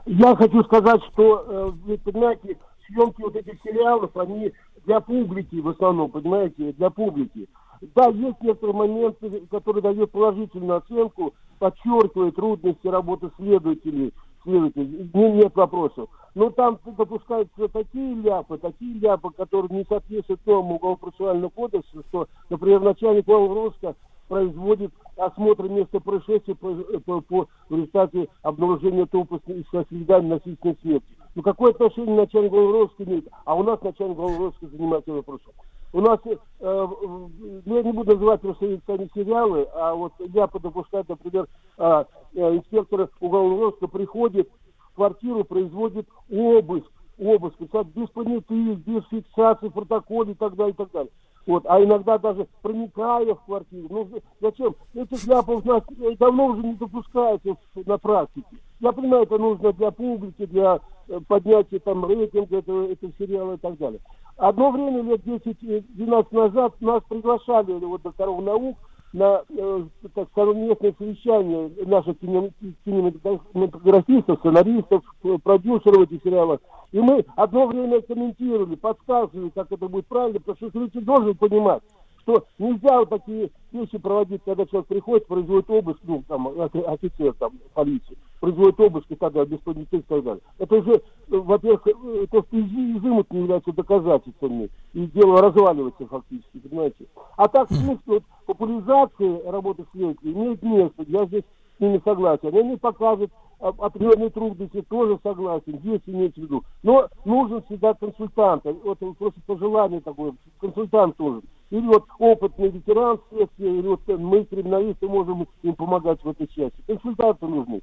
Speaker 7: Я хочу сказать, что, э, вы понимаете, съемки вот этих сериалов, они для публики в основном, понимаете, для публики. Да, есть некоторые моменты, которые дают положительную оценку, подчеркивают трудности работы следователей, следователей, не- нет вопросов. Но там допускаются такие ляпы, такие ляпы, которые не соответствуют новому уголовно-процессуальному кодексу, что, например, начальник Волгоградска производит осмотр места происшествия по, по- по- в результате обнаружения трупа с- со следами насильственной смерти. Ну какое отношение начальник Волгоградска имеет? А у нас начальник Волгоградска занимается вопросом. У нас, э, ну, я не буду называть просто эти сериалы, а вот я допускать, например, э, э, инспектор уголовного приходит в квартиру, производит обыск, обыск, без понятых, без фиксации в протоколе и так далее, и так далее. Вот, а иногда даже проникая в квартиру. Ну, зачем? Этих ляпов у нас э, давно уже не допускается на практике. Я понимаю, это нужно для публики, для э, поднятия там рейтинга этого, этого сериала и так далее. Одно время, лет 10-12 назад, нас приглашали вот, докторов наук на, э, так скажем, местное совещание наших кинем- кинематографистов, сценаристов, продюсеров этих сериалов. И мы одно время комментировали, подсказывали, как это будет правильно, потому что зритель должен понимать, что нельзя вот такие вещи проводить, когда человек приходит, производит обыск, ну, там, офи- офицер там, полиции, производит обыск и так далее, без понятых и так далее. Это уже, э, во-первых, э, то, что изы- изымут не являются доказательствами, и дело разваливается фактически, понимаете. А так, в принципе, вот, популяризация работы следователей имеет место, я здесь с ними согласен. Они покажут а, определенные трудности, тоже согласен, здесь имеется в виду. Но нужен всегда консультант, вот просто пожелание такое, консультант нужен. Или вот опытный ветеран следствия, или вот мы, криминалисты, можем им помогать в этой части. Консультанты нужны.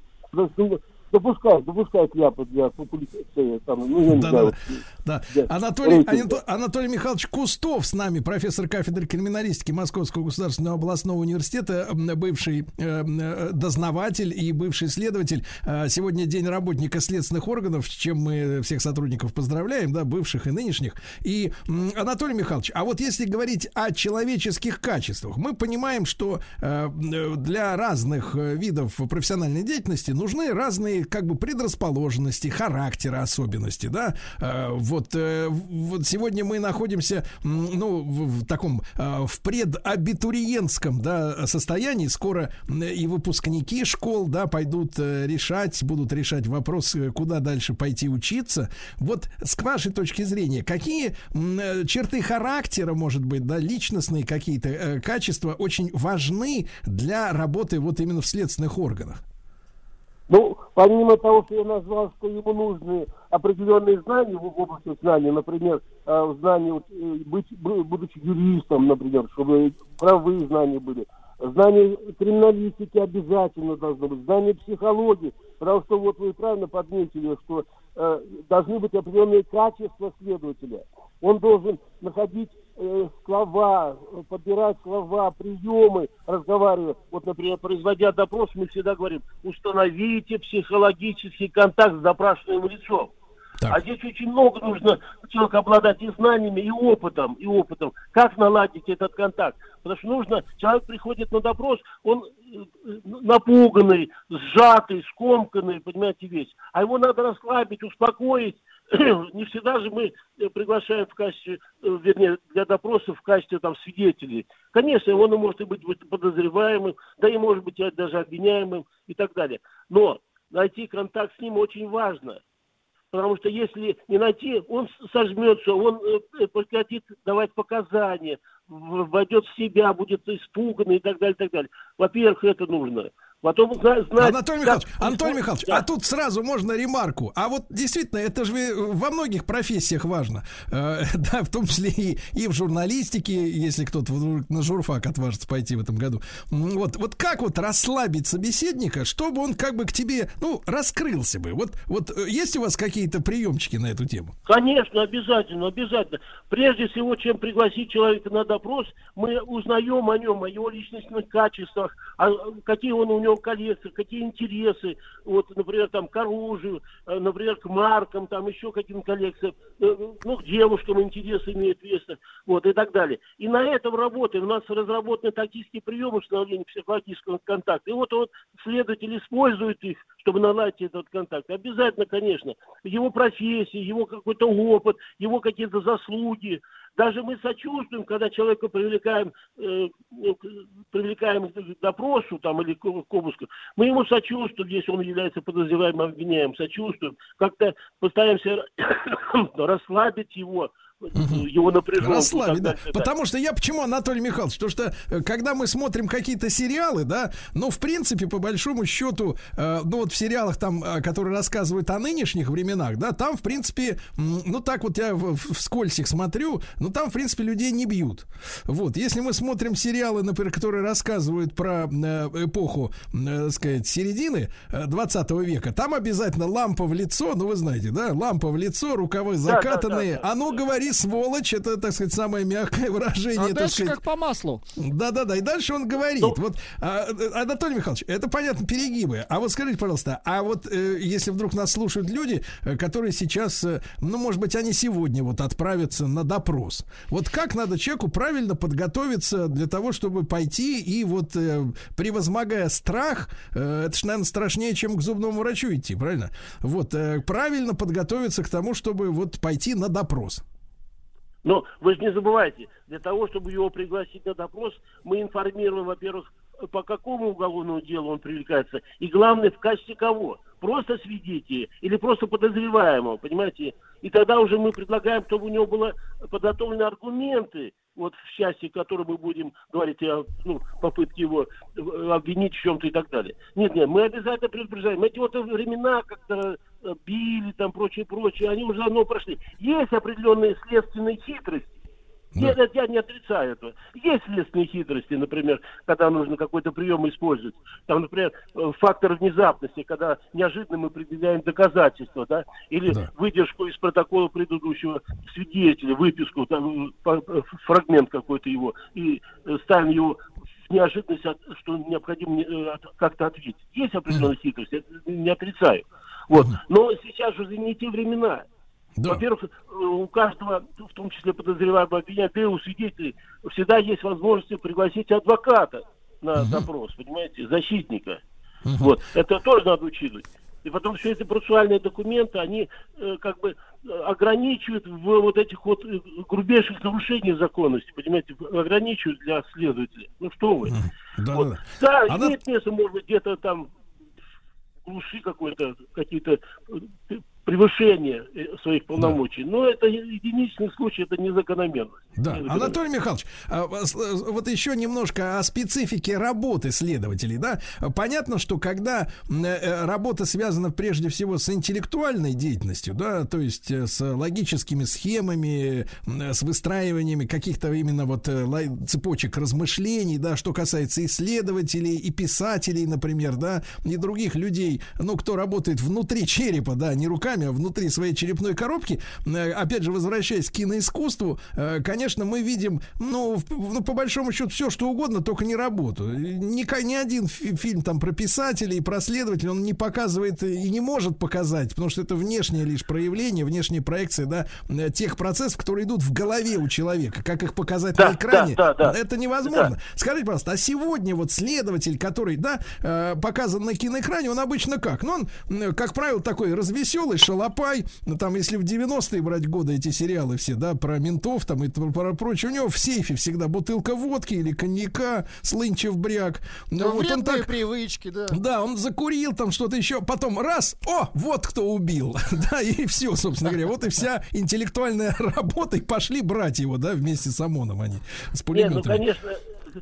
Speaker 7: Допускают, допускают ляпы для популяции, там, ну, я не
Speaker 2: Да,
Speaker 7: знаю.
Speaker 2: да,
Speaker 7: Да.
Speaker 2: да. Анатолий,
Speaker 7: Рейтинг.
Speaker 2: Анато- Анатолий Михайлович Кустов с нами, профессор кафедры криминалистики Московского государственного областного университета, бывший э, э, дознаватель и бывший следователь. Э, Сегодня день работника следственных органов, с чем мы всех сотрудников поздравляем, да, бывших и нынешних. И, Анатолий Михайлович, а вот если говорить о человеческих качествах, мы понимаем, что э, э, для разных э, видов профессиональной деятельности нужны разные как бы предрасположенности, характера, особенности, да. Э, вот, э, вот сегодня мы находимся, ну, в, таком, э, в предабитуриентском, да, состоянии. Скоро и выпускники школ, да, пойдут решать, будут решать вопрос, куда дальше пойти учиться. Вот с вашей точки зрения, какие черты характера, может быть, да, личностные какие-то качества очень важны для работы вот именно в следственных органах?
Speaker 7: Ну, помимо того, что я назвал, что ему нужны определенные знания в области знаний, например, э, знания, э, быть, будучи юристом, например, чтобы правовые знания были, знания криминалистики обязательно должно быть, знания психологии, потому что вот вы правильно подметили, что э, должны быть определенные качества следователя. Он должен находить слова, подбирать слова, приемы, разговаривая. Вот, например, производя допрос, мы всегда говорим, установите психологический контакт с допрашиваемым лицом. Так. А здесь очень много нужно человеку обладать и знаниями, и опытом, и опытом. Как наладить этот контакт? Потому что нужно, человек приходит на допрос, он э, напуганный, сжатый, скомканный, понимаете, весь. А его надо расслабить, успокоить, не всегда же мы э, приглашаем в качестве, э, вернее, для допроса в качестве там свидетелей. Конечно, он может быть подозреваемым, да и может быть даже обвиняемым и так далее. Но найти контакт с ним очень важно. Потому что если не найти, он сожмется, он э, прекратит давать показания, войдет в себя, будет испуганный и так далее, и так далее. Во-первых, это нужно. Потом знать...
Speaker 2: Анатолий Михайлович, как... Анатолий Михайлович, да. а тут сразу можно ремарку. А вот действительно, это же во многих профессиях важно. Э, да, в том числе и, и в журналистике, если кто-то на журфак отважится пойти в этом году. Вот, вот как вот расслабить собеседника, чтобы он как бы к тебе, ну, раскрылся бы? Вот, вот э, есть у вас какие-то приемчики на эту тему?
Speaker 7: Конечно, обязательно, обязательно. Прежде всего, чем пригласить человека на допрос, мы узнаем о нем, о его личностных качествах, а какие он у него него коллекция, какие интересы, вот, например, там, к оружию, э, например, к маркам, там, еще каким коллекциям, э, ну, к девушкам интересы имеют место, вот, и так далее. И на этом работаем. У нас разработаны тактические приемы установления психологического контакта. И вот, вот следователь использует их, чтобы наладить этот контакт. Обязательно, конечно, его профессия, его какой-то опыт, его какие-то заслуги, даже мы сочувствуем, когда человека привлекаем, э, ну, привлекаем к допросу там, или к, обыску. Мы ему сочувствуем, если он является подозреваемым обвиняем, сочувствуем. Как-то постараемся расслабить его, его напряженность.
Speaker 2: Расслабить, да. Потому что я почему, Анатолий Михайлович, потому что э, когда мы смотрим какие-то сериалы, да, ну, в принципе, по большому счету, э, ну, вот в сериалах там, э, которые рассказывают о нынешних временах, да, там, в принципе, ну, так вот я в, вскользь их смотрю, ну, там, в принципе, людей не бьют. Вот, если мы смотрим сериалы, например, которые рассказывают про эпоху, так сказать, середины 20 века, там обязательно лампа в лицо, ну, вы знаете, да, лампа в лицо, рукавы закатанные, да, да, да, оно говорит говори, сволочь, это, так сказать, самое мягкое выражение.
Speaker 3: А дальше
Speaker 2: сказать.
Speaker 3: как по маслу.
Speaker 2: Да-да-да, и дальше он говорит. Ну, вот, а, Анатолий Михайлович, это понятно, перегибы. А вот скажите, пожалуйста, а вот э, если вдруг нас слушают люди, э, которые сейчас, э, ну, может быть, они сегодня вот отправятся на допрос. Вот как надо человеку правильно подготовиться для того, чтобы пойти и вот, э, превозмогая страх, э, это же, наверное, страшнее, чем к зубному врачу идти, правильно? Вот, э, правильно подготовиться к тому, чтобы вот пойти на допрос.
Speaker 7: Но вы же не забывайте, для того, чтобы его пригласить на допрос, мы информируем, во-первых, по какому уголовному делу он привлекается, и главное, в качестве кого. Просто свидетели или просто подозреваемого, понимаете? И тогда уже мы предлагаем, чтобы у него были подготовлены аргументы, вот в части, которой мы будем говорить о ну, попытке его обвинить в чем-то и так далее. Нет, нет, мы обязательно предупреждаем. Эти вот времена как-то э, били, там, прочее, прочее, они уже давно прошли. Есть определенные следственные хитрости, да. Нет, я не отрицаю этого. Есть следственные хитрости, например, когда нужно какой-то прием использовать. Там, например, э, фактор внезапности, когда неожиданно мы определяем доказательства, да, или да. выдержку из протокола предыдущего свидетеля, выписку, там, э, фрагмент какой-то его, и э, ставим его неожиданность, что необходимо как-то ответить. Есть определенная хитрость, я не отрицаю. Вот. Но сейчас же не те времена. Да. Во-первых, у каждого, в том числе подозреваемого обвиняемого, у свидетелей, всегда есть возможность пригласить адвоката на угу. допрос, понимаете, защитника. Угу. Вот. Это тоже надо учитывать. И потом все эти процессуальные документы, они э, как бы э, ограничивают в вот этих вот э, грубейших нарушениях законности, понимаете, ограничивают для следователя. Ну что вы.
Speaker 2: Да,
Speaker 7: Вот.
Speaker 2: да, да.
Speaker 7: Да,
Speaker 2: Она-
Speaker 7: имеет место, может быть, где-то там глуши какой-то, какие-то превышения э, своих полномочий. Но это единичный случай, это не закономерность.
Speaker 2: Да,
Speaker 7: Не
Speaker 2: Анатолий Михайлович, а, с- э, вот еще немножко о специфике работы следователей, да. Понятно, что когда э, работа связана прежде всего с интеллектуальной деятельностью, да, то есть с логическими схемами, с выстраиваниями каких-то именно вот цепочек размышлений, да, что касается исследователей и писателей, например, да, и других людей, ну, кто работает внутри черепа, да, не руками, а внутри своей черепной коробки, Э, опять же, возвращаясь к киноискусству, э, конечно, мы видим, ну, ну, по большому счету, все, что угодно, только не работу. Ни, ни один фи- фильм там про писателей, про следователей, он не показывает и не может показать, потому что это внешнее лишь проявление, внешняя проекция, да, э, тех процессов, которые идут в голове у человека. Как их показать
Speaker 7: Да,
Speaker 2: на экране,
Speaker 7: да, да, да.
Speaker 2: это невозможно. Скажите, пожалуйста, а сегодня вот следователь, который, да, показан на киноэкране, он обычно как? Ну, он, как правило, такой развеселый, шалопай. Ну, там, если в 90-е брать годы эти сериалы все, да, про ментов там и про, про прочее, у него в сейфе всегда бутылка водки или коньяка, слынчев бряк. Ну,
Speaker 3: Ну,
Speaker 2: вот он так...
Speaker 3: привычки, да.
Speaker 2: Да, он закурил там что-то еще, потом раз, о, вот кто убил, да, и все, собственно говоря, вот и вся интеллектуальная работа, и пошли брать его, да, вместе с ОМОНом они, с
Speaker 7: Не, ну,
Speaker 2: пулеметами.
Speaker 7: конечно,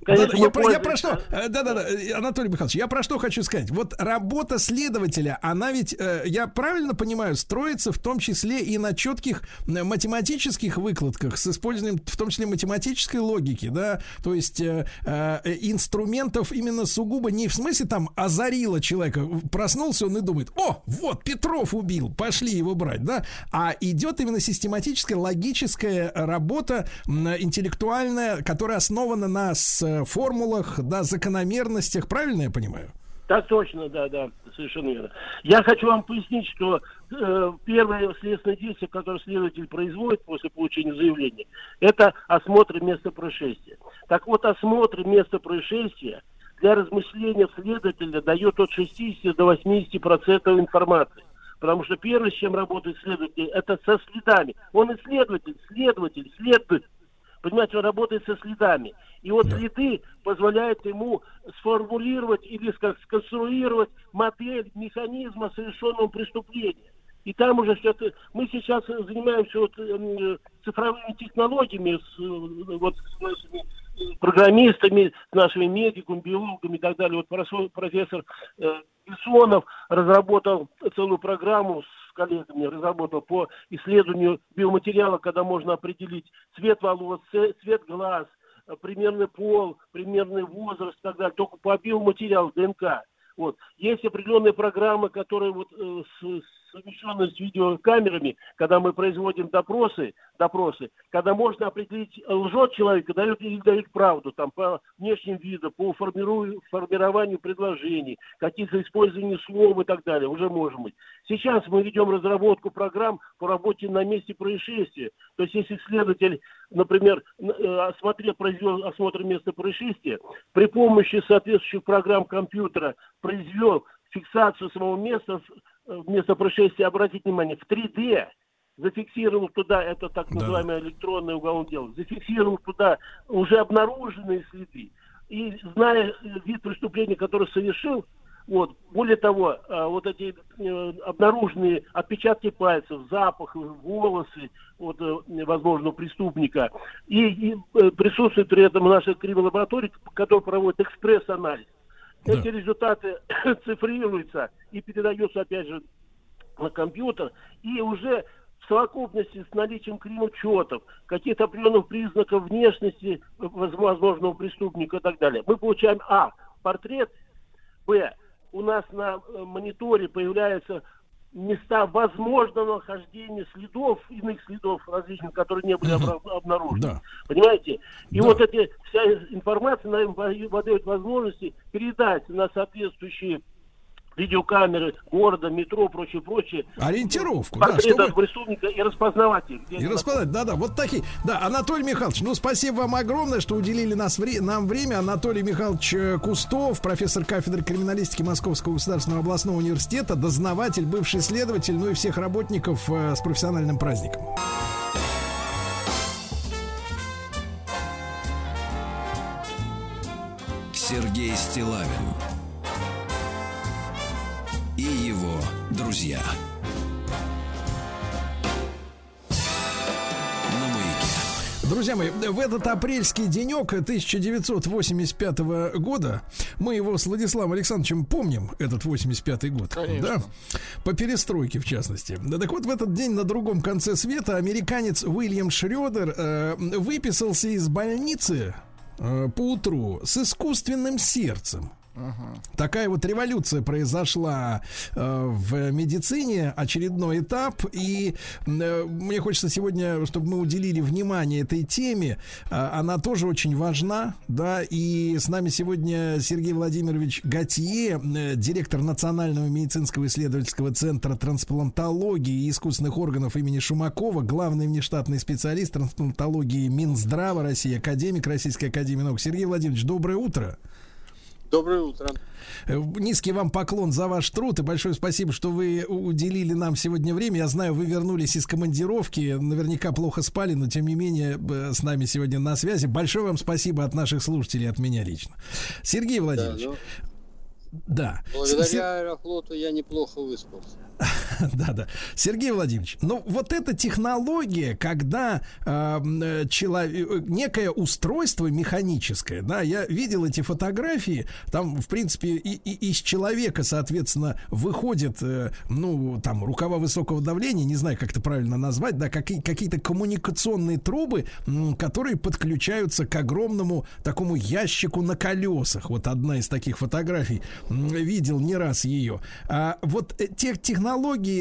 Speaker 7: конечно,
Speaker 2: я, про, я про что? э, Да-да-да, э, Анатолий Михайлович, я про что хочу сказать. Вот работа следователя, она ведь, э, я правильно понимаю, строится в том числе и на четких математических выкладках с использованием, в том числе математической логики, да, то есть э, инструментов именно сугубо не в смысле там озарило человека, проснулся он и думает, о, вот Петров убил, пошли его брать, да, а идет именно систематическая логическая работа интеллектуальная, которая основана на с- формулах, да, закономерностях, правильно я понимаю?
Speaker 7: Так точно, да, да, совершенно верно. Я хочу вам пояснить, что э, первое следственное действие, которое следователь производит после получения заявления, это осмотр места происшествия. Так вот, осмотр места происшествия для размышления следователя дает от 60 до 80 процентов информации. Потому что первое, с чем работает следователь, это со следами. Он исследователь, следователь, следователь. Понимаете, он работает со следами. И вот следы позволяют ему сформулировать или сконструировать модель механизма совершенного преступления. И там уже все это... Мы сейчас э, занимаемся вот, эм, цифровыми технологиями, с, э, вот, с нашими э, программистами, с нашими медиками, биологами и так далее. Вот профессор, э, Бессонов разработал целую программу с коллегами, разработал по исследованию биоматериала, когда можно определить цвет волос, цвет глаз, э, примерный пол, примерный возраст и так далее, только по биоматериалу ДНК. Вот. Есть определенные программы, которые вот э, с, совмещенные с видеокамерами, когда мы производим допросы, допросы, когда можно определить, лжет человек, дает или дает правду, там, по внешним виду, по формированию предложений, каких-то использованию слов и так далее, уже можем быть. Сейчас мы ведем разработку программ по работе на месте происшествия. То есть, если следователь, например, э, осмотрел, произвел осмотр места происшествия, при помощи соответствующих программ компьютера произвел фиксацию самого места, э, места происшествия, обратите внимание, в 3D, зафиксировал туда, это так
Speaker 2: Да.
Speaker 7: называемое электронное уголовное дело, зафиксировал туда уже обнаруженные следы. И зная э, вид преступления, который совершил, вот, более того, а, вот эти э, обнаруженные отпечатки пальцев, запах, волосы вот, э, возможного преступника, и, и, э, присутствует при этом наша криминал-лаборатория, которая проводит экспресс-анализ. Эти результаты цифрируются и передаются, опять же, на компьютер, и уже в совокупности с наличием кримучетов, каких-то определенных признаков внешности воз- возможного преступника и так далее, мы получаем, а, портрет, б, у нас на э, мониторе появляются места возможного нахождения следов, иных следов различных, которые не были обнаружены.
Speaker 2: Да.
Speaker 7: Понимаете? И
Speaker 2: Да.
Speaker 7: вот эти, вся информация нам дает возможности передать на соответствующие видеокамеры города, метро, прочее, прочее.
Speaker 2: Ориентировку, да, чтобы...
Speaker 7: преступника и распознавать их.
Speaker 2: И
Speaker 7: они
Speaker 2: распознать, да-да, вот такие. Да, Анатолий Михайлович, ну спасибо вам огромное, что уделили нас вре- нам время. Анатолий Михайлович э, Кустов, профессор кафедры криминалистики Московского государственного областного университета, дознаватель, бывший следователь, ну и всех работников э, с профессиональным праздником.
Speaker 1: Сергей Стилавин его друзья.
Speaker 2: Друзья мои, в этот апрельский денек 1985 года мы его с Владиславом Александровичем помним, этот 85 год.
Speaker 3: Конечно.
Speaker 2: Да? По перестройке, в частности. Да, так вот, в этот день на другом конце света американец Уильям Шредер э, выписался из больницы э, по утру с искусственным сердцем. Такая вот революция произошла э, в медицине, очередной этап, и э, мне хочется сегодня, чтобы мы уделили внимание этой теме, Э, она тоже очень важна, да, и с нами сегодня Сергей Владимирович Готье, э, директор Национального медицинского исследовательского центра трансплантологии и искусственных органов имени Шумакова, главный внештатный специалист трансплантологии Минздрава России, академик Российской Академии наук. Сергей Владимирович, доброе утро.
Speaker 8: Доброе утро.
Speaker 2: Э, Низкий вам поклон за ваш труд и большое спасибо, что вы уделили нам сегодня время. Я знаю, вы вернулись из командировки, наверняка плохо спали, но тем не менее э, с нами сегодня на связи. Большое вам спасибо от наших слушателей, от меня лично. Сергей
Speaker 8: Да,
Speaker 2: Владимирович,
Speaker 8: ну,
Speaker 2: да.
Speaker 8: Благодаря Аэрофлоту я неплохо выспался.
Speaker 2: Да, да. Сергей Владимирович, ну вот эта технология, когда э, человек, некое устройство механическое, да, я видел эти фотографии, там, в принципе, и, и- из человека, соответственно, выходит, э, ну, там, рукава высокого давления, не знаю, как это правильно назвать, да, какие, какие-то коммуникационные трубы, м, которые подключаются к огромному такому ящику на колесах. Вот одна из таких фотографий, м, видел не раз ее. А вот э, те технологии,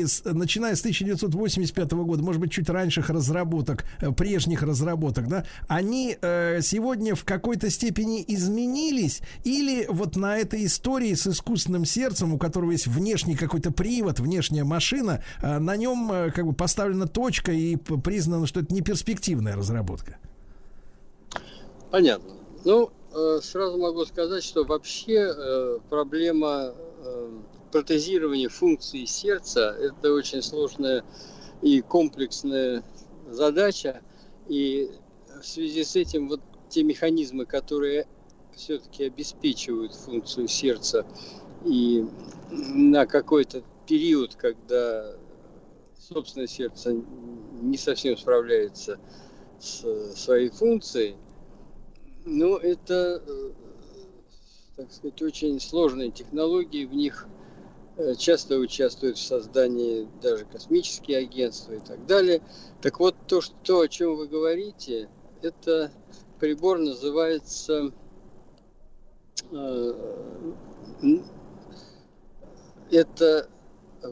Speaker 2: с- начиная с 1985 года, может быть, чуть раньших разработок, э, прежних разработок, да, они э, сегодня в какой-то степени изменились или вот на этой истории с искусственным сердцем, у которого есть внешний какой-то привод, внешняя машина, э, на нем как бы поставлена точка и признано, что это не перспективная разработка.
Speaker 8: Понятно. Ну, сразу могу сказать, что вообще проблема протезирования функции сердца – это очень сложная и комплексная задача. И в связи с этим вот те механизмы, которые все-таки обеспечивают функцию сердца и на какой-то период, когда собственное сердце не совсем справляется с своей функцией, ну, это, э, так сказать, очень сложные технологии, в них часто участвуют в создании даже космические агентства и так далее. Так вот, то, что, о чем вы говорите, это прибор называется э, это э,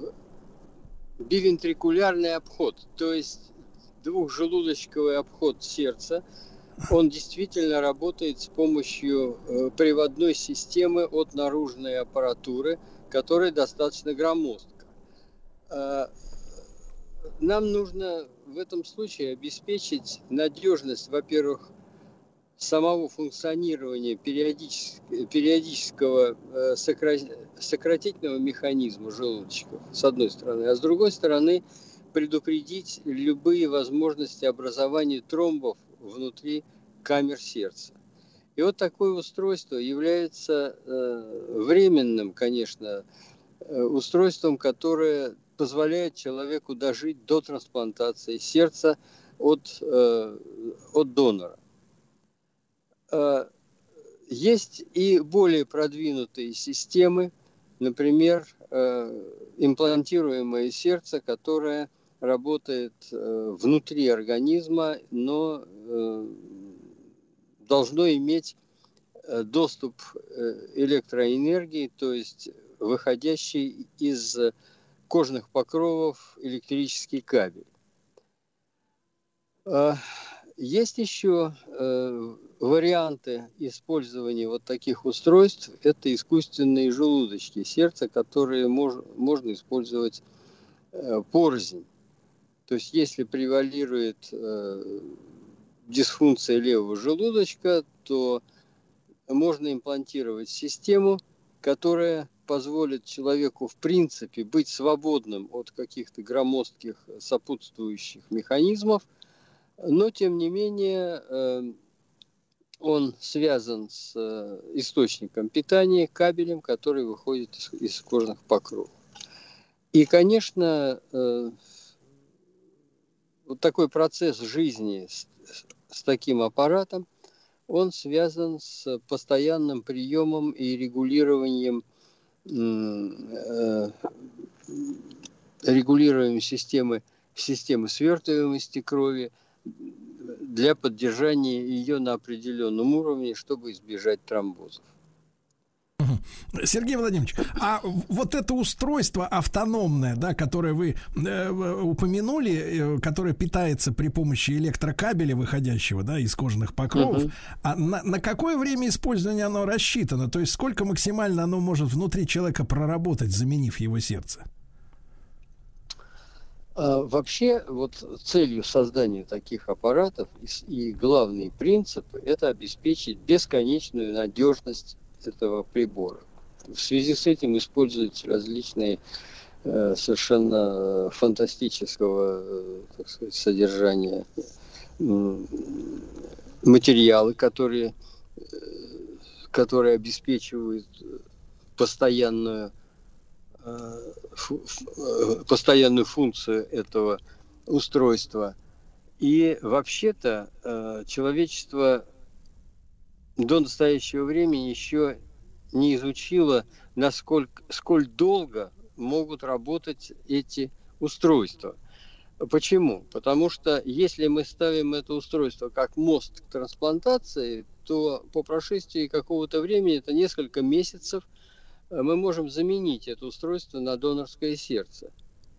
Speaker 8: бивентрикулярный обход, то есть двухжелудочковый обход сердца. Он действительно работает с помощью э, приводной системы от наружной аппаратуры, которая достаточно громоздка. Э, Нам нужно в этом случае обеспечить надежность, во-первых, самого функционирования периодичес- периодического э, сокра- сократительного механизма желудочков, с одной стороны, а с другой стороны предупредить любые возможности образования тромбов внутри камер сердца. И вот такое устройство является э, временным, конечно, э, устройством, которое позволяет человеку дожить до трансплантации сердца от, э, от донора. Есть и более продвинутые системы, например, имплантируемое сердце, которое работает внутри организма, но должно иметь э, доступ э, электроэнергии, то есть выходящий из кожных покровов электрический кабель. А, Есть еще э, варианты использования вот таких устройств – это искусственные желудочки сердца, которые мож, можно использовать порознь. То есть если превалирует дисфункция левого желудочка, то можно имплантировать систему, которая позволит человеку в принципе быть свободным от каких-то громоздких сопутствующих механизмов, но тем не менее э, он связан с э, источником питания, кабелем, который выходит из, кожных покровов. И, конечно, э, вот такой процесс жизни с, с таким аппаратом, он связан с постоянным приемом и регулированием э, регулированием системы, системы свертываемости крови, для поддержания ее на определенном уровне, чтобы избежать тромбозов.
Speaker 2: Сергей Владимирович, а вот это устройство автономное, да, которое вы э, упомянули, э, которое питается при помощи электрокабеля, выходящего, да, из кожаных покровов, угу. а на, на какое время использования оно рассчитано? То есть сколько максимально оно может внутри человека проработать, заменив его сердце?
Speaker 8: А, вообще, вот целью создания таких аппаратов и, и главный принцип – это обеспечить бесконечную надежность этого прибора. В связи с этим используются различные э, совершенно фантастического э, так сказать, содержания э, материалы, которые, э, которые обеспечивают постоянную Э, э, постоянную функцию этого устройства. И вообще-то э, человечество до настоящего времени еще не изучило, насколько, сколь долго могут работать эти устройства. Почему? Потому что если мы ставим это устройство как мост к трансплантации, то по прошествии какого-то времени, это несколько месяцев – Э, мы можем заменить это устройство на донорское сердце,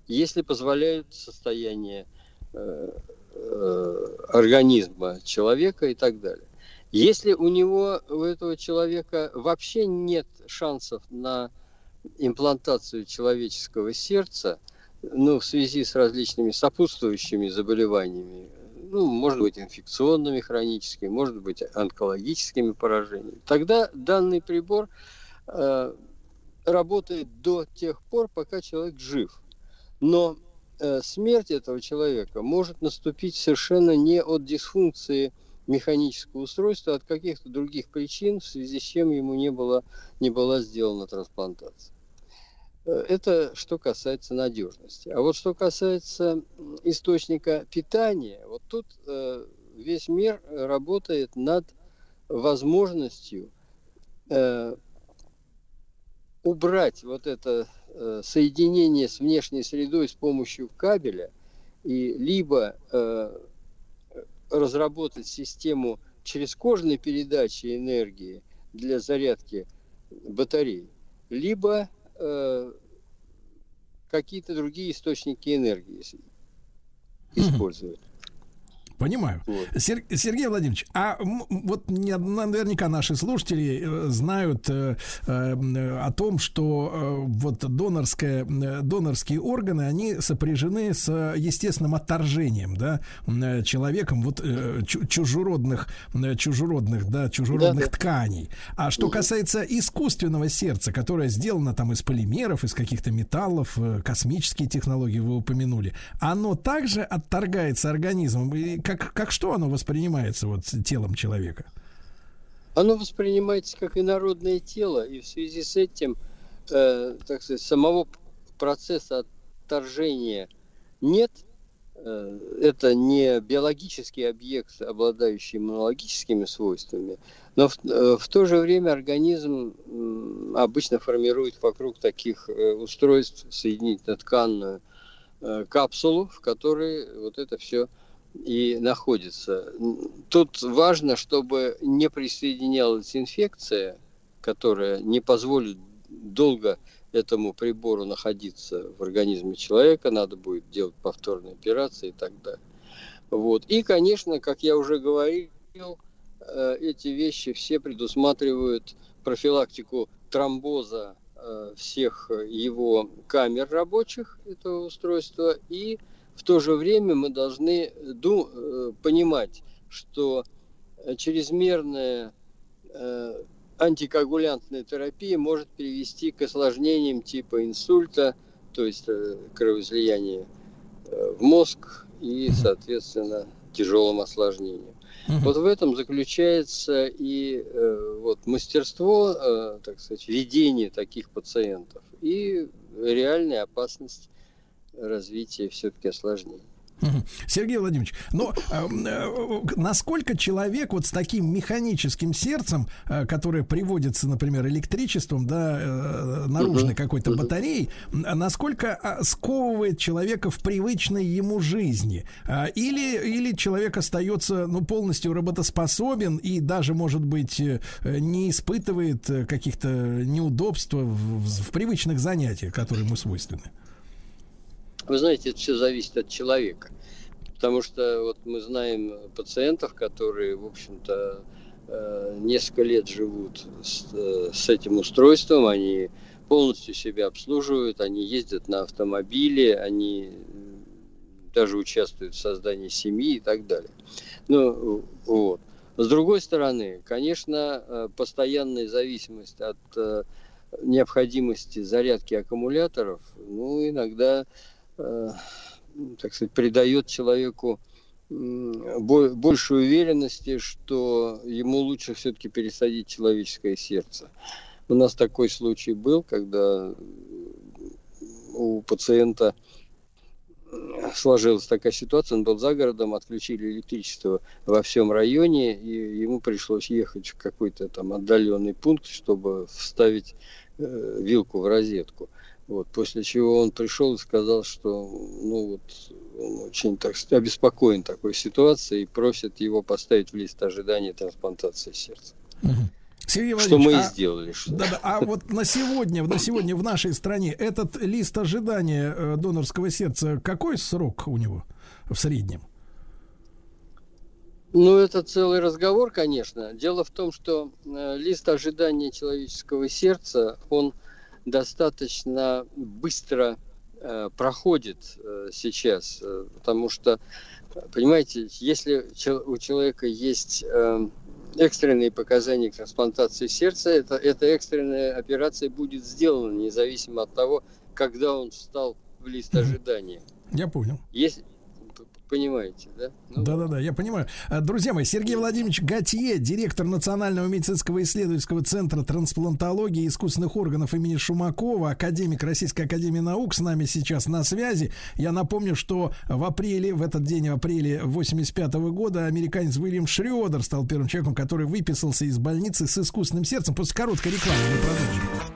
Speaker 8: если позволяют состояние э, э, организма человека и так далее. Если у него, у этого человека вообще нет шансов на имплантацию человеческого сердца, ну, в связи с различными сопутствующими заболеваниями, ну, может быть, инфекционными хроническими, может быть, онкологическими поражениями, тогда данный прибор э, работает до тех пор, пока человек жив. Но э, смерть этого человека может наступить совершенно не от дисфункции механического устройства, а от каких-то других причин, в связи с чем ему не, было, не была сделана трансплантация. Э, это что касается надежности. А вот что касается источника питания, вот тут э, весь мир работает над возможностью э, убрать вот это соединение с внешней средой с помощью кабеля и либо разработать систему через кожной передачи энергии для зарядки батарей, либо э, какие-то другие источники энергии использовать.
Speaker 2: Понимаю. Вот. Сер, Сергей Владимирович, а вот наверняка наши слушатели э, знают э, э, о том, что э, вот донорское, э, донорские органы, они сопряжены с естественным отторжением, да, человеком вот э, чужеродных, чужеродных, да, чужеродных да, да. тканей. А что касается искусственного сердца, которое сделано там из полимеров, из каких-то металлов, космические технологии вы упомянули, оно также отторгается организмом. И как, как что оно воспринимается вот телом человека?
Speaker 8: Оно воспринимается как инородное тело, и в связи с этим, э, так сказать, самого процесса отторжения нет. Э, это не биологический объект, обладающий иммунологическими свойствами, но в, э, в то же время организм э, обычно формирует вокруг таких э, устройств соединительно-тканную э, капсулу, в которой вот это все и находится. Тут важно, чтобы не присоединялась инфекция, которая не позволит долго этому прибору находиться в организме человека, надо будет делать повторные операции и так далее. Вот. И, конечно, как я уже говорил, э, эти вещи все предусматривают профилактику тромбоза э, всех его камер рабочих этого устройства и в то же время мы должны ду- э, понимать, что чрезмерная э, антикоагулянтная терапия может привести к осложнениям типа инсульта, то есть э, кровоизлияния э, в мозг и, соответственно, тяжелым осложнениям. Вот в этом заключается и э, вот мастерство, э, так сказать, ведения таких пациентов и реальная опасность развития все-таки осложнений.
Speaker 2: Сергей Владимирович, но э, э, насколько человек вот с таким механическим сердцем, э, которое приводится, например, электричеством, да, э, наружной какой-то батареей, насколько э, сковывает человека в привычной ему жизни? Э, или, или человек остается ну, полностью работоспособен и даже, может быть, э, не испытывает э, каких-то неудобств в, в, в привычных занятиях, которые ему свойственны?
Speaker 8: Вы знаете, это все зависит от человека. Потому что вот мы знаем пациентов, которые, в общем-то, э, несколько лет живут с, э, с этим устройством, они полностью себя обслуживают, они ездят на автомобиле, они даже участвуют в создании семьи и так далее. Ну, вот. С другой стороны, конечно, э, постоянная зависимость от необходимости зарядки аккумуляторов, ну, иногда Э, так сказать, придает человеку больше уверенности, что ему лучше все-таки пересадить человеческое сердце. У нас такой случай был, когда у пациента сложилась такая ситуация, он был за городом, отключили электричество во всем районе, и ему пришлось ехать в какой-то там отдаленный пункт, чтобы вставить э, вилку в розетку. Вот, после чего он пришел и сказал, что ну, вот, он очень так, обеспокоен такой ситуацией и просит его поставить в лист ожидания трансплантации сердца.
Speaker 2: Сергей
Speaker 8: что мы
Speaker 2: а,
Speaker 8: и сделали. Что...
Speaker 2: Да, да, а вот на сегодня, на сегодня в нашей стране этот лист ожидания э, донорского сердца, какой срок у него в среднем?
Speaker 8: Ну, это целый разговор, конечно. Дело в том, что э, лист ожидания человеческого сердца, он достаточно быстро э, проходит э, сейчас, э, потому что, понимаете, если у человека есть экстренные показания к трансплантации сердца, это, эта экстренная операция будет сделана, независимо от того, когда он встал в лист ожидания.
Speaker 2: Я понял.
Speaker 8: Если, понимаете, да?
Speaker 2: Ну, Да-да-да, я понимаю. А, друзья мои, Сергей Владимирович Готье, директор Национального медицинского исследовательского центра трансплантологии и искусственных органов имени Шумакова, академик Российской академии наук, с нами сейчас на связи. Я напомню, что в апреле, в этот день, в апреле 85 года, американец Уильям Шредер стал первым человеком, который выписался из больницы с искусственным сердцем. После короткой рекламы мы продолжим.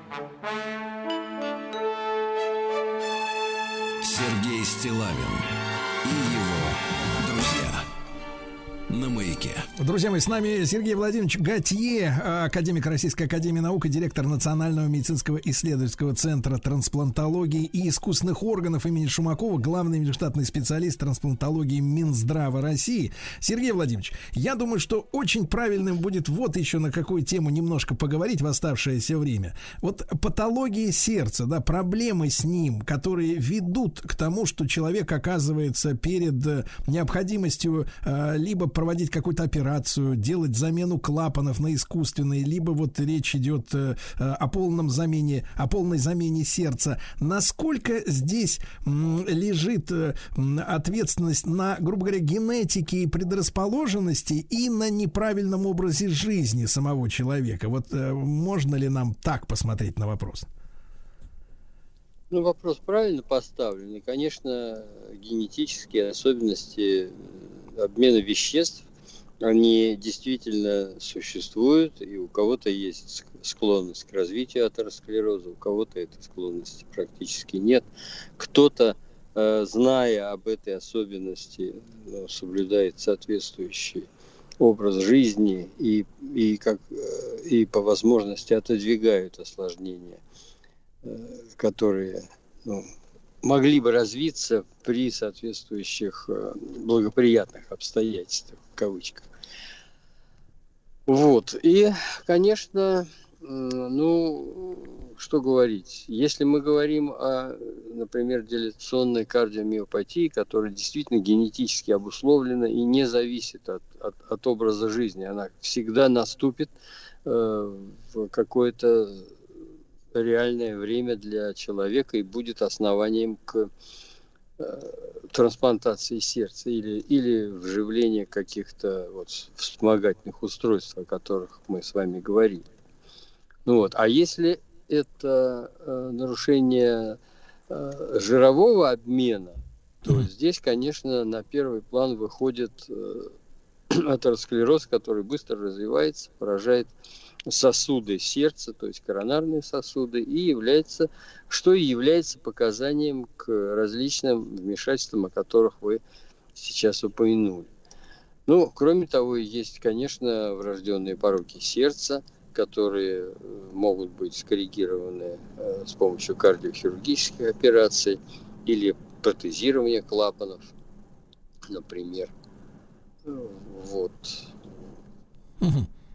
Speaker 1: Сергей Стилавин на маяке.
Speaker 2: Друзья мои, с нами Сергей Владимирович Готье, академик Российской Академии Наук и директор Национального медицинского исследовательского центра трансплантологии и искусственных органов имени Шумакова, главный межштатный специалист трансплантологии Минздрава России. Сергей Владимирович, я думаю, что очень правильным будет вот еще на какую тему немножко поговорить в оставшееся время. Вот патологии сердца, да, проблемы с ним, которые ведут к тому, что человек оказывается перед э, необходимостью э, либо проводить какую-то операцию, делать замену клапанов на искусственные, либо вот речь идет э, о полном замене, о полной замене сердца. Насколько здесь лежит э, ответственность на, грубо говоря, генетике и предрасположенности и на неправильном образе жизни самого человека? Вот э, можно ли нам так посмотреть на вопрос?
Speaker 8: Ну, вопрос правильно поставлен. И, конечно, генетические особенности обмена веществ, они действительно существуют, и у кого-то есть склонность к развитию атеросклероза, у кого-то этой склонности практически нет. Кто-то, э, зная об этой особенности, ну, соблюдает соответствующий образ жизни и, и, как, э, и по возможности отодвигают осложнения, э, которые ну, могли бы развиться при соответствующих э, благоприятных обстоятельствах, в кавычках. Вот. И, конечно, ну, что говорить. Если мы говорим о, например, диляционной кардиомиопатии, которая действительно генетически обусловлена и не зависит от, от, от образа жизни, она всегда наступит э, в какое-то реальное время для человека и будет основанием к э, трансплантации сердца или, или вживления каких-то вот вспомогательных устройств, о которых мы с вами говорили. Ну вот. А если это э, нарушение э, жирового обмена, то здесь, конечно, на первый план выходит э, атеросклероз, который быстро развивается, поражает сосуды сердца, то есть коронарные сосуды, и является, что и является показанием к различным вмешательствам, о которых вы сейчас упомянули. Ну, кроме того, есть, конечно, врожденные пороки сердца, которые э, могут быть скоррегированы э, с помощью кардиохирургических операций или протезирования клапанов, например. Вот.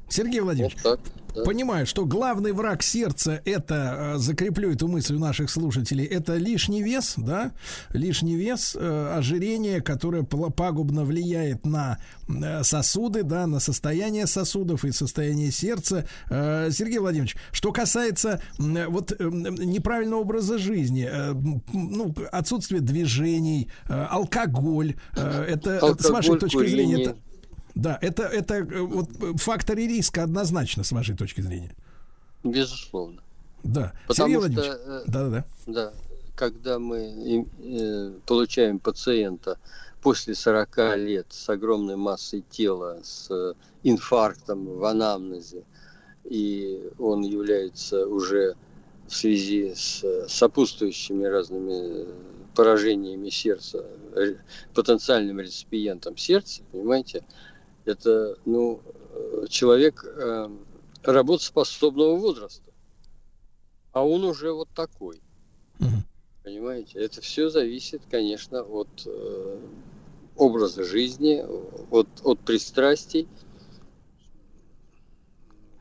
Speaker 2: Сергей Владимирович,
Speaker 8: Вот так, да.
Speaker 2: понимаю, что главный враг сердца это э, закреплю эту мысль у наших слушателей, это лишний вес, да, лишний вес, э, ожирение, которое пагубно влияет на э, сосуды, да, на состояние сосудов и состояние сердца. Сергей Владимирович, что касается вот неправильного образа жизни, ну отсутствие движений, алкоголь, это, это с вашей
Speaker 8: Алкоголь,
Speaker 2: точки зрения
Speaker 8: курение.
Speaker 2: это да, это, это э, вот э, факторы риска однозначно, с вашей точки зрения.
Speaker 8: Безусловно.
Speaker 2: Да.
Speaker 8: Потому
Speaker 2: Сергей
Speaker 8: что, э,
Speaker 2: да-да-да.
Speaker 8: Да, когда мы э, получаем пациента после 40 лет с огромной массой тела, с э, инфарктом в анамнезе, и он является уже в связи с сопутствующими разными поражениями сердца, потенциальным реципиентом сердца, понимаете, это ну, э, человек э, работоспособного возраста. А он уже вот такой.
Speaker 2: Мгм.
Speaker 8: Понимаете? Это все зависит, конечно, от э, образа жизни, от, от пристрастий,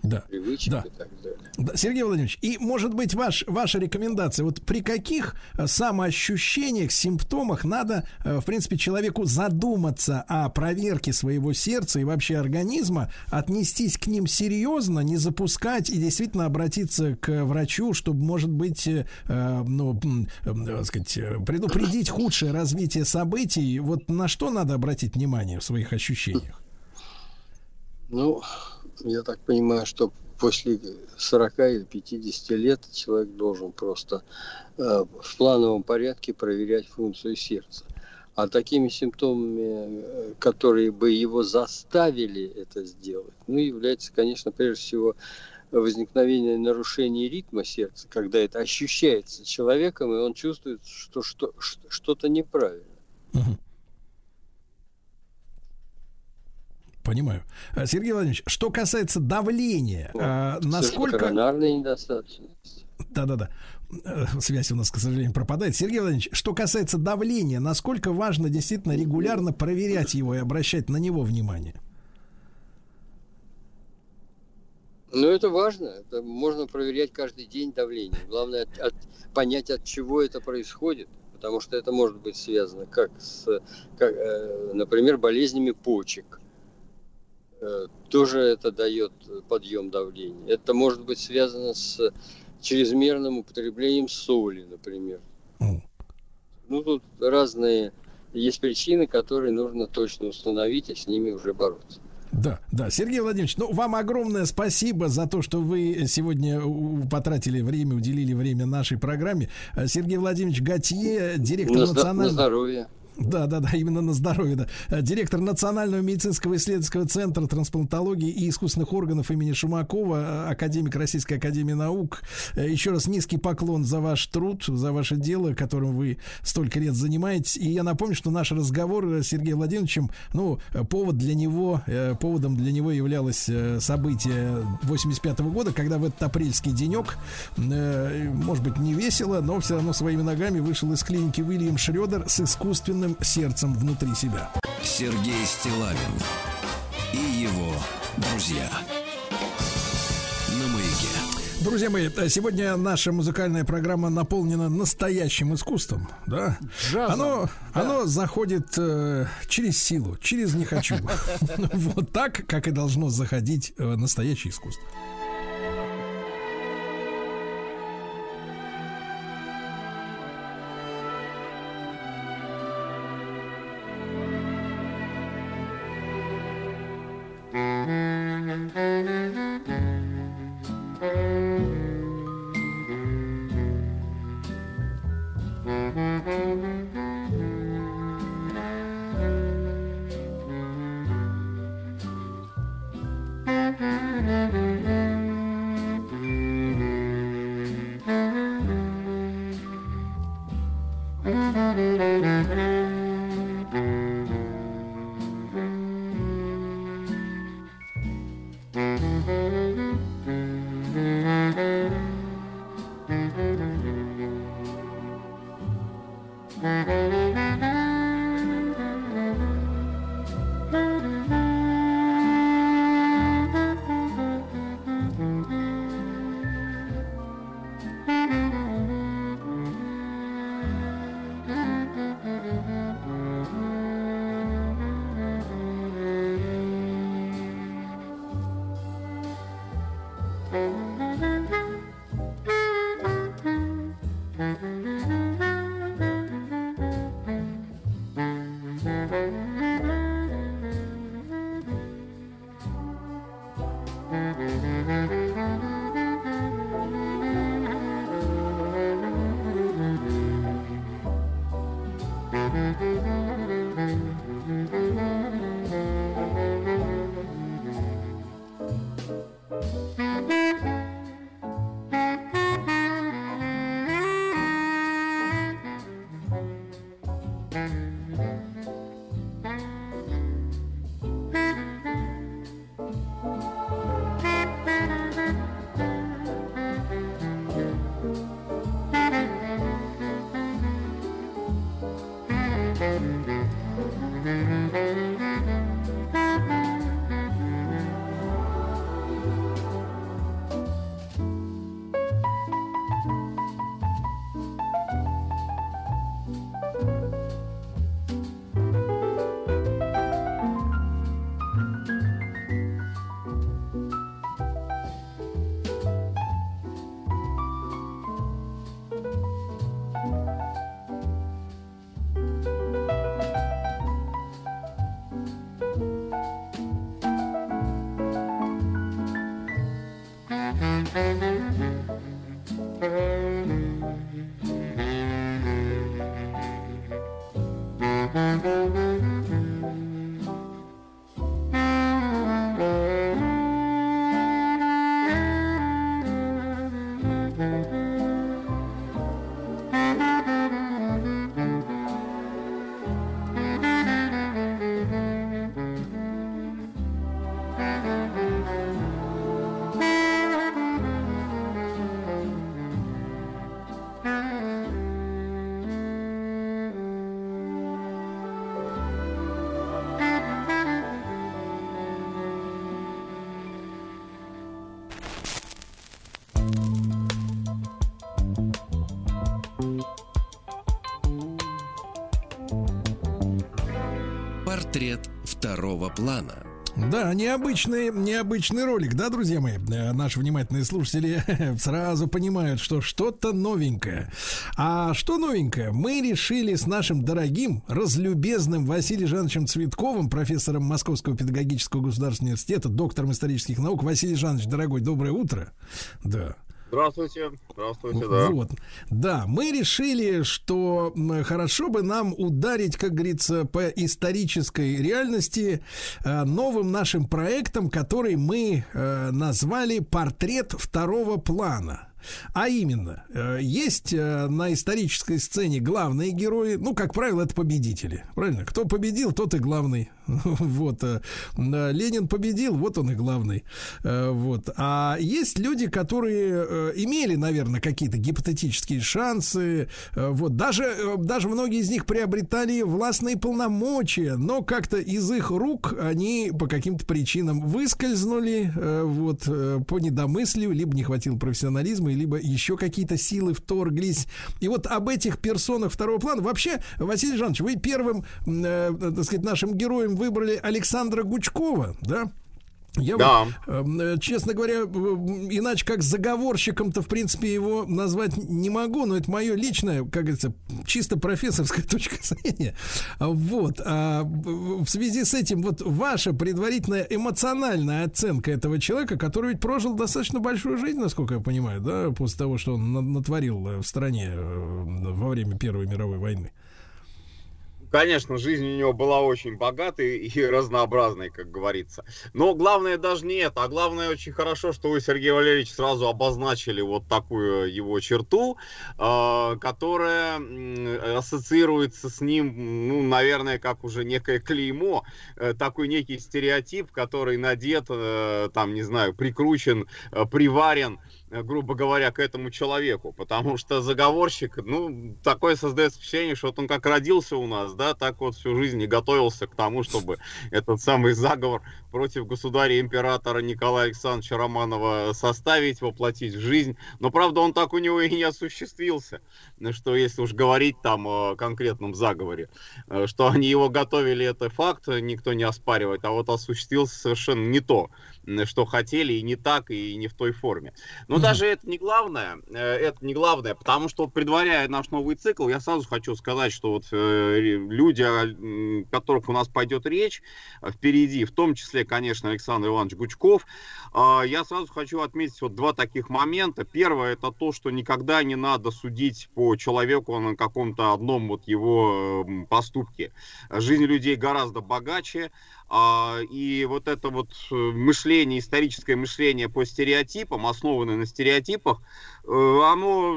Speaker 2: Да.
Speaker 8: привычек
Speaker 2: Да.
Speaker 8: и так далее.
Speaker 2: Да, Сергей Владимирович, и может быть ваш, ваша рекомендация, вот при каких э, самоощущениях, симптомах надо, э, в принципе, человеку задуматься о проверке своего сердца и вообще организма, отнестись к ним серьезно, не запускать и действительно обратиться к врачу, чтобы, может быть, э, ну, так сказать, предупредить худшее развитие событий. Вот на что надо обратить внимание в своих ощущениях?
Speaker 8: Ну, я так понимаю, что после 40 или 50 лет человек должен просто э, в плановом порядке проверять функцию сердца. А такими симптомами, э, которые бы его заставили это сделать, ну, является, конечно, прежде всего возникновение нарушения ритма сердца, когда это ощущается человеком, и он чувствует, что, что, что- что-то неправильно.
Speaker 2: Мгм. Понимаю. А, Сергей Владимирович, что касается давления, а, насколько...
Speaker 8: Коронарная недостаточность.
Speaker 2: Да-да-да. Э, Связь у нас, к сожалению, пропадает. Сергей Владимирович, что касается давления, насколько важно действительно регулярно проверять его и обращать на него внимание?
Speaker 8: Ну, это важно. Это можно проверять каждый день давление. Главное от- от- понять, от чего это происходит. Потому что это может быть связано как с, как, э, например, болезнями почек. Э, тоже это дает подъем давления. Это может быть связано с чрезмерным употреблением соли, например. Ну, тут разные есть причины, которые нужно точно установить, и с ними уже бороться.
Speaker 2: Да, да. Сергей Владимирович, ну, вам огромное спасибо за то, что вы сегодня потратили время, уделили время нашей программе. Э, Сергей Владимирович Готье, директор
Speaker 8: На, зда- на
Speaker 2: национального...
Speaker 8: здоровье.
Speaker 2: Да, да, да, именно на здоровье, да. Э, Директор Национального медицинского исследовательского центра трансплантологии и искусственных органов имени Шумакова, э, академик Российской Академии Наук. Э, Еще раз низкий поклон за ваш труд, за ваше дело, которым вы столько лет занимаетесь. И я напомню, что наш разговор с Сергеем Владимировичем, ну, повод для него, поводом для него являлось событие 85 года, когда в этот апрельский денек, может быть, не весело, но все равно своими ногами вышел из клиники Уильям Шредер с искусственным огромным сердцем внутри себя.
Speaker 1: Сергей Стилавин и его друзья.
Speaker 2: Друзья мои, э, сегодня наша музыкальная программа наполнена настоящим искусством, да?
Speaker 3: Джазом,
Speaker 2: оно, да. оно заходит э, через силу, через не хочу. Вот так, как и должно заходить э, настоящее искусство.
Speaker 1: Второго плана.
Speaker 2: Да, необычный, необычный ролик, да, друзья мои? Э, Наши внимательные слушатели сразу понимают, что что-то новенькое. А что новенькое? Мы решили с нашим дорогим, разлюбезным Василием Жановичем Цветковым, профессором Московского педагогического государственного университета, доктором исторических наук. Василий Жанович, дорогой, доброе утро. Да.
Speaker 9: Здравствуйте, здравствуйте, да.
Speaker 2: Вот. Да, мы решили, что хорошо бы нам ударить, как говорится, по исторической реальности э, новым нашим проектом, который мы э, назвали «Портрет второго плана». А именно, э, есть на исторической сцене главные герои, ну, как правило, это победители, правильно? Кто победил, тот и главный. Вот. э, э, Ленин победил, вот он и главный. Э, Вот. А есть люди, которые имели, наверное, какие-то гипотетические шансы. Вот. Даже, даже многие из них приобретали властные полномочия, но как-то из их рук они по каким-то причинам выскользнули вот, по недомыслию, либо не хватило профессионализма, либо еще какие-то силы вторглись. И вот об этих персонах второго плана. Вообще, Василий Жанович, вы первым, так сказать, нашим героем выбрали Александра Гучкова, да? Я
Speaker 9: Да.
Speaker 2: вот, э, честно говоря, иначе как заговорщиком-то, в принципе, его назвать не могу, но это мое личное, как говорится, чисто профессорская точка зрения. А Вот. А в связи с этим, вот ваша предварительная эмоциональная оценка этого человека, который ведь прожил достаточно большую жизнь, насколько я понимаю, да, после того, что он на- натворил э, в стране э, во время Первой мировой войны.
Speaker 9: Конечно, жизнь у него была очень богатой и разнообразной, как говорится. Но главное даже не это, а главное очень хорошо, что вы, Сергей Валерьевич, сразу обозначили вот такую его черту, э, которая ассоциируется с ним, ну, наверное, как уже некое клеймо, э, такой некий стереотип, который надет, э, там, не знаю, прикручен, э, приварен грубо говоря, к этому человеку, потому что заговорщик, ну, такое создается впечатление, что вот он как родился у нас, да, так вот всю жизнь и готовился к тому, чтобы этот самый заговор против государя-императора Николая Александровича Романова составить, воплотить в жизнь, но, правда, он так у него и не осуществился, что если уж говорить там о конкретном заговоре, э, что они его готовили, это факт, никто не оспаривает, а вот осуществился совершенно не то, что хотели, и не так, и не в той форме. Но даже это не главное, э, это не главное, потому что предваряя наш новый цикл, я сразу хочу сказать, что вот э, люди, о которых у нас пойдет речь впереди, в том числе, конечно, Александр Иванович Гучков, а, я сразу хочу отметить вот два таких момента. Первое, это то, что никогда не надо судить по человеку на каком-то одном вот его м, поступке. Жизнь людей гораздо богаче, и вот это вот э, мышление, историческое мышление по стереотипам, основанное на стереотипах, э, оно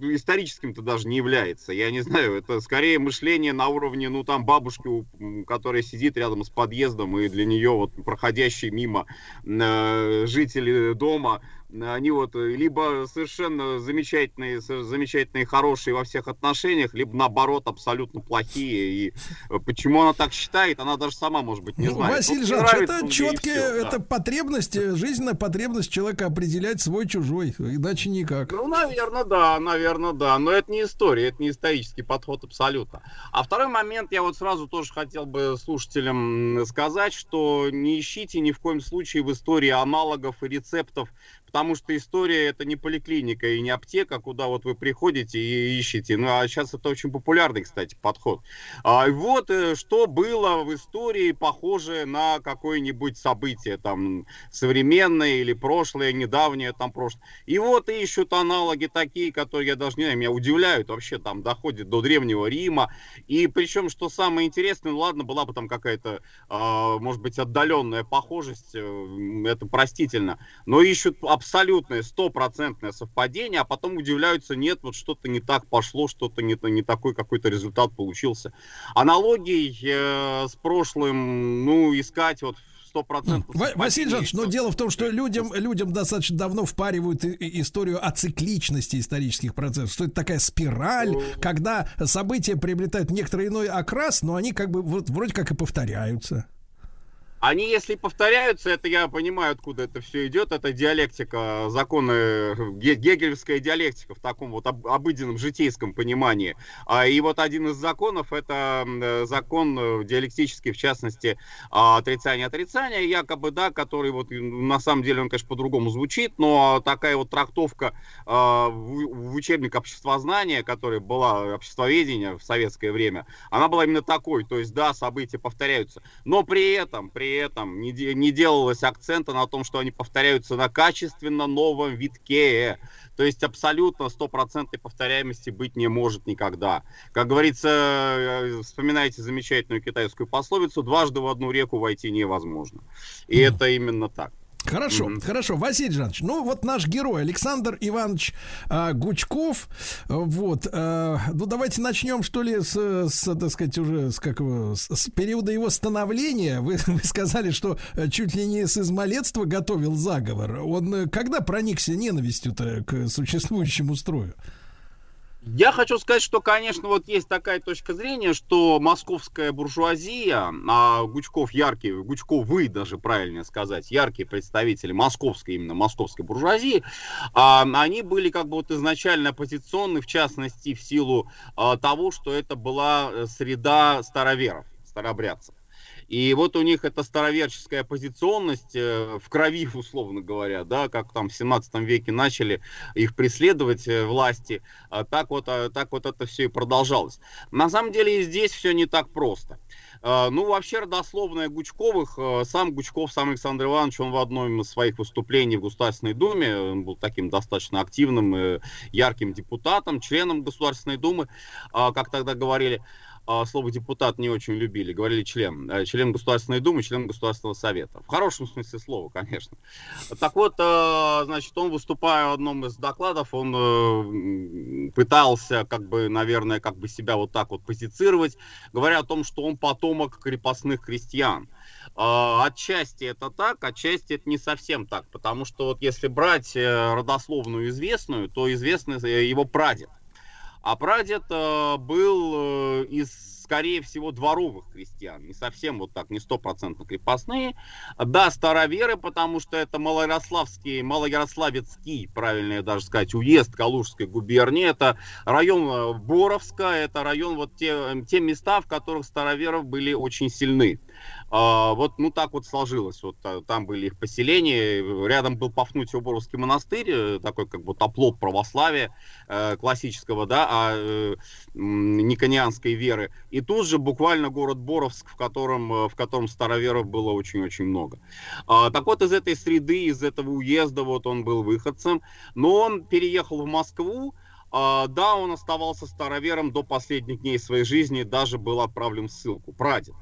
Speaker 9: историческим-то даже не является. Я не знаю, это скорее мышление на уровне, ну, там, бабушки, которая сидит рядом с подъездом, и для нее вот проходящие мимо э, жители дома, они вот э, либо совершенно замечательные, замечательные, хорошие во всех отношениях, либо наоборот абсолютно плохие. И э, почему она так считает, она даже сама, может быть, не
Speaker 2: Ну,
Speaker 9: знает.
Speaker 2: Василий
Speaker 9: Вот
Speaker 2: Жанович,
Speaker 9: нравится
Speaker 2: это
Speaker 9: и
Speaker 2: четкая,
Speaker 9: всё, да.
Speaker 2: это потребность, э, жизненная потребность человека определять свой-чужой, иначе никак.
Speaker 9: Ну, наверное, да, наверное, да. Но это не история, это не исторический подход абсолютно. А второй момент я вот сразу тоже хотел бы слушателям сказать, что не ищите ни в коем случае в истории аналогов и рецептов, потому что история это не поликлиника и не аптека, куда вот вы приходите и ищете. Ну, а сейчас это очень популярный, кстати, подход. А, вот э, что было в истории похожее на какое-нибудь событие, там, современное или прошлое, недавнее, там, прошлое. И вот ищут аналоги такие, которые, я даже не знаю, меня удивляют, вообще там доходит до Древнего Рима. И причем, что самое интересное, ну ладно, была бы там какая-то, а, может быть, отдаленная похожесть, э, это простительно, но ищут абсолютное, стопроцентное совпадение, а потом удивляются, нет, вот что-то не так пошло, что-то не, не такой какой-то результат получился. Аналогий э, с прошлым, ну, искать вот
Speaker 2: Василий Жанович, но дело в том, что людям, людям достаточно давно впаривают историю о цикличности исторических процессов, что это такая спираль, когда события приобретают некоторый иной окрас, но они как бы вот вроде как и повторяются.
Speaker 9: Они, если повторяются, это я понимаю, откуда это все идет. Это диалектика, законы, ге- гегельская диалектика в таком вот об- обыденном житейском понимании. А, И вот один из законов, это э, закон э, диалектический, в частности, отрицание-отрицания, якобы, да, который вот на самом деле он, конечно, по-другому звучит, но такая вот трактовка а, в учебник обществознания, которая была обществоведение в советское время, она была именно такой. То есть, да, события повторяются, но при этом, при этом не, де- не делалось акцента на том, что они повторяются на качественно новом витке. То есть абсолютно стопроцентной повторяемости быть не может никогда. Как говорится, э, вспоминайте замечательную китайскую пословицу, дважды в одну реку войти невозможно. И это именно так.
Speaker 2: Хорошо, хорошо, Василий Жанович, ну вот наш герой Александр Иванович а, Гучков, вот, а, ну давайте начнем что ли с, с так сказать уже с как с, с периода его становления. Вы, вы сказали, что э, чуть ли не с измалетства готовил заговор. Он э, когда проникся ненавистью-то к существующему строю?
Speaker 9: Я хочу сказать, что, конечно, вот есть такая точка зрения, что московская буржуазия, а Гучков яркий, Гучков вы даже правильно сказать, яркие представители московской, именно московской буржуазии, а, они были как бы вот изначально оппозиционны, в частности, в силу а, того, что это была э, среда староверов, старобрядцев. И вот у них эта староверческая оппозиционность э, в крови, условно говоря, да, как там в 17 веке начали их преследовать э, власти, а так вот, а, так вот это все и продолжалось. На самом деле и здесь все не так просто. А, ну, вообще, родословная Гучковых, э, сам Гучков, сам Александр Иванович, он в одном из своих выступлений в Государственной Думе, он был таким достаточно активным, ярким депутатом, членом Государственной Думы, а, как тогда говорили, слово депутат не очень любили, говорили член, э, член Государственной Думы, член Государственного Совета. В хорошем смысле слова, конечно. Так вот, э, значит, он, выступая в одном из докладов, он э, пытался, как бы, наверное, как бы себя вот так вот позицировать, говоря о том, что он потомок крепостных крестьян. А, отчасти это так, отчасти это не совсем так, потому что вот если брать родословную известную, то известный его прадед – а прадед э, был э, из, скорее всего, дворовых крестьян. Не совсем вот так, не стопроцентно крепостные. Да, староверы, потому что это Малоярославский, Малоярославецкий, правильно даже сказать, уезд Калужской губернии. Это район э, Боровска, это район, вот те, те места, в которых староверов были очень сильны. А, вот, ну, так вот сложилось. Вот а, там были их поселения. Рядом был Пафнутий-Боровский монастырь, э, такой как бы оплот православия э, классического, да, а э, никонианской веры. И тут же буквально город Боровск, в котором, в котором староверов было очень-очень много. А, так вот, из этой среды, из этого уезда, вот он был выходцем, но он переехал в Москву, да, он оставался старовером до последних дней своей жизни, даже был отправлен в ссылку. Прадед.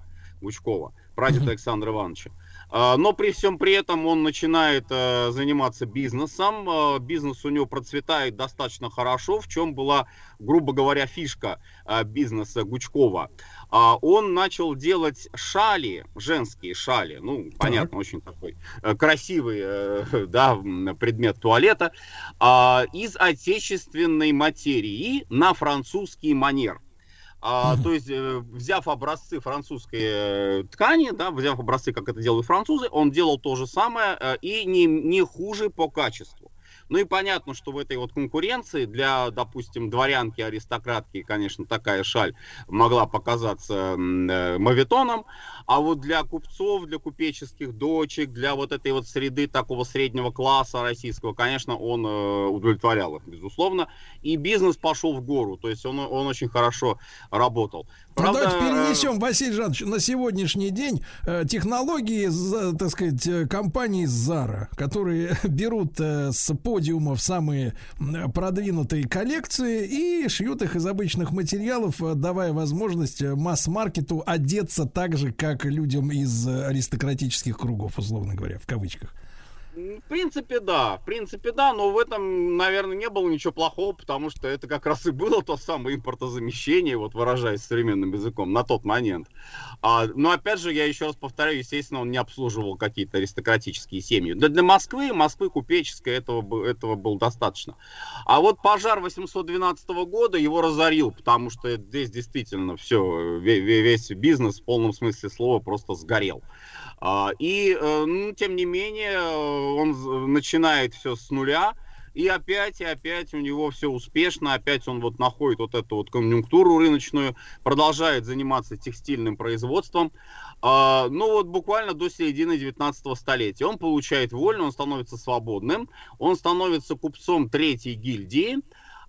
Speaker 9: Гучкова, прадед Александра Ивановича. А, но при всем при этом он начинает э, заниматься бизнесом. А, бизнес у него процветает достаточно хорошо, в чем была, грубо говоря, фишка э, бизнеса Гучкова. А, он начал делать шали, женские шали, ну, понятно, очень такой э, красивый да, предмет туалета, из отечественной материи на французский манер. А, то есть, э, взяв образцы французской э, ткани, да, взяв образцы, как это делают французы, он делал то же самое э, и не, не хуже по качеству. Ну и понятно, что в этой вот конкуренции для, допустим, дворянки, аристократки, конечно, такая шаль могла показаться э, мавитоном, а вот для купцов, для купеческих дочек, для вот этой вот среды такого среднего класса российского, конечно, он э, удовлетворял их, безусловно. И бизнес пошел в гору, то есть он, он очень хорошо работал.
Speaker 2: Правда... Ну, давайте перенесем, Василий Жанович, на сегодняшний день э, технологии, так сказать, э, компании Zara, которые берут э, с подиумов самые продвинутые коллекции и шьют их из обычных материалов, давая возможность масс-маркету одеться так же, как людям из аристократических кругов, условно говоря, в кавычках.
Speaker 9: В принципе, да. В принципе, да, но в этом, наверное, не было ничего плохого, потому что это как раз и было то самое импортозамещение, вот выражаясь современным языком, на тот момент. А, но опять же, я еще раз повторяю, естественно, он не обслуживал какие-то аристократические семьи. Да для Москвы, Москвы купеческой этого, этого было достаточно. А вот пожар 812 года его разорил, потому что здесь действительно все, весь бизнес в полном смысле слова просто сгорел. А, и, э, ну, тем не менее, он начинает все с нуля, и опять, и опять у него все успешно, опять он вот находит вот эту вот конъюнктуру рыночную, продолжает заниматься текстильным производством. А, ну вот буквально до середины 19 столетия. Он получает вольно, он становится свободным, он становится купцом третьей гильдии,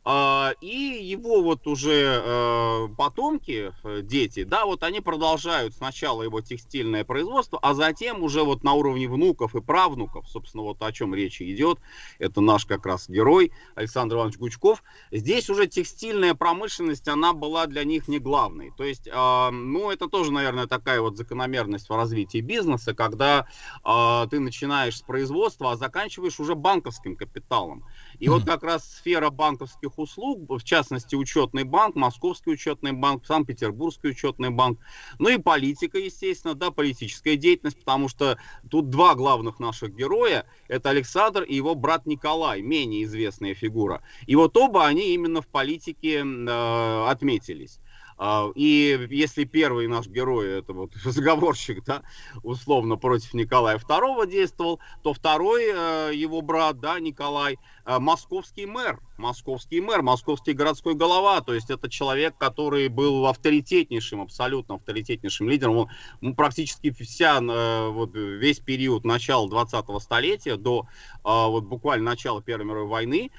Speaker 9: и его вот уже э, потомки, э, дети, да, вот они продолжают сначала его текстильное производство, а затем уже вот на уровне внуков и правнуков, собственно, вот о чем речь идет, это наш как раз герой Александр Иванович Гучков, здесь уже текстильная промышленность, она была для них не главной. То есть, э, ну, это тоже, наверное, такая вот закономерность в развитии бизнеса, когда ты начинаешь с производства, а заканчиваешь уже банковским капиталом. И вот как раз сфера банковских услуг, в частности, учетный банк, Московский учетный банк, Санкт-Петербургский учетный банк, ну и политика, естественно, да, политическая деятельность, потому что тут два главных наших героя, это Александр и его брат Николай, менее известная фигура. И вот оба они именно в политике э, отметились. А, и если первый наш герой, это вот заговорщик, да, условно против Николая II действовал, то второй, э, его брат, да, Николай, московский мэр, московский мэр, московский городской голова, то есть это человек, который был авторитетнейшим, абсолютно авторитетнейшим лидером, он, ну, практически вся, э, вот, весь период начала 20-го столетия до вот буквально начала Первой мировой войны,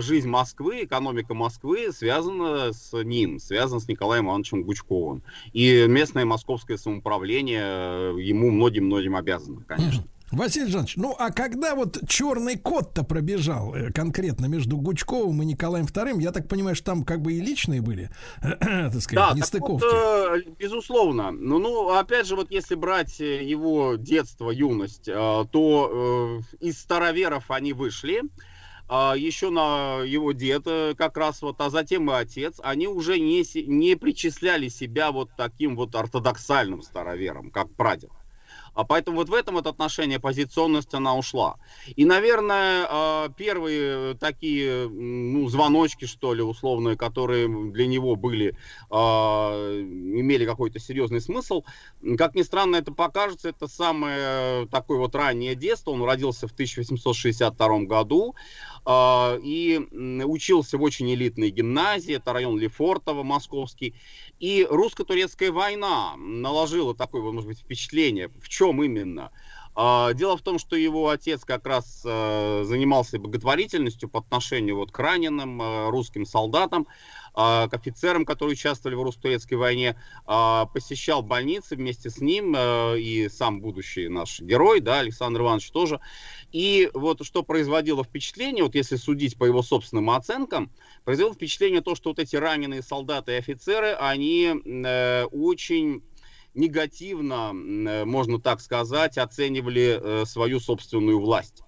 Speaker 9: жизнь Москвы, экономика Москвы связана с ним, связана с Николаем Ивановичем Гучковым. И местное московское самоуправление э, ему многим-многим обязано, конечно.
Speaker 2: Василий Жанович, ну а когда вот черный кот-то пробежал э, конкретно между Гучковым и Николаем II, я так понимаю, что там как бы и личные были, так сказать,
Speaker 9: да, нестыковки. Вот, э, безусловно. Ну, ну, опять же, вот если брать его детство, юность, то из староверов они вышли, а, еще на его дед э, как раз вот, а затем и отец, они уже не, не причисляли себя вот таким вот ортодоксальным старовером, как прадед. А поэтому вот в этом вот отношении оппозиционность она ушла. И, наверное, а, первые такие ну, звоночки, что ли, условные, которые для него были, а, имели какой-то серьезный смысл, как ни странно это покажется, это самое такое вот раннее детство. Он родился в 1862 году и учился в очень элитной гимназии, это район Лефортово, московский. И русско-турецкая война наложила такое, может быть, впечатление. В чем именно? А, дело в том, что его отец как раз э, занимался благотворительностью по отношению вот к раненым э, русским солдатам. А, к офицерам, которые участвовали в русско-турецкой войне, а, посещал больницы вместе с ним э, и сам будущий наш герой, да, Александр Иванович тоже. И вот что производило впечатление, вот если судить по его собственным оценкам, произвело впечатление то, что вот эти раненые солдаты и офицеры, они очень негативно, э, можно так сказать, оценивали свою собственную власть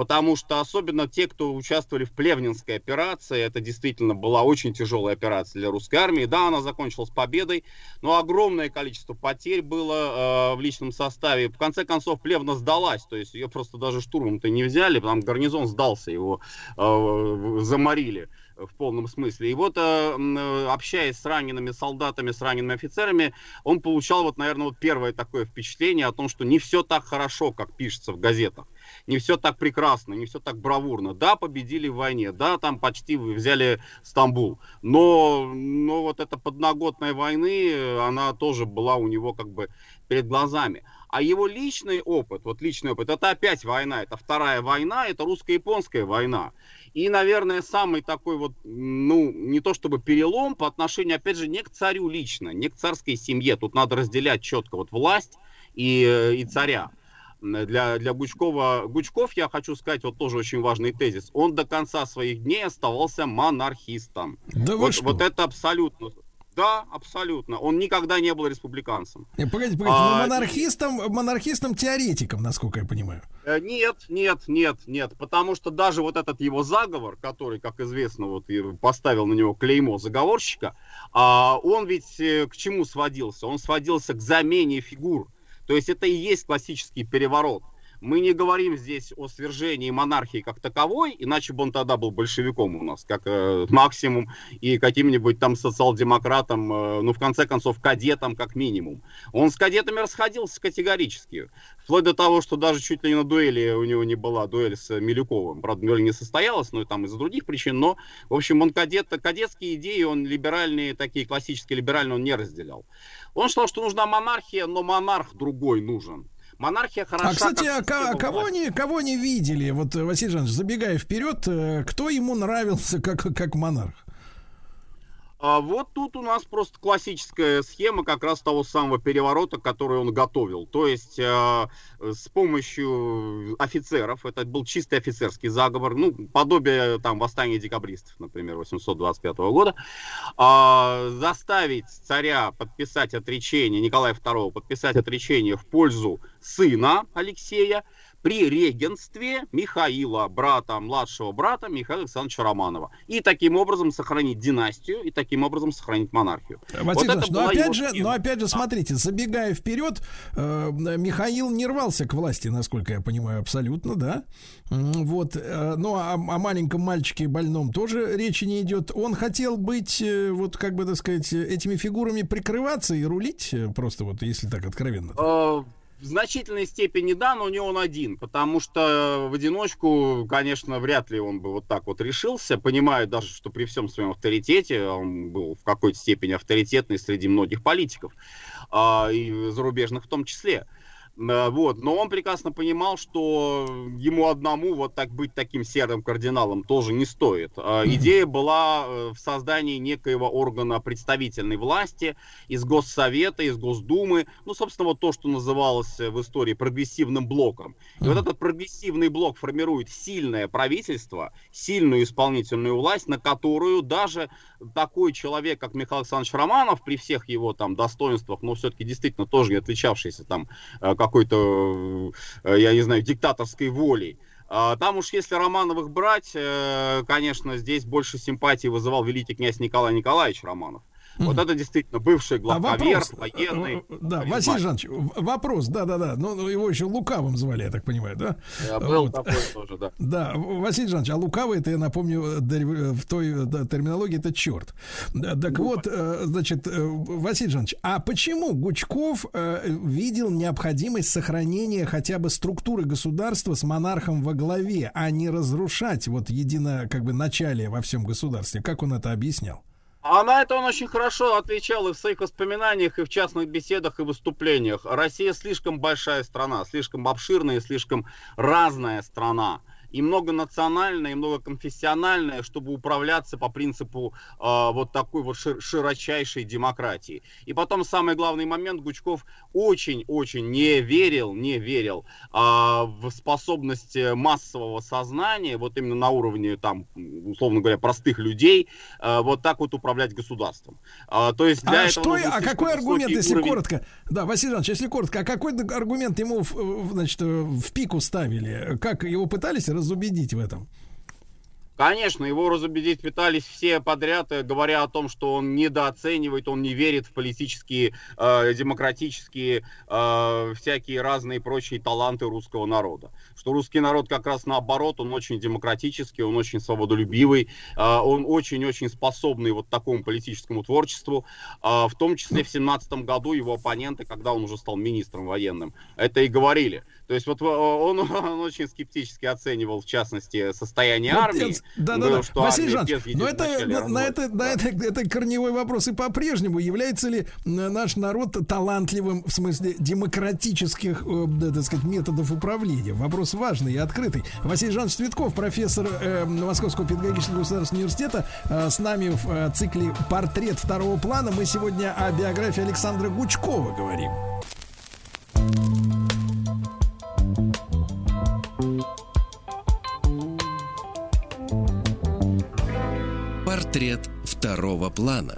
Speaker 9: потому что особенно те, кто участвовали в Плевнинской операции, это действительно была очень тяжелая операция для русской армии. Да, она закончилась победой, но огромное количество потерь было э, в личном составе. В конце концов, Плевна сдалась, то есть ее просто даже штурмом-то не взяли, там гарнизон сдался, его э, заморили в полном смысле. И вот, э, э, общаясь с ранеными солдатами, с ранеными офицерами, он получал, вот, наверное, вот первое такое впечатление о том, что не все так хорошо, как пишется в газетах не все так прекрасно, не все так бравурно. Да, победили в войне, да, там почти взяли Стамбул, но, но вот эта подноготная войны, она тоже была у него как бы перед глазами. А его личный опыт, вот личный опыт, это опять война, это вторая война, это русско-японская война. И, наверное, самый такой вот, ну, не то чтобы перелом по отношению, опять же, не к царю лично, не к царской семье. Тут надо разделять четко вот власть и, и царя для, для Гучкова. Гучков, я хочу сказать, вот тоже очень важный тезис. Он до конца своих дней оставался монархистом.
Speaker 2: Да
Speaker 9: вот, вот это абсолютно. Да, абсолютно. Он никогда не был республиканцем.
Speaker 2: Погодите, погодите, а, но монархистом, монархистом теоретиком, насколько я понимаю.
Speaker 9: Э, нет, нет, нет, нет. Потому что даже вот этот его заговор, который, как известно, вот поставил на него клеймо заговорщика, а, он ведь э, к чему сводился? Он сводился к замене фигур. То есть это и есть классический переворот. Мы не говорим здесь о свержении монархии как таковой, иначе бы он тогда был большевиком у нас, как э, максимум, и каким-нибудь там социал-демократом, э, ну, в конце концов, кадетом как минимум. Он с кадетами расходился категорически, вплоть до того, что даже чуть ли не на дуэли у него не была дуэль с Милюковым. Правда, дуэль не состоялась, но и там из-за других причин, но, в общем, он кадет, кадетские идеи, он либеральные, такие классические либеральные, он не разделял. Он считал, что нужна монархия, но монарх другой нужен. Монархия хороша.
Speaker 2: А, кстати, а ко- кого не, кого не видели? Вот, Василий Жанович, забегая вперед, э, кто ему нравился как, как монарх?
Speaker 9: А вот тут у нас просто классическая схема как раз того самого переворота, который он готовил. То есть э, с помощью офицеров, это был чистый офицерский заговор, ну, подобие там восстания декабристов, например, 825 года, а, заставить царя подписать отречение, Николая II подписать отречение в пользу сына Алексея, при регенстве Михаила, брата, младшего брата Михаила Александровича Романова. И таким образом сохранить династию, и таким образом сохранить монархию.
Speaker 2: Василий
Speaker 9: Вот это
Speaker 2: но
Speaker 9: была
Speaker 2: опять
Speaker 9: его
Speaker 2: же,
Speaker 9: схема.
Speaker 2: но опять же, смотрите, забегая вперед, э, Михаил не рвался к власти, насколько я понимаю, абсолютно, да. Вот, э, ну а о маленьком мальчике больном тоже речи не идет. Он хотел быть, э, вот как бы так сказать, этими фигурами прикрываться и рулить, э, просто вот, если так откровенно.
Speaker 9: Э, В значительной степени да, но не он один, потому что в одиночку, конечно, вряд ли он бы вот так вот решился, понимая даже, что при всем своем авторитете, он был в какой-то степени авторитетный среди многих политиков, а, и зарубежных в том числе. Э, Вот. Но он прекрасно понимал, что ему одному вот так быть таким серым кардиналом тоже не стоит. А, Идея была э, в создании некоего органа представительной власти из Госсовета, из Госдумы, ну, собственно, вот то, что называлось э, в истории прогрессивным блоком. И вот этот прогрессивный блок формирует сильное правительство, сильную исполнительную власть, на которую даже такой человек, как Михаил Александрович Романов, при всех его там достоинствах, но все-таки действительно тоже не отличавшийся там э, какой-то, э, я не знаю, диктаторской волей. А, Там уж если Романовых брать, э, конечно, здесь больше симпатии вызывал великий князь Николай Николаевич Романов. Вот это действительно бывший
Speaker 2: А
Speaker 9: главковер,
Speaker 2: вопрос,
Speaker 9: военный.
Speaker 2: э, да, Василий Жанович, вопрос, да, да, да, ну ну, его еще Лукавым звали, я так понимаю, да?
Speaker 9: Э, Был
Speaker 2: Вот.
Speaker 9: такой тоже, да.
Speaker 2: Да, Василий Жанович, а лукавый, это я напомню, в той да, терминологии это черт. Да, Так вот, э, значит, Василий Жанович, а почему Гучков видел необходимость сохранения хотя бы структуры государства с монархом во главе, а не разрушать вот едино как бы начале во всем государстве? Как он это объяснял?
Speaker 9: А на это он очень хорошо отвечал и в своих воспоминаниях, и в частных беседах, и выступлениях. Россия слишком большая страна, слишком обширная слишком разная страна. И многонациональная, и многоконфессиональная, чтобы управляться по принципу э, вот такой вот шир- широчайшей демократии. И потом самый главный момент, Гучков очень-очень не верил, не верил э, в способность э, массового сознания, вот именно на уровне, там, условно говоря, простых людей, э, вот так вот управлять государством. А, то есть для
Speaker 2: А,
Speaker 9: этого
Speaker 2: что, а какой аргумент, если
Speaker 9: уровень-
Speaker 2: коротко? Да, Василий Иванович, если коротко, а какой аргумент ему в, значит, э, в пику ставили? Как его пытались разубедить в этом?
Speaker 9: Конечно, его разубедить пытались все подряд, э, говоря о том, что он недооценивает, он не верит в политические, э, демократические, э, всякие разные прочие таланты русского народа. Что русский народ как раз наоборот, он очень демократический, он очень свободолюбивый, э, он очень-очень способный вот такому политическому творчеству. Э, в том числе в 17 году его оппоненты, когда он уже стал министром военным, это и говорили. То есть вот он, он очень скептически оценивал, в частности, состояние
Speaker 2: Вот
Speaker 9: армии.
Speaker 2: Да, да, да.
Speaker 9: что
Speaker 2: Василий Жанович,
Speaker 9: без
Speaker 2: но это, на, на это,
Speaker 9: разводится.
Speaker 2: на это, это корневой вопрос и по-прежнему. Является ли наш народ талантливым в смысле демократических, э, да, так сказать, методов управления? Вопрос важный и открытый. Василий Жанович Цветков, профессор э, Московского педагогического государственного университета, э, с нами в э, цикле «Портрет второго плана». Мы сегодня о биографии Александра Гучкова говорим.
Speaker 1: Портрет второго плана.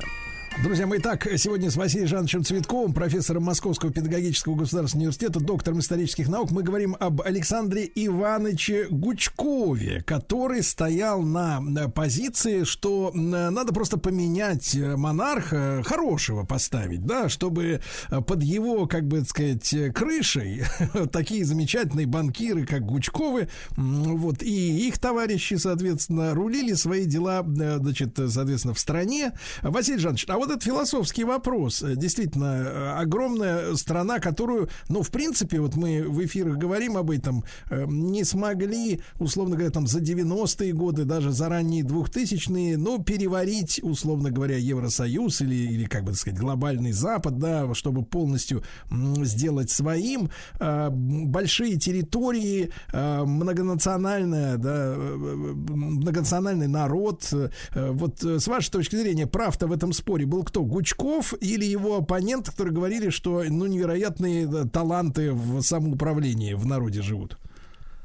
Speaker 2: Друзья мои, так, сегодня с Василием Жановичем Цветковым, профессором Московского педагогического государственного университета, доктором исторических наук, мы говорим об Александре Ивановиче Гучкове, который стоял на позиции, что м, надо просто поменять э, монарха, хорошего поставить, да, чтобы э, под его, как бы так сказать, э, крышей такие замечательные банкиры, как Гучковы, вот, и их товарищи, соответственно, рулили свои дела, э, значит, соответственно, в стране. Василий Жанович, а вот этот философский вопрос, э, действительно, э, огромная страна, которую, ну, в принципе, вот мы в эфирах говорим об этом, э, не смогли, условно говоря, там за 90-е годы, даже за ранние 2000-е, ну, переварить, условно говоря, Евросоюз или, или как бы сказать, глобальный Запад, да, чтобы полностью сделать своим. Большие территории, многонациональная, да, многонациональный народ. Вот с вашей точки зрения, прав-то в этом споре был кто? Гучков или его оппонент, которые говорили, что ну, невероятные да, таланты в самоуправлении в народе живут?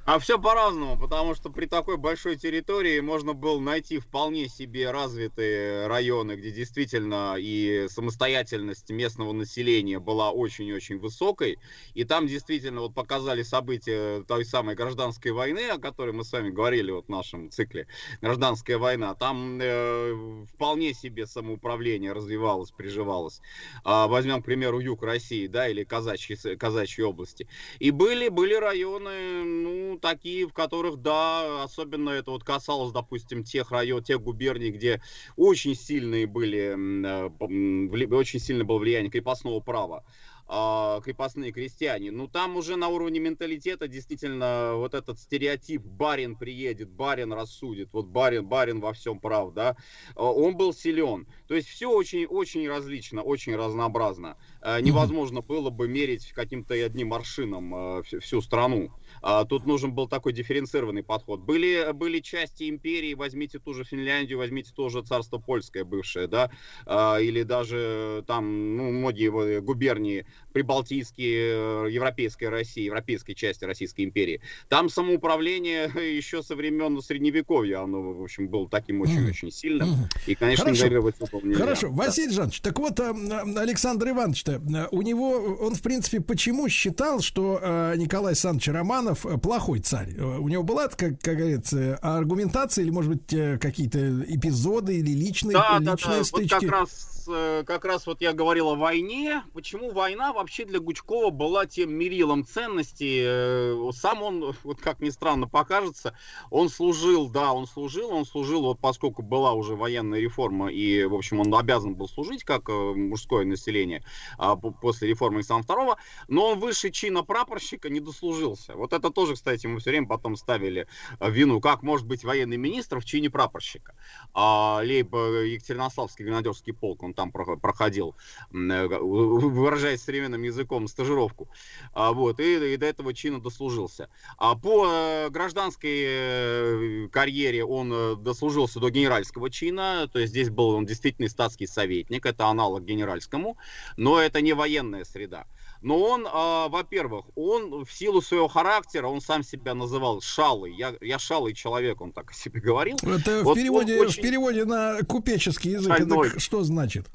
Speaker 9: А все по-разному, потому что при такой большой территории можно было найти вполне себе развитые районы, где действительно и самостоятельность местного населения была очень-очень высокой. И там действительно вот показали события той самой гражданской войны, о которой мы с вами говорили вот в нашем цикле «Гражданская война». Там э, вполне себе самоуправление развивалось, приживалось. А, возьмем, к примеру, юг России, да, или казачьи, казачьи области. И были, были районы, ну, такие, в которых, да, особенно это вот касалось, допустим, тех районов, тех губерний, где очень сильные были, э, очень сильно было влияние крепостного права а, крепостные крестьяне. Ну, там уже на уровне менталитета действительно вот этот стереотип «барин приедет, барин рассудит», вот барин, барин во всем прав, да, а, он был силен. То есть все очень-очень различно, очень разнообразно. А, Невозможно было бы мерить каким-то одним аршином а, всю- всю страну. А, Тут нужен был такой дифференцированный подход. Были, были части империи, возьмите ту же Финляндию, возьмите тоже царство польское бывшее, да, а, или даже там, ну, многие его губернии прибалтийские, э, европейской России, европейской части Российской империи. Там самоуправление еще со времен Средневековья, оно, в общем, было таким очень-очень сильным. И, конечно,
Speaker 2: Хорошо.
Speaker 9: игнорировать это нельзя.
Speaker 2: Хорошо,
Speaker 9: Да.
Speaker 2: Василий Жанович, так вот, э, Александр Иванович-то, э, у него, он, в принципе, почему считал, что э, Николай Александрович Романов э, плохой царь? Э, У него была, как, как говорится, аргументация или, может быть, э, какие-то эпизоды или личные,
Speaker 9: Да, да,
Speaker 2: личные
Speaker 9: да.
Speaker 2: стычки?
Speaker 9: Вот как раз, э, как раз вот я говорил о войне. Почему война вообще для Гучкова была тем мерилом ценностей? Э, Сам он, вот как ни странно покажется, он служил, да, он служил, он служил, вот поскольку была уже военная реформа, и, в общем, он обязан был служить, как э, мужское население, а, по- после реформы Александра II, но он выше чина прапорщика не дослужился. Вот это тоже, кстати, мы все время потом ставили э, вину, как может быть военный министр в чине прапорщика. А, либо Екатеринославский гренадерский полк, он там про- проходил, э, выражаясь современным языком, стажировку. А, вот, и, и до этого чина дослужился. А по э, гражданской э, карьере он дослужился до генеральского чина, то есть здесь был он действительно статский советник, это аналог генеральскому, но это не военная среда. Но он, а, во-первых, он в силу своего характера, он сам себя называл шалый. Я, я шалый человек, он так о себе говорил.
Speaker 2: Это
Speaker 9: Вот
Speaker 2: в, переводе,
Speaker 9: он
Speaker 2: в
Speaker 9: очень-
Speaker 2: переводе на купеческий язык.
Speaker 9: Шальной.
Speaker 2: Это что значит?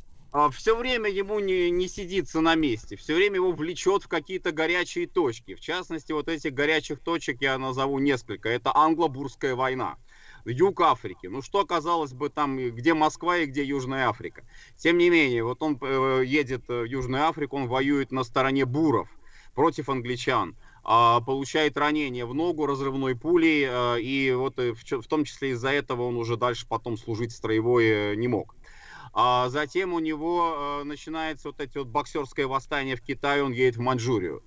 Speaker 9: все время ему не, не сидится на месте, все время его влечет в какие-то горячие точки. В частности, вот этих горячих точек я назову несколько. Это англо-бурская война. Юг Африки. Ну что, казалось бы, там, где Москва и где Южная Африка. Тем не менее, вот он э, едет в Южную Африку, он воюет на стороне буров против англичан. а, получает ранение в ногу разрывной пулей, а, и вот э, в, в том числе из-за этого он уже дальше потом служить строевой э, не мог. А затем у него э, начинается вот эти вот боксерское восстание в Китае, он едет в Маньчжурию.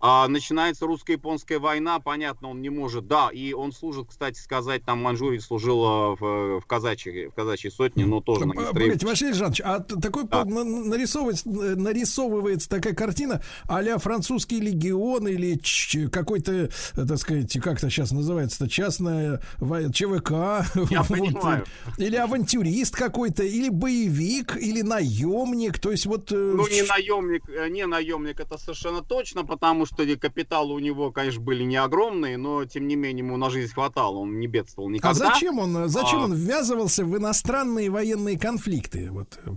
Speaker 9: А, начинается русско-японская война, понятно, он не может, да, и он служит, кстати сказать, там в Маньчжурии служил э, в, в, казачьей, в казачьей сотне, но тоже на.
Speaker 2: Погодите, Василий Жанович, а такой на- нарисовывается, нарисовывается такая картина а французский легион или какой-то, э, так сказать, как это сейчас называется-то, частная ЧВК.
Speaker 9: Я
Speaker 2: вот,
Speaker 9: понимаю.
Speaker 2: Или авантюрист какой-то, или боевик, или наемник. То есть вот... э,
Speaker 9: Ну, не наемник, э, не наемник, это совершенно точно, потому что и капиталы у него, конечно, были не огромные, но, тем не менее, ему на жизнь хватало, он не бедствовал никогда.
Speaker 2: А зачем он, зачем
Speaker 9: А.
Speaker 2: он ввязывался в иностранные военные конфликты? Вот. э,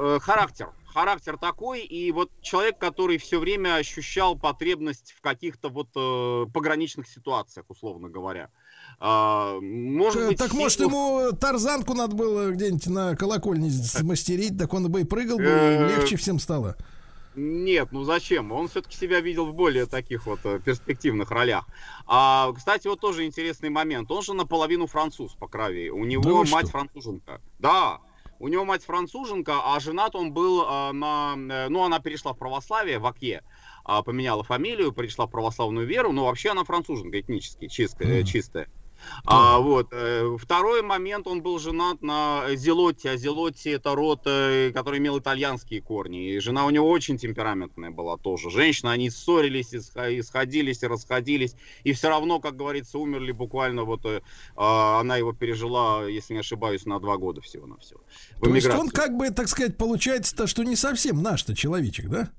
Speaker 9: Э, характер. Характер такой, и вот человек, который все время ощущал потребность в каких-то вот э, пограничных ситуациях, условно говоря. А, может
Speaker 2: Э,
Speaker 9: быть,
Speaker 2: так может ему тарзанку надо было где-нибудь на колокольне смастерить, так он бы и прыгал бы, легче всем стало.
Speaker 9: Нет, ну зачем? Он все-таки себя видел в более таких вот э, перспективных ролях. А, кстати, вот тоже интересный момент. Он же наполовину француз по крови. У него
Speaker 2: Да
Speaker 9: мать
Speaker 2: что?
Speaker 9: француженка. Да. У него мать француженка, а женат он был э, на... э, ну, она перешла в православие, в Акье, а, поменяла фамилию, пришла в православную веру, но вообще она француженка этнически, чистая.
Speaker 2: Мгм.
Speaker 9: чистая. А, вот. э, Второй момент, он был женат на Зелотте, а Зелотти это род, э, который имел итальянские корни. И жена у него очень темпераментная была тоже. Женщина, они ссорились, исха- и сходились, и расходились. И все равно, как говорится, умерли буквально вот... э, а, Она его пережила, если не ошибаюсь, на два года всего-на все.
Speaker 2: То есть он как бы, так сказать, получается-то, что не совсем наш-то человечек, да?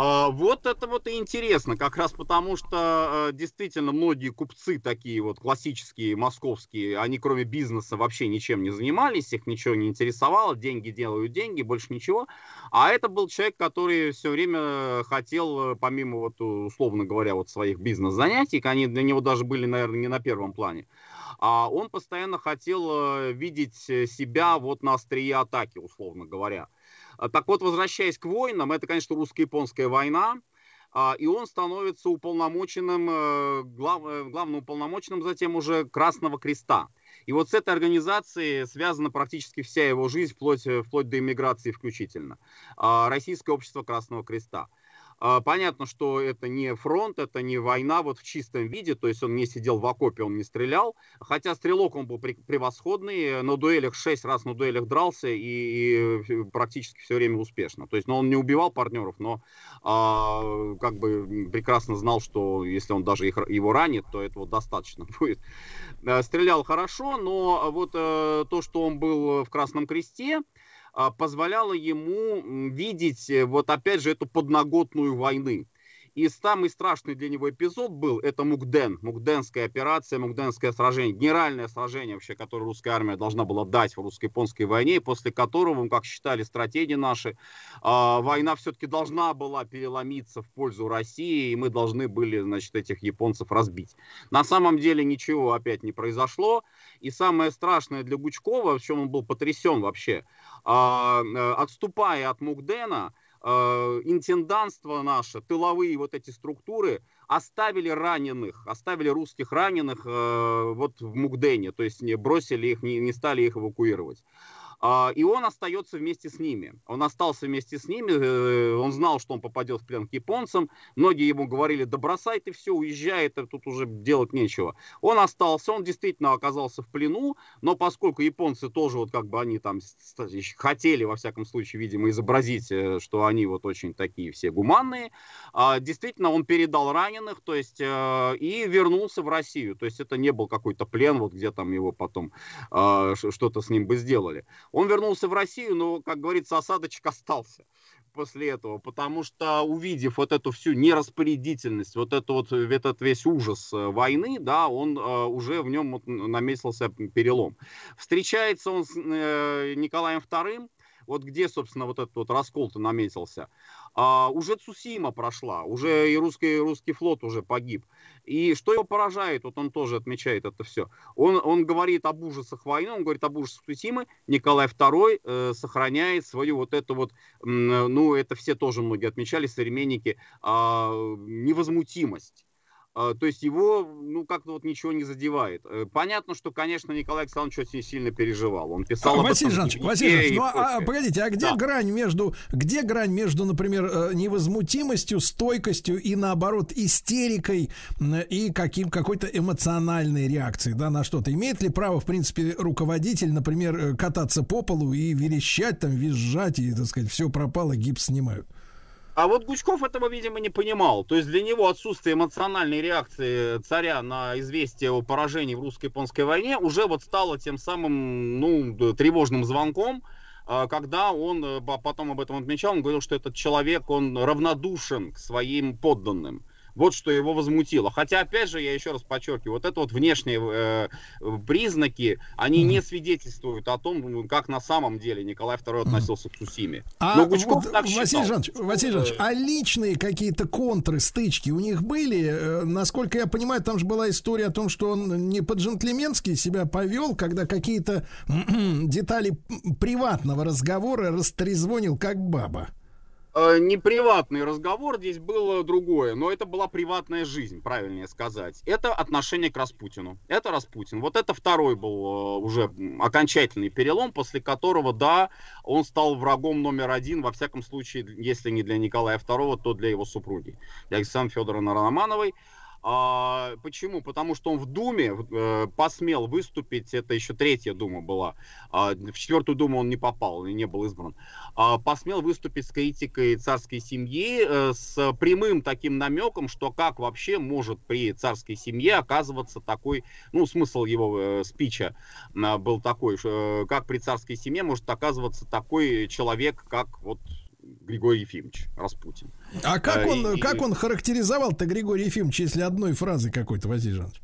Speaker 9: А, вот это вот и интересно, как раз потому, что э, действительно многие купцы такие вот классические, московские, они кроме бизнеса вообще ничем не занимались, их ничего не интересовало, деньги делают деньги, больше ничего. А это был человек, который все время хотел, помимо вот, условно говоря, вот своих бизнес-занятий, они для него даже были, наверное, не на первом плане, а он постоянно хотел э, видеть э, себя вот на острие атаки, условно говоря. А, Так вот, возвращаясь к войнам, это, конечно, русско-японская война, а, и он становится уполномоченным, э, глав- э, главным уполномоченным затем уже Красного Креста. И вот с этой организацией связана практически вся его жизнь, вплоть, э, вплоть до иммиграции включительно. А, Российское общество Красного Креста. А, Понятно, что это не фронт, это не война вот в чистом виде, то есть он не сидел в окопе, он не стрелял, хотя стрелок он был пре- превосходный, на дуэлях шесть раз на дуэлях дрался и, и практически все время успешно. То есть, ну, он не убивал партнеров, но а, как бы прекрасно знал, что если он даже их, его ранит, то этого достаточно будет. Э, Стрелял хорошо, но вот э, то, что он был в Красном Кресте, а, позволяло ему видеть э, вот опять же эту подноготную войны. И самый страшный для него эпизод был, это Мукден, Мукденская операция, Мукденское сражение, генеральное сражение вообще, которое русская армия должна была дать в русско-японской войне, и после которого, как считали стратеги наши, а, война все-таки должна была переломиться в пользу России, и мы должны были, значит, этих японцев разбить. На самом деле ничего опять не произошло, и самое страшное для Гучкова, в чем он был потрясен вообще, а, э, отступая от Мукдена, интенданство наше, тыловые вот эти структуры оставили раненых, оставили русских раненых э, вот в Мукдене, то есть не бросили их, не, не стали их эвакуировать. А, И он остается вместе с ними. Он остался вместе с ними, э, он знал, что он попадет в плен к японцам. Многие ему говорили, да бросай ты все, уезжай, это тут уже делать нечего. Он остался, он действительно оказался в плену, но поскольку японцы тоже вот как бы они там хотели, во всяком случае, видимо, изобразить, э, что они вот очень такие все гуманные, а, действительно он передал раненых, то есть э, и вернулся в Россию. То есть это не был какой-то плен, вот где там его потом а, что-то с ним бы сделали. Он вернулся в Россию, но, как говорится, осадочек остался после этого, потому что увидев вот эту всю нераспорядительность, вот это вот э, этот весь ужас э, войны, да, он э, уже в нем вот н- наметился перелом. Встречается он с э, Николаем II, вот где, собственно, вот этот вот раскол-то наметился. А, уже Цусима прошла, уже и русский, русский флот уже погиб. И что его поражает, вот он тоже отмечает это все. Он, он говорит об ужасах войны, он говорит об ужасах Цусимы. Николай II э, сохраняет свою вот эту вот, м, ну, это все тоже многие отмечали, современники, а, невозмутимость. А, То есть его, ну, как-то вот ничего не задевает. Э, Понятно, что, конечно, Николай Александрович очень сильно переживал. Он писал
Speaker 2: А, Василий Жанович, Василий Жанович, ну а, а, погодите, а где
Speaker 9: Да.
Speaker 2: грань между, где грань между, например, э, невозмутимостью, стойкостью и наоборот истерикой и каким какой-то эмоциональной реакцией, да, на что-то? Имеет ли право, в принципе, руководитель, например, э, кататься по полу и верещать там, визжать и, так сказать, все пропало, гипс снимают?
Speaker 9: А вот Гучков этого, видимо, не понимал. То есть для него отсутствие эмоциональной реакции царя на известие о поражении в русско-японской войне уже вот стало тем самым, ну, тревожным звонком, а, когда он э, потом об этом отмечал, он говорил, что этот человек, он равнодушен к своим подданным. Вот что его возмутило. Хотя, опять же, я еще раз подчеркиваю, вот это вот внешние э, признаки, они не свидетельствуют о том, ну, как на самом деле Николай II относился к Цусиме.
Speaker 2: А
Speaker 9: Но Гучков
Speaker 2: вот,
Speaker 9: так
Speaker 2: Василий
Speaker 9: считал.
Speaker 2: Жанович, Василий Жанович, а личные какие-то контры, стычки у них были? Э, Насколько я понимаю, там же была история о том, что он не по-джентльменски себя повел, когда какие-то детали приватного разговора растрезвонил как баба.
Speaker 9: Э, не приватный разговор, здесь было другое, но это была приватная жизнь, правильнее сказать. Это отношение к Распутину. Это Распутин. Вот это второй был э, уже окончательный перелом, после которого, да, он стал врагом номер один, во всяком случае, если не для Николая II, то для его супруги, для Александры Федоровны Романовой. А, почему? Потому что он в Думе э, посмел выступить, это еще третья Дума была, а, в четвертую Думу он не попал и не был избран, а, посмел выступить с критикой царской семьи э, с прямым таким намеком, что как вообще может при царской семье оказываться такой, ну смысл его э, спича был такой, э, как при царской семье может оказываться такой человек, как вот Григорий Ефимович Распутин.
Speaker 2: А как
Speaker 9: Э,
Speaker 2: он,
Speaker 9: и-
Speaker 2: как он характеризовал-то Григорий Ефимович, если одной фразой какой-то, Василий Жанович?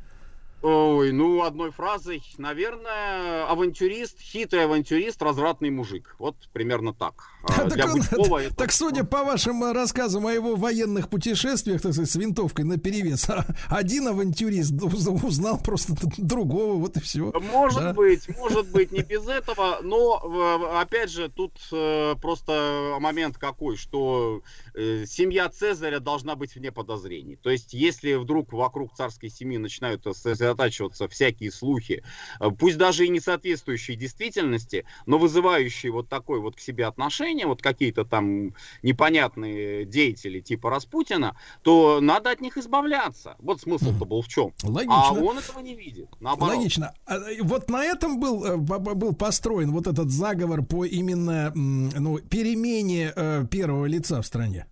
Speaker 9: Ой, ну, одной фразой, наверное, авантюрист, хитрый авантюрист, развратный мужик. Вот примерно так. А,
Speaker 2: Так, он-
Speaker 9: это-
Speaker 2: так судя по вашим рассказам о его военных путешествиях, так сказать, с винтовкой на перевес, один авантюрист уз- узнал просто другого, вот и все.
Speaker 9: Может быть, может быть, не без этого, но опять же тут э, просто момент какой, что э, семья Цезаря должна быть вне подозрений. То есть, если вдруг вокруг царской семьи начинают сосредотачиваться всякие слухи, э, пусть даже и не соответствующие действительности, но вызывающие вот такое вот к себе отношение, вот какие-то там непонятные деятели типа Распутина, то надо от них избавляться. Вот смысл-то был в чем.
Speaker 2: Логично.
Speaker 9: А он этого не видит. Наоборот.
Speaker 2: Логично. А, э, Вот на этом был, э, был построен вот этот заговор по именно ну, перемене первого лица в стране.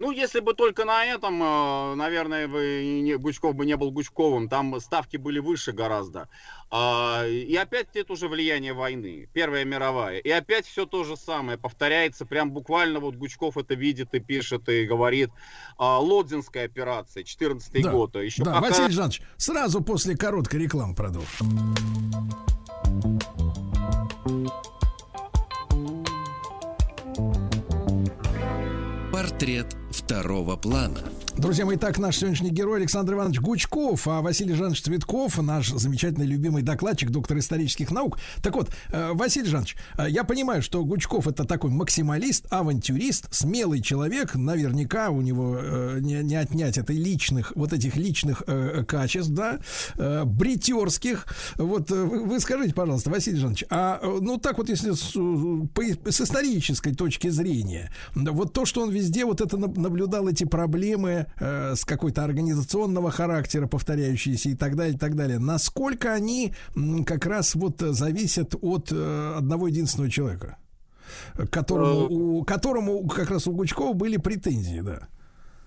Speaker 9: Ну, если бы только на этом, э, наверное, бы не, Гучков бы не был Гучковым, там ставки были выше гораздо. А, И опять это уже влияние войны, Первая мировая. И опять все то же самое повторяется, прям буквально вот Гучков это видит и пишет, и говорит. А, Лодзинская операция, 14
Speaker 2: Да,
Speaker 9: год. а Еще
Speaker 2: да,
Speaker 9: пока...
Speaker 2: Василий Жанович, сразу после короткой рекламы продолжим.
Speaker 1: Портрет второго плана.
Speaker 2: Друзья мои, так наш сегодняшний герой Александр Иванович Гучков, а Василий Жанович Цветков, наш замечательный любимый докладчик, доктор исторических наук. Так вот, э, Василий Жанович, э, я понимаю, что Гучков это такой максималист, авантюрист, смелый человек, наверняка у него э, не, не отнять этой личных, вот этих личных качеств, да, бритерских. Вот вы, скажите, пожалуйста, Василий Жанович, а ну так вот, если с, с исторической точки зрения, вот то, что он везде вот это наблюдал эти проблемы э, с какой-то организационного характера, повторяющиеся и так далее, и так далее, насколько они м, как раз вот э, зависят от э, одного единственного человека, которому, у, которому как раз у Гучкова были претензии, да.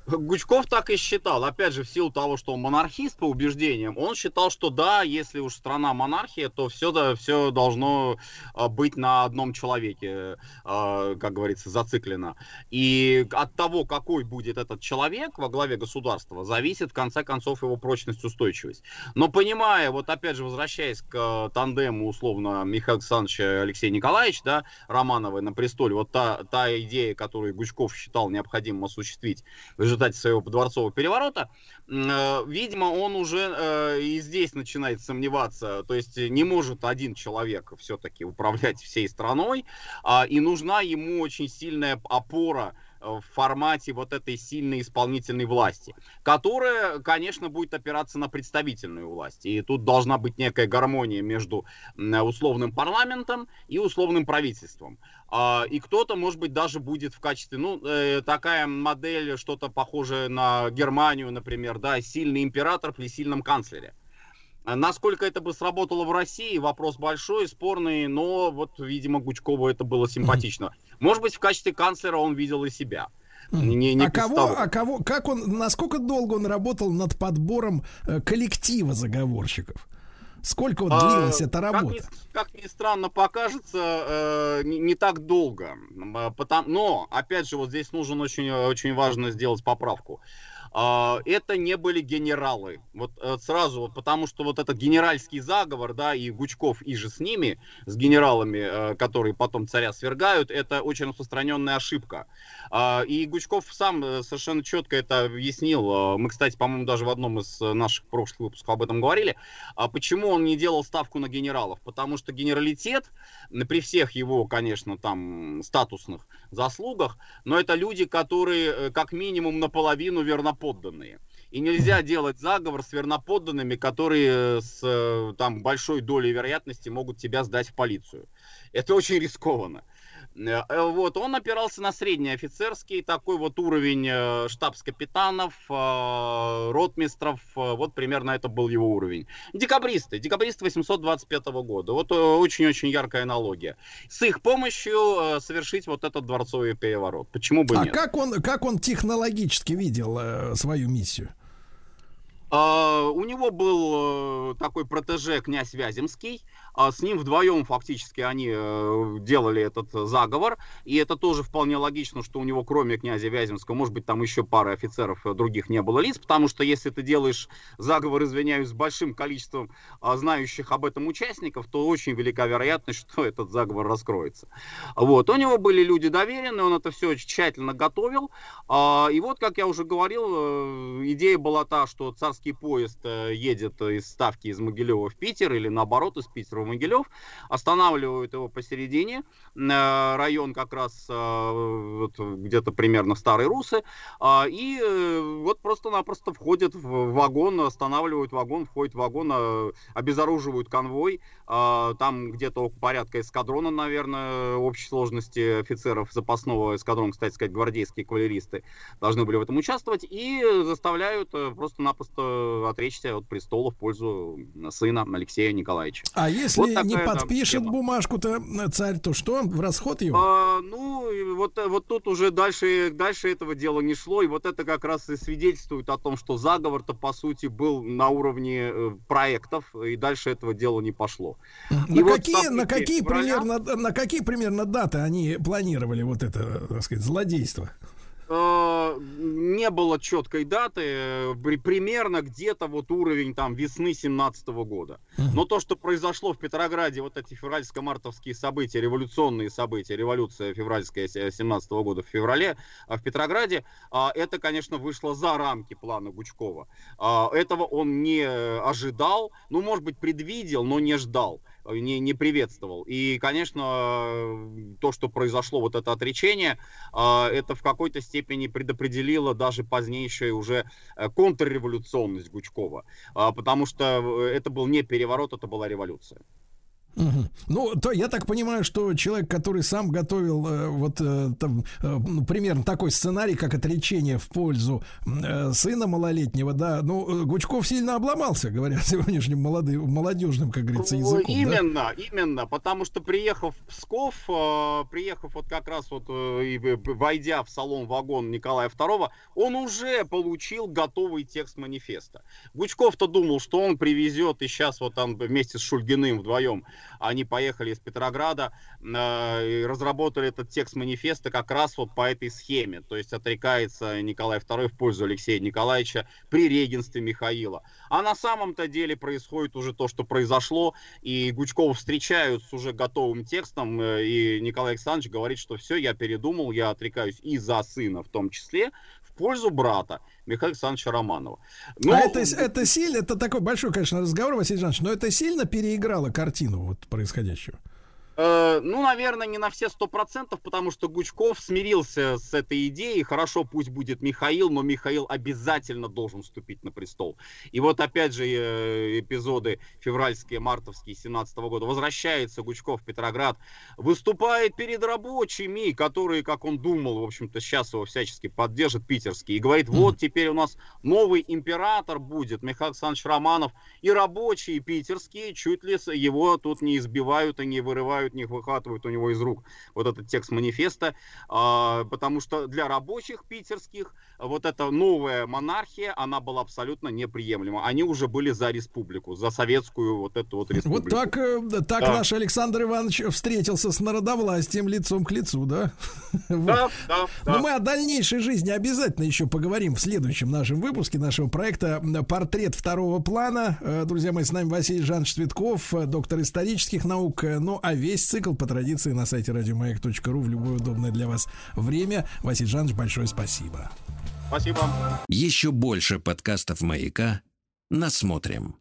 Speaker 9: Гучков так и считал. Опять же, в силу того, что он монархист по убеждениям, он считал, что да, если уж страна монархия, то все, да, все должно а, быть на одном человеке, а, как говорится, зациклено. И от того, какой будет этот человек во главе государства, зависит, в конце концов, его прочность, устойчивость. Но понимая, вот опять же, возвращаясь к э, тандему, условно, Михаила Александровича и Алексея Николаевича, да, Романовой на престоле, вот та, та идея, которую Гучков считал необходимым осуществить результате своего дворцового переворота, э, видимо, он уже э, и здесь начинает сомневаться, то есть не может один человек все-таки управлять всей страной, а, и нужна ему очень сильная опора в формате вот этой сильной исполнительной власти, которая, конечно, будет опираться на представительную власть. И тут должна быть некая гармония между условным парламентом и условным правительством. А, И кто-то, может быть, даже будет в качестве, ну, э, такая модель, что-то похожее на Германию, например, да, сильный император при сильном канцлере. А Насколько это бы сработало в России, вопрос большой, спорный, но вот, видимо, Гучкову это было симпатично. Может быть, в качестве канцлера он видел и себя. Не- не
Speaker 2: а кого, а кого, как он, насколько долго он работал над подбором э, коллектива заговорщиков? Сколько вот
Speaker 9: А,
Speaker 2: длилась эта
Speaker 9: как
Speaker 2: работа?
Speaker 9: ни, как ни странно покажется, э, не, не так долго. А, потом- но, опять же, вот здесь нужен очень, очень важно сделать поправку. А, это не были генералы. Вот э, сразу, потому что вот этот генеральский заговор, да, и Гучков, и же с ними, с генералами, э, которые потом царя свергают, это очень распространенная ошибка. А, и Гучков сам э, совершенно четко это объяснил. Мы, кстати, по-моему, даже в одном из наших прошлых выпусков об этом говорили. А почему он не делал ставку на генералов? Потому что генералитет, при всех его, конечно, там статусных заслугах, но это люди, которые как минимум наполовину верноподданные верноподданные. И нельзя делать заговор с верноподданными, которые с э, там, большой долей вероятности могут тебя сдать в полицию. Это очень рискованно. Э, э, вот, он опирался на средний офицерский, такой вот уровень э, штабс-капитанов, ротмистров, вот примерно это был его уровень. Декабристы, декабристы 825 года, вот очень-очень яркая аналогия. С их помощью совершить вот этот дворцовый переворот. Почему бы
Speaker 2: а
Speaker 9: нет?
Speaker 2: А как он, как он технологически видел свою миссию?
Speaker 9: Uh, у него был uh, такой протеже князь Вяземский, с ним вдвоем фактически они э, делали этот заговор. И это тоже вполне логично, что у него, кроме князя Вяземского, может быть, там еще пары офицеров э, других не было лиц, потому что если ты делаешь заговор, извиняюсь, с большим количеством а, знающих об этом участников, то очень велика вероятность, что этот заговор раскроется. Вот. У него были люди доверенные, он это все очень тщательно готовил. А, и вот, как я уже говорил, э, идея была та, что царский поезд едет из Ставки из Могилева в Питер или наоборот из Питера в Могилев, останавливают его посередине, э, район как раз э, вот, где-то примерно Старые Русы, а, и э, вот просто-напросто входят в вагон, останавливают вагон, входит в вагон, обезоруживают конвой, а, там где-то порядка эскадрона, наверное, общей сложности офицеров запасного эскадрона, кстати сказать, гвардейские кавалеристы должны были в этом участвовать, и заставляют просто-напросто отречься от престола в пользу сына Алексея Николаевича.
Speaker 2: А если если вот не подпишет бумажку-то царь, то что? В расход его?
Speaker 9: А, ну, вот, вот тут уже дальше, дальше этого дела не шло. И вот это как раз и свидетельствует о том, что заговор-то, по сути, был на уровне э, проектов, и дальше этого дела не пошло.
Speaker 2: На и какие, вот на, какие примерно, на какие примерно даты они планировали вот это, так сказать, злодейство?
Speaker 9: Э, не было четкой даты, э, примерно где-то вот уровень там весны 17 года. Но то, что произошло в Петрограде, вот эти февральско-мартовские события, революционные события, революция февральская 17 года в феврале а в Петрограде, а, это, конечно, вышло за рамки плана Гучкова. А, этого он не ожидал, ну, может быть, предвидел, но не ждал не, не приветствовал. И, конечно, то, что произошло, вот это отречение, а, это в какой-то степени предопределило даже позднейшую уже э, контрреволюционность Гучкова, а, потому что это был не переворот, это была революция.
Speaker 2: Угу. Ну, то я так понимаю, что человек, который сам готовил э, вот э, там, э, ну, примерно такой сценарий, как отречение в пользу э, сына малолетнего, да, ну, э, Гучков сильно обломался, говоря сегодняшним молодым, молодежным, как говорится, языком.
Speaker 9: Именно,
Speaker 2: да?
Speaker 9: именно, потому что приехав в Псков, э, приехав вот как раз вот э, войдя в салон-вагон Николая II, он уже получил готовый текст манифеста. Гучков-то думал, что он привезет и сейчас вот там вместе с Шульгиным вдвоем они поехали из Петрограда э, и разработали этот текст манифеста как раз вот по этой схеме. То есть отрекается Николай II в пользу Алексея Николаевича при регенстве Михаила. А на самом-то деле происходит уже то, что произошло, и Гучкова встречают с уже готовым текстом, э, и Николай Александрович говорит, что все, я передумал, я отрекаюсь и за сына в том числе, пользу брата Михаила Александровича Романова.
Speaker 2: Но... А это, это сильно, это такой большой, конечно, разговор, Василий Жанович, но это сильно переиграло картину вот происходящего?
Speaker 9: Э, ну, наверное, не на все сто процентов, потому что Гучков смирился с этой идеей. Хорошо, пусть будет Михаил, но Михаил обязательно должен вступить на престол. И вот опять же э, эпизоды февральские, мартовские 17 года. Возвращается Гучков в Петроград, выступает перед рабочими, которые, как он думал, в общем-то, сейчас его всячески поддержит питерский. И говорит, вот теперь у нас новый император будет, Михаил Александрович Романов. И рабочие питерские чуть ли его тут не избивают и не вырывают убивают, не выхватывают у него из рук вот этот текст манифеста, а, потому что для рабочих питерских вот эта новая монархия, она была абсолютно неприемлема. Они уже были за республику, за советскую вот эту вот республику.
Speaker 2: Вот так, э, так
Speaker 9: Да.
Speaker 2: наш Александр Иванович встретился с народовластием лицом к лицу, да?
Speaker 9: Да, да, да.
Speaker 2: Но мы о дальнейшей жизни обязательно еще поговорим в следующем нашем выпуске нашего проекта «Портрет второго плана». Э, Друзья мои, с нами Василий Жанович Цветков, э, доктор исторических наук. Ну, а весь цикл по традиции на сайте радиомаяк.ру в любое удобное для вас время. Василий Жанович, большое спасибо.
Speaker 9: Спасибо.
Speaker 1: Еще больше подкастов «Маяка» насмотрим.